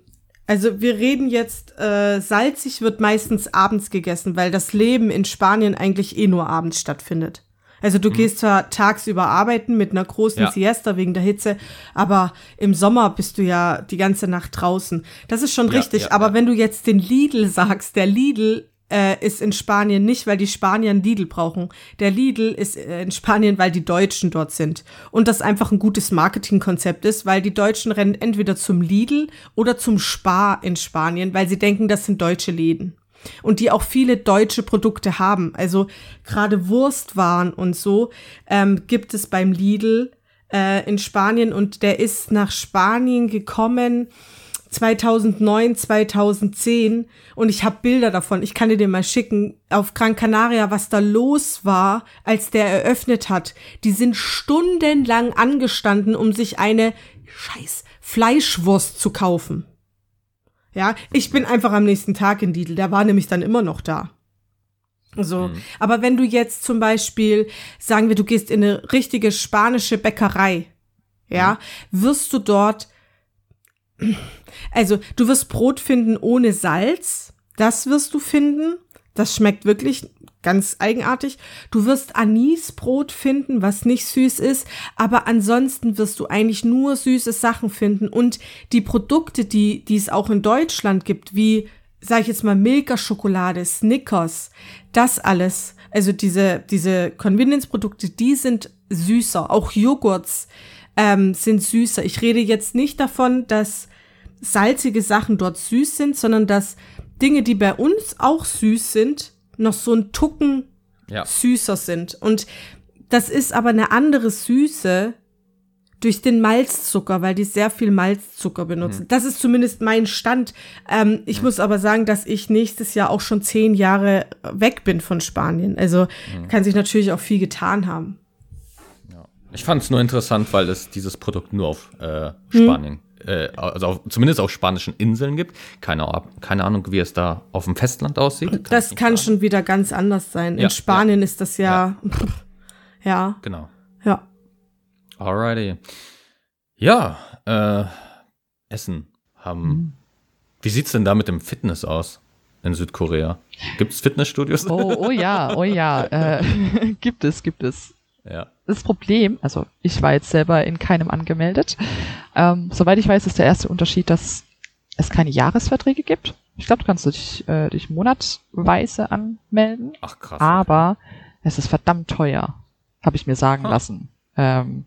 S2: also wir reden jetzt, äh, salzig wird meistens abends gegessen, weil das Leben in Spanien eigentlich eh nur abends stattfindet. Also du gehst zwar tagsüber arbeiten mit einer großen
S1: Ja.
S2: Siesta wegen der Hitze, aber im Sommer bist du ja die ganze Nacht draußen. Das ist schon
S1: Ja,
S2: richtig.
S1: ja,
S2: aber wenn du jetzt den Lidl sagst, der Lidl äh, ist in Spanien nicht, weil die Spanier einen Lidl brauchen. Der Lidl ist äh, in Spanien, weil die Deutschen dort sind. Und das einfach ein gutes Marketingkonzept ist, weil die Deutschen rennen entweder zum Lidl oder zum Spar in Spanien, weil sie denken, das sind deutsche Läden und die auch viele deutsche Produkte haben. Also gerade Wurstwaren und so ähm, gibt es beim Lidl äh, in Spanien und der ist nach Spanien gekommen 2009, 2010 und ich habe Bilder davon. Ich kann dir den mal schicken auf Gran Canaria, was da los war, als der eröffnet hat. Die sind stundenlang angestanden, um sich eine scheiß Fleischwurst zu kaufen. Ja, ich bin einfach am nächsten Tag in Lidl. Der war nämlich dann immer noch da. So, aber wenn du jetzt zum Beispiel, sagen wir, du gehst in eine richtige spanische Bäckerei, ja, wirst du dort, also du wirst Brot finden ohne Salz, das wirst du finden, das schmeckt wirklich ganz eigenartig. Du wirst Anisbrot finden, was nicht süß ist, aber ansonsten wirst du eigentlich nur süße Sachen finden und die Produkte, die, die es auch in Deutschland gibt, wie, sag ich jetzt mal, Milka-Schokolade, Snickers, das alles, also diese, diese Convenience-Produkte, die sind süßer, auch Joghurts ähm, sind süßer. Ich rede jetzt nicht davon, dass salzige Sachen dort süß sind, sondern dass Dinge, die bei uns auch süß sind, noch so ein Tucken
S1: Ja.
S2: süßer sind. Und das ist aber eine andere Süße durch den Malzzucker, weil die sehr viel Malzzucker benutzen. Das ist zumindest mein Stand. Ähm, ich muss aber sagen, dass ich nächstes Jahr auch schon zehn Jahre weg bin von Spanien. Also kann sich natürlich auch viel getan haben.
S1: Ich fand es nur interessant, weil es dieses Produkt nur auf äh, Spanien, äh, also auf, zumindest auf spanischen Inseln gibt. Keine, keine Ahnung, wie es da auf dem Festland aussieht. Kann
S2: Das kann
S1: sagen.
S2: schon wieder ganz anders sein.
S1: Ja,
S2: In Spanien ist das ja, ja,
S1: Genau.
S2: ja.
S1: Alrighty. Ja, äh, Essen haben. Wie sieht's denn da mit dem Fitness aus in Südkorea? Gibt's Fitnessstudios?
S3: Oh, oh ja, oh ja. Äh, gibt es, gibt es.
S1: Ja.
S3: Das Problem, also ich war jetzt selber in keinem angemeldet. Ähm, soweit ich weiß, ist der erste Unterschied, dass es keine Jahresverträge gibt. Ich glaube, du kannst dich, äh, dich monatweise anmelden,
S1: Ach krass.
S3: aber es ist verdammt teuer, habe ich mir sagen
S1: Ah.
S3: lassen. Ähm,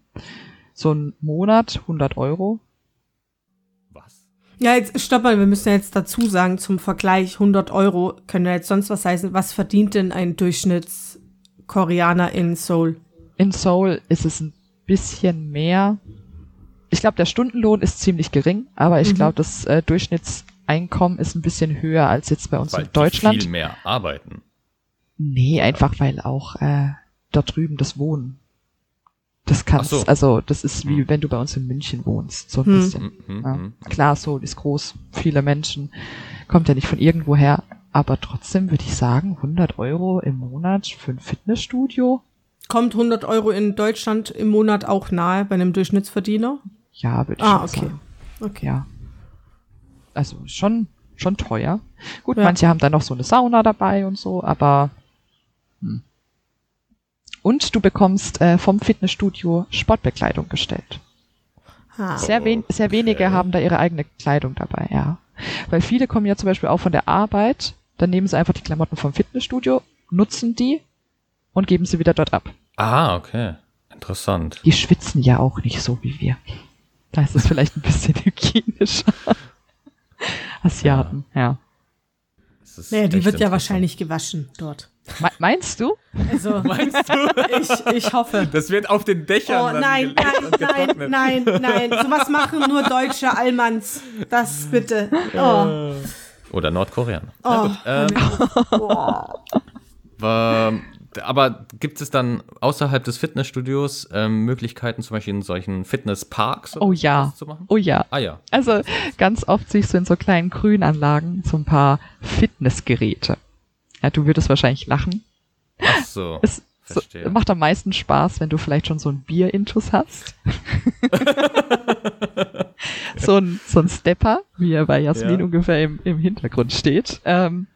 S3: so ein Monat 100 Euro.
S1: Was?
S2: Ja, jetzt stopp mal, wir müssen ja jetzt dazu sagen, zum Vergleich 100 Euro, können ja jetzt sonst was heißen. Was verdient denn ein Durchschnittskoreaner in Seoul?
S3: In Seoul ist es ein bisschen mehr. Ich glaube, der Stundenlohn ist ziemlich gering, aber ich
S2: Mhm.
S3: glaube, das äh, Durchschnittseinkommen ist ein bisschen höher als jetzt bei uns
S1: Weil
S3: in Deutschland.
S1: die viel mehr arbeiten.
S3: Nee, einfach weil auch äh, dort drüben das Wohnen. Das kannst,
S1: so.
S3: also das ist wie
S1: Hm.
S3: wenn du bei uns in München wohnst, so ein
S2: Hm.
S3: bisschen.
S1: Mhm, mhm,
S3: Ja.
S1: mhm.
S3: Klar, Seoul ist groß, viele Menschen, kommt ja nicht von irgendwo her, aber trotzdem würde ich sagen, 100 Euro im Monat für ein Fitnessstudio,
S2: Kommt 100 Euro in Deutschland im Monat auch nahe bei einem Durchschnittsverdiener?
S3: ja, würde ich
S2: Ah, okay.
S3: sagen.
S2: Okay.
S3: Ja. Also schon, schon teuer. Gut,
S2: Ja.
S3: manche haben dann noch so eine Sauna dabei und so, aber. Hm. Und du bekommst äh, vom Fitnessstudio Sportbekleidung gestellt.
S2: Ah.
S3: Sehr, wen sehr wenige haben da ihre eigene Kleidung dabei, ja. Weil viele kommen ja zum Beispiel auch von der Arbeit, dann nehmen sie einfach die Klamotten vom Fitnessstudio, nutzen die und geben sie wieder dort ab.
S1: Ah, okay. Interessant.
S3: Die schwitzen ja auch nicht so wie wir. Da ist es vielleicht ein bisschen hygienischer. Asiaten, ja.
S1: Ist
S2: Naja, die wird ja wahrscheinlich gewaschen dort.
S3: Me meinst du?
S2: Also,
S1: Meinst du?
S2: ich, ich hoffe.
S1: Das wird auf den Dächern.
S2: Oh
S1: dann
S2: nein, nein, nein, nein, nein. Sowas machen nur deutsche Allmanns. Das bitte. Oh,
S1: Oder Nordkoreaner.
S2: oh.
S1: Ähm, ähm, aber gibt es dann außerhalb des Fitnessstudios ähm, Möglichkeiten, zum Beispiel in solchen Fitnessparks
S3: Oh ja.
S1: zu machen?
S3: Oh ja.
S1: Ah ja.
S3: Also ganz oft siehst du in so kleinen Grünanlagen so ein paar Fitnessgeräte. Ja, du würdest wahrscheinlich lachen.
S1: Ach so.
S3: Es so,
S1: Verstehe.
S3: macht am meisten Spaß, wenn du vielleicht schon so ein Bier-Intus hast. so ein, so ein Stepper, wie er bei Jasmin
S1: Ja.
S3: ungefähr im, im Hintergrund steht. Ähm,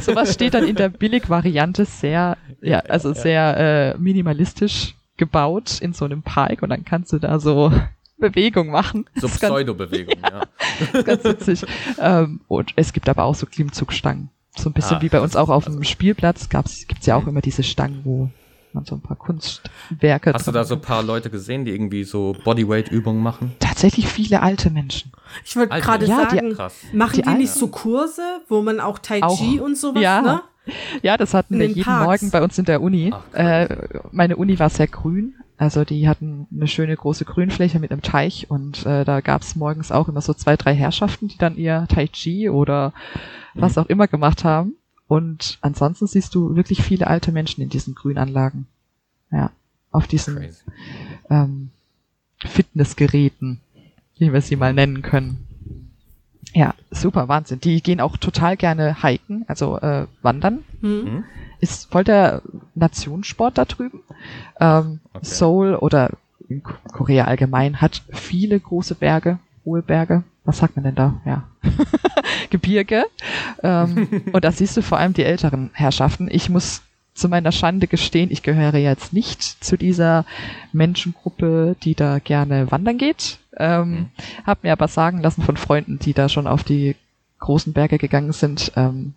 S3: sowas steht dann in der Billig-Variante sehr, ja, also sehr äh, minimalistisch gebaut in so einem Park und dann kannst du da so Bewegung machen.
S1: So Pseudo-Bewegung, ja.
S3: ganz witzig. ähm, und es gibt aber auch so Klimmzugstangen. So ein bisschen
S1: Ah,
S3: wie bei uns auch auf
S1: also-
S3: dem Spielplatz gab's, gibt's ja auch immer diese Stangen, wo man so ein paar Kunstwerke
S1: Hast du da so ein paar Leute gesehen, die irgendwie so Bodyweight-Übungen machen?
S3: Tatsächlich viele alte Menschen.
S2: Ich wollte
S1: Alter,
S2: gerade
S3: ja, die-
S2: sagen,
S1: Krass.
S2: machen
S3: die
S2: die, nicht so Kurse, wo man auch Tai
S3: Auch.
S2: Chi und sowas,
S3: Ja.
S2: ne?
S3: Ja, das hatten
S2: In
S3: wir
S2: den
S3: jeden
S2: Parks.
S3: Morgen bei uns in der Uni.
S1: Ach,
S3: äh, meine Uni war sehr grün. Also die hatten eine schöne große Grünfläche mit einem Teich und äh, da gab's morgens auch immer so zwei, drei Herrschaften, die dann ihr Tai Chi oder was
S1: Mhm.
S3: auch immer gemacht haben. Und ansonsten siehst du wirklich viele alte Menschen in diesen Grünanlagen. Ja, auf diesen
S1: Crazy.
S3: ähm, Fitnessgeräten, wie wir sie mal nennen können. Ja, super, Wahnsinn. Die gehen auch total gerne hiken, also äh, wandern.
S2: Hm.
S1: Hm?
S3: Ist voll der Nationssport da drüben. Ähm,
S1: Okay.
S3: Seoul oder Korea allgemein hat viele große Berge, hohe Berge. Was sagt man denn da? Ja. Gebirge. Ähm, und da siehst du vor allem die älteren Herrschaften. Ich muss zu meiner Schande gestehen, ich gehöre jetzt nicht zu dieser Menschengruppe, die da gerne wandern geht. Ähm,
S1: Mhm.
S3: Hab mir aber sagen lassen von Freunden, die da schon auf die großen Berge gegangen sind, ähm,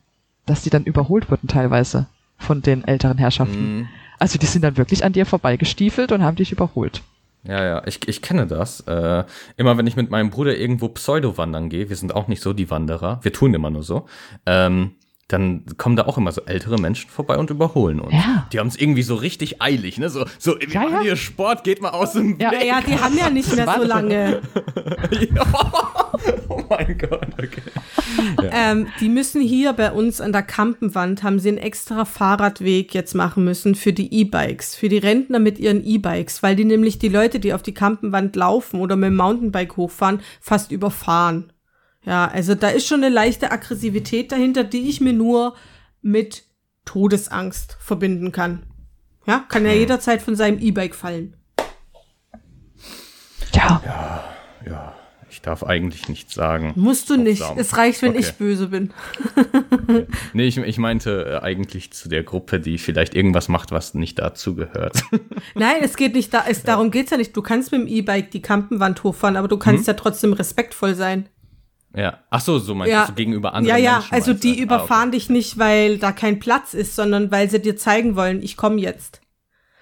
S3: dass die dann überholt wurden teilweise von den älteren Herrschaften.
S1: Mhm.
S3: Also die sind dann wirklich an dir vorbeigestiefelt und haben dich überholt.
S1: Ja, ja, ich, ich kenne das. Äh, immer wenn ich mit meinem Bruder irgendwo Pseudo-wandern gehe, wir sind auch nicht so die Wanderer, wir tun immer nur so, ähm, dann kommen da auch immer so ältere Menschen vorbei und überholen uns.
S3: Ja.
S1: Die haben es irgendwie so richtig eilig, ne? So, so wir
S3: Ja,
S1: machen
S3: ja.
S1: hier Sport, geht mal aus dem
S3: Ja.
S1: Weg.
S2: Ja, die haben ja nicht mehr so lange.
S1: Ja. Oh mein Gott, okay.
S2: Ähm, die müssen hier bei uns an der Kampenwand, haben sie einen extra Fahrradweg jetzt machen müssen für die E-Bikes, für die Rentner mit ihren E-Bikes, weil die nämlich die Leute, die auf die Kampenwand laufen oder mit dem Mountainbike hochfahren, fast überfahren. Ja, also da ist schon eine leichte Aggressivität dahinter, die ich mir nur mit Todesangst verbinden kann. Ja, kann ja jederzeit von seinem E-Bike fallen.
S3: Ja.
S1: Ja, ich darf eigentlich nichts sagen.
S2: Musst du nicht. Es reicht, wenn
S1: Okay.
S2: ich böse bin.
S1: Nee, ich, ich meinte äh, eigentlich zu der Gruppe, die vielleicht irgendwas macht, was nicht dazu gehört.
S2: Nein, es geht nicht da, es, darum geht's ja nicht. Du kannst mit dem E-Bike die Kampenwand hochfahren, aber du kannst ja trotzdem respektvoll sein.
S1: Ja. Ach so, so meinst
S2: Ja.
S1: du gegenüber
S2: Ja,
S1: anderen
S2: ja,
S1: Menschen.
S2: also
S1: meinst du?
S2: die überfahren dich nicht, weil da kein Platz ist, sondern weil sie dir zeigen wollen, ich komme jetzt.
S1: Ah,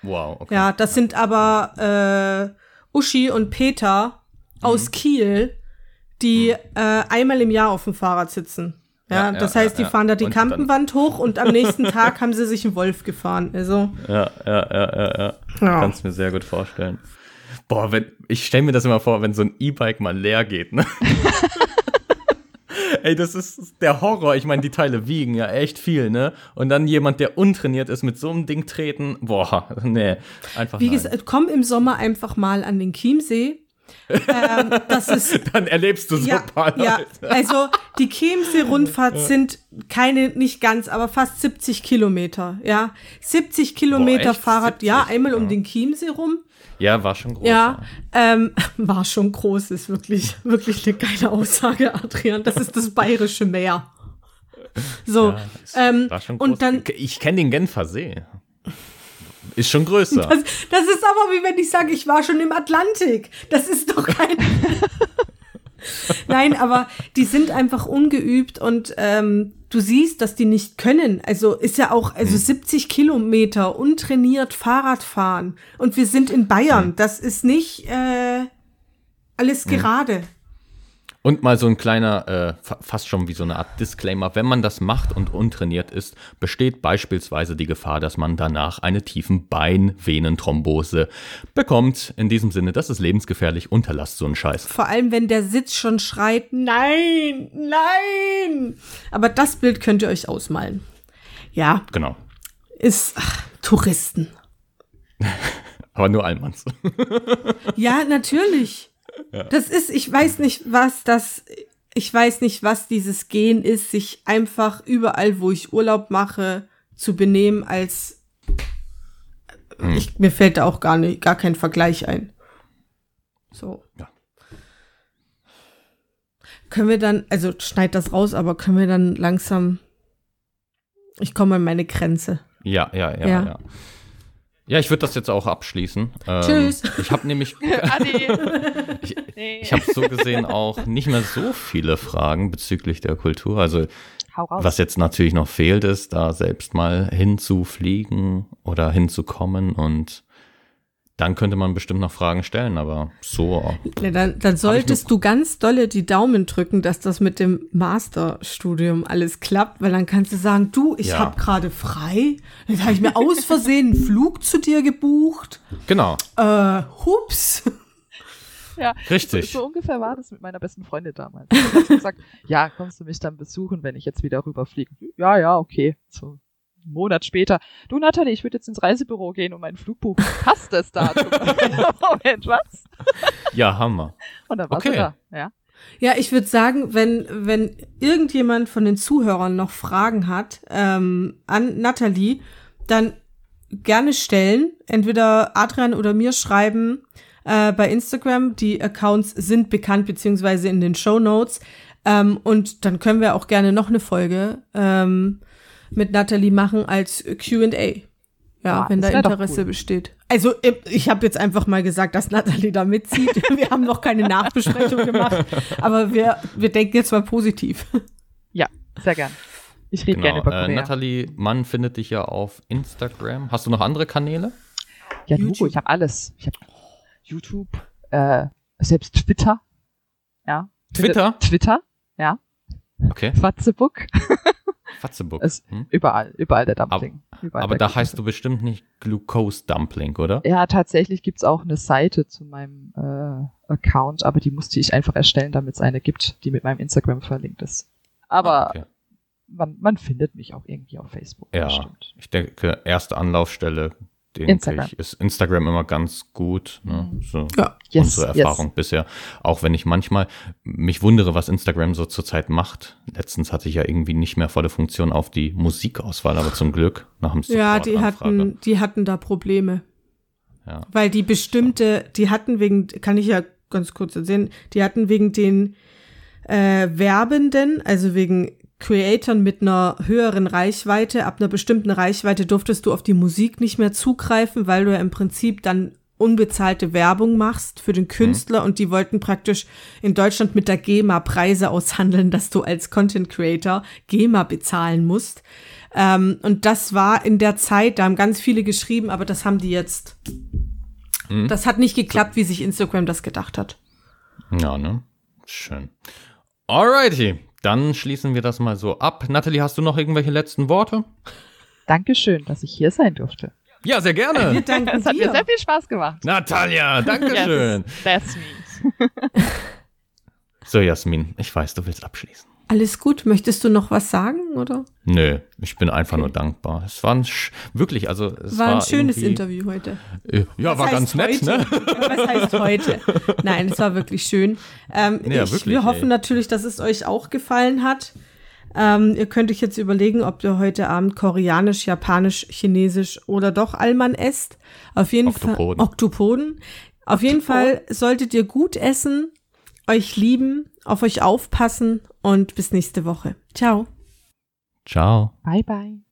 S1: okay. Wow, okay.
S2: Ja, das sind aber äh, Uschi und Peter
S1: Mhm.
S2: aus Kiel, die äh, einmal im Jahr auf dem Fahrrad sitzen. Ja,
S1: Ja, ja,
S2: das heißt, die
S1: ja, ja.
S2: fahren da die
S1: Und
S2: Kampenwand hoch und am nächsten Tag haben sie sich einen Wolf gefahren. Also,
S1: Ja, ja, ja, ja, ja.
S2: Ja.
S1: Kannst mir sehr gut vorstellen. Boah, wenn, ich stelle mir das immer vor, wenn so ein E-Bike mal leer geht, ne? Ey, das ist der Horror. Ich meine, die Teile wiegen ja echt viel, ne? Und dann jemand, der untrainiert ist, mit so einem Ding treten. Boah, nee, einfach
S2: wie
S1: nein.
S2: gesagt, komm im Sommer einfach mal an den Chiemsee. ähm, das ist
S1: Dann erlebst du so
S2: ja,
S1: ein paar
S2: ja,
S1: Leute.
S2: also die Chiemsee-Rundfahrt sind keine, nicht ganz, aber fast 70 Kilometer, ja. 70 Kilometer
S1: echt?
S2: Fahrrad, ja,
S1: 70?
S2: einmal um
S1: Ja.
S2: den Chiemsee rum.
S1: Ja, war schon groß.
S2: Ja, ähm, war schon groß, ist wirklich, wirklich eine geile Aussage, Adrian. Das ist das bayerische Meer. So,
S1: Ja,
S2: ähm,
S1: war schon groß.
S2: und dann,
S1: Ich kenne den Genfer See. Ist schon größer.
S2: das, das ist aber wie wenn ich sage, ich war schon im Atlantik. Das ist doch kein. Nein, aber die sind einfach ungeübt und ähm, du siehst, dass die nicht können. Also ist ja auch, also 70 Kilometer untrainiert Fahrrad fahren. Und wir sind in Bayern. Das ist nicht äh, alles gerade.
S1: Und mal so ein kleiner, äh, fa- fast schon wie so eine Art Disclaimer. Wenn man das macht und untrainiert ist, besteht beispielsweise die Gefahr, dass man danach eine tiefen Beinvenenthrombose bekommt. In diesem Sinne, das ist lebensgefährlich. Unterlasst so einen Scheiß.
S2: Vor allem, wenn der Sitz schon schreit, nein, nein. Aber das Bild könnt ihr euch ausmalen. Ja,
S1: Genau.
S2: ist ach, Touristen.
S1: Aber nur Allmanns.
S2: Ja, natürlich. Das ist, ich weiß nicht, was das, ich weiß nicht, was dieses Gen ist, sich einfach überall, wo ich Urlaub mache, zu benehmen, als ich, mir fällt da auch gar nicht, gar kein Vergleich ein. So. Können wir dann, also schneid das raus, aber können wir dann langsam. Ich komme an meine Grenze.
S1: Ja, ja, ja,
S2: Ja.
S1: ja. Ja, ich würde das jetzt auch abschließen. Ähm,
S2: Tschüss.
S1: Ich habe nämlich,
S3: Adi.
S1: ich,
S3: Nee.
S1: ich habe so gesehen auch nicht mehr so viele Fragen bezüglich der Kultur. Also was jetzt natürlich noch fehlt, ist, da selbst mal hinzufliegen oder hinzukommen und dann könnte man bestimmt noch Fragen stellen, aber so.
S2: Ne, dann, dann solltest du ganz dolle die Daumen drücken, dass das mit dem Masterstudium alles klappt, weil dann kannst du sagen, du, ich
S1: Ja.
S2: hab habe gerade frei. Jetzt habe ich mir aus Versehen einen Flug zu dir gebucht.
S1: Genau,
S2: Äh, hups.
S3: ja,
S1: richtig.
S3: So, so ungefähr war das mit meiner besten Freundin damals. Ich gesagt, ja, kommst du mich dann besuchen, wenn ich jetzt wieder rüberfliege? Ja, ja, okay. So einen Monat später. Du, Nathalie, ich würde jetzt ins Reisebüro gehen und meinen Flug buchen. Passt das Datum? Moment, was?
S1: Ja, Hammer.
S3: Und dann war
S1: Okay.
S3: da. Ja.
S2: Ja, ich würde sagen, wenn, wenn irgendjemand von den Zuhörern noch Fragen hat ähm, an Nathalie, dann gerne stellen. Entweder Adrian oder mir schreiben äh, bei Instagram. Die Accounts sind bekannt, beziehungsweise in den Show Notes. Ähm, und dann können wir auch gerne noch eine Folge ähm, mit Nathalie machen als QA. Ja,
S3: Ah,
S2: wenn
S3: das
S2: da Interesse
S3: cool.
S2: besteht. Also ich- ich habe jetzt einfach mal gesagt, dass Nathalie da mitzieht. Wir haben noch keine Nachbesprechung gemacht, aber wir, wir denken jetzt mal positiv.
S3: ja, sehr gern. Ich rede gerne
S1: Genau.
S3: über
S1: Äh,
S3: Korea.
S1: Nathalie Mann findet dich ja auf Instagram. Hast du noch andere Kanäle?
S3: ja, du,
S2: YouTube.
S3: ich habe alles. Ich habe YouTube, äh, selbst Twitter. Ja.
S1: Twitter?
S3: Twitter, ja.
S1: Okay.
S3: Facebook.
S1: Fatzebook.
S3: Es-
S1: Hm?
S3: Überall, überall der Dumpling. Überall
S1: Aber
S3: der
S1: da heißt du bestimmt nicht Glucose Dumpling, oder?
S3: Ja, tatsächlich gibt's auch eine Seite zu meinem äh, Account, aber die musste ich einfach erstellen, damit es eine gibt, die mit meinem Instagram verlinkt ist. Aber
S1: Ah, okay.
S3: man, man findet mich auch irgendwie auf Facebook.
S1: Ja.
S3: das stimmt.
S1: Ich denke, erste Anlaufstelle, denke
S3: Instagram.
S1: ich, ist Instagram immer ganz gut. Ne? So
S2: Ja.
S3: Yes,
S1: unsere
S3: yes.
S1: Erfahrung bisher. Auch wenn ich manchmal mich wundere, was Instagram so zurzeit macht. Letztens hatte ich ja irgendwie nicht mehr volle Funktion auf die Musikauswahl, aber zum Glück nach dem
S2: Ja, die hatten, die hatten da Probleme.
S1: Ja.
S2: Weil die bestimmte, die hatten wegen, kann ich ja ganz kurz erzählen, die hatten wegen den äh, Werbenden, also wegen Creatoren mit einer höheren Reichweite, ab einer bestimmten Reichweite durftest du auf die Musik nicht mehr zugreifen, weil du ja im Prinzip dann unbezahlte Werbung machst für den Künstler und die wollten praktisch in Deutschland mit der GEMA Preise aushandeln, dass du als Content Creator GEMA bezahlen musst. Ähm, und das war in der Zeit, da haben ganz viele geschrieben, aber das haben die jetzt.
S1: Hm.
S2: Das hat nicht geklappt, wie sich Instagram das gedacht hat.
S1: Ja, ne? Schön. Alrighty, dann schließen wir das mal so ab. Natalie, hast du noch irgendwelche letzten Worte?
S3: Dankeschön, dass ich hier sein durfte.
S1: Ja, sehr
S2: Wir
S1: gerne.
S2: danken
S3: Es hat mir sehr viel Spaß gemacht.
S1: Natalia, Dankeschön.
S3: Yes, that's me.
S1: So, Jasmin, ich weiß, du willst abschließen.
S2: Alles gut. Möchtest du noch was sagen, oder?
S1: Nö, ich bin einfach nur dankbar. Es war ein sch wirklich, also es
S2: War
S1: war,
S2: ein schönes Interview heute.
S1: Äh, Ja,
S2: Was
S1: war ganz nett,
S2: heute?
S1: ne?
S2: Was heißt heute? Nein, es war wirklich schön. Ähm,
S1: Ja,
S2: ich,
S1: wirklich,
S2: wir hoffen
S1: ey.
S2: natürlich, dass es euch auch gefallen hat. Ähm, ihr könnt euch jetzt überlegen, ob ihr heute Abend koreanisch, japanisch, chinesisch oder doch Alman esst. Auf jeden Fall. Oktopoden. Auf jeden Fall solltet ihr gut essen, euch lieben, auf euch aufpassen und bis nächste Woche. Ciao.
S1: Ciao.
S3: Bye, bye.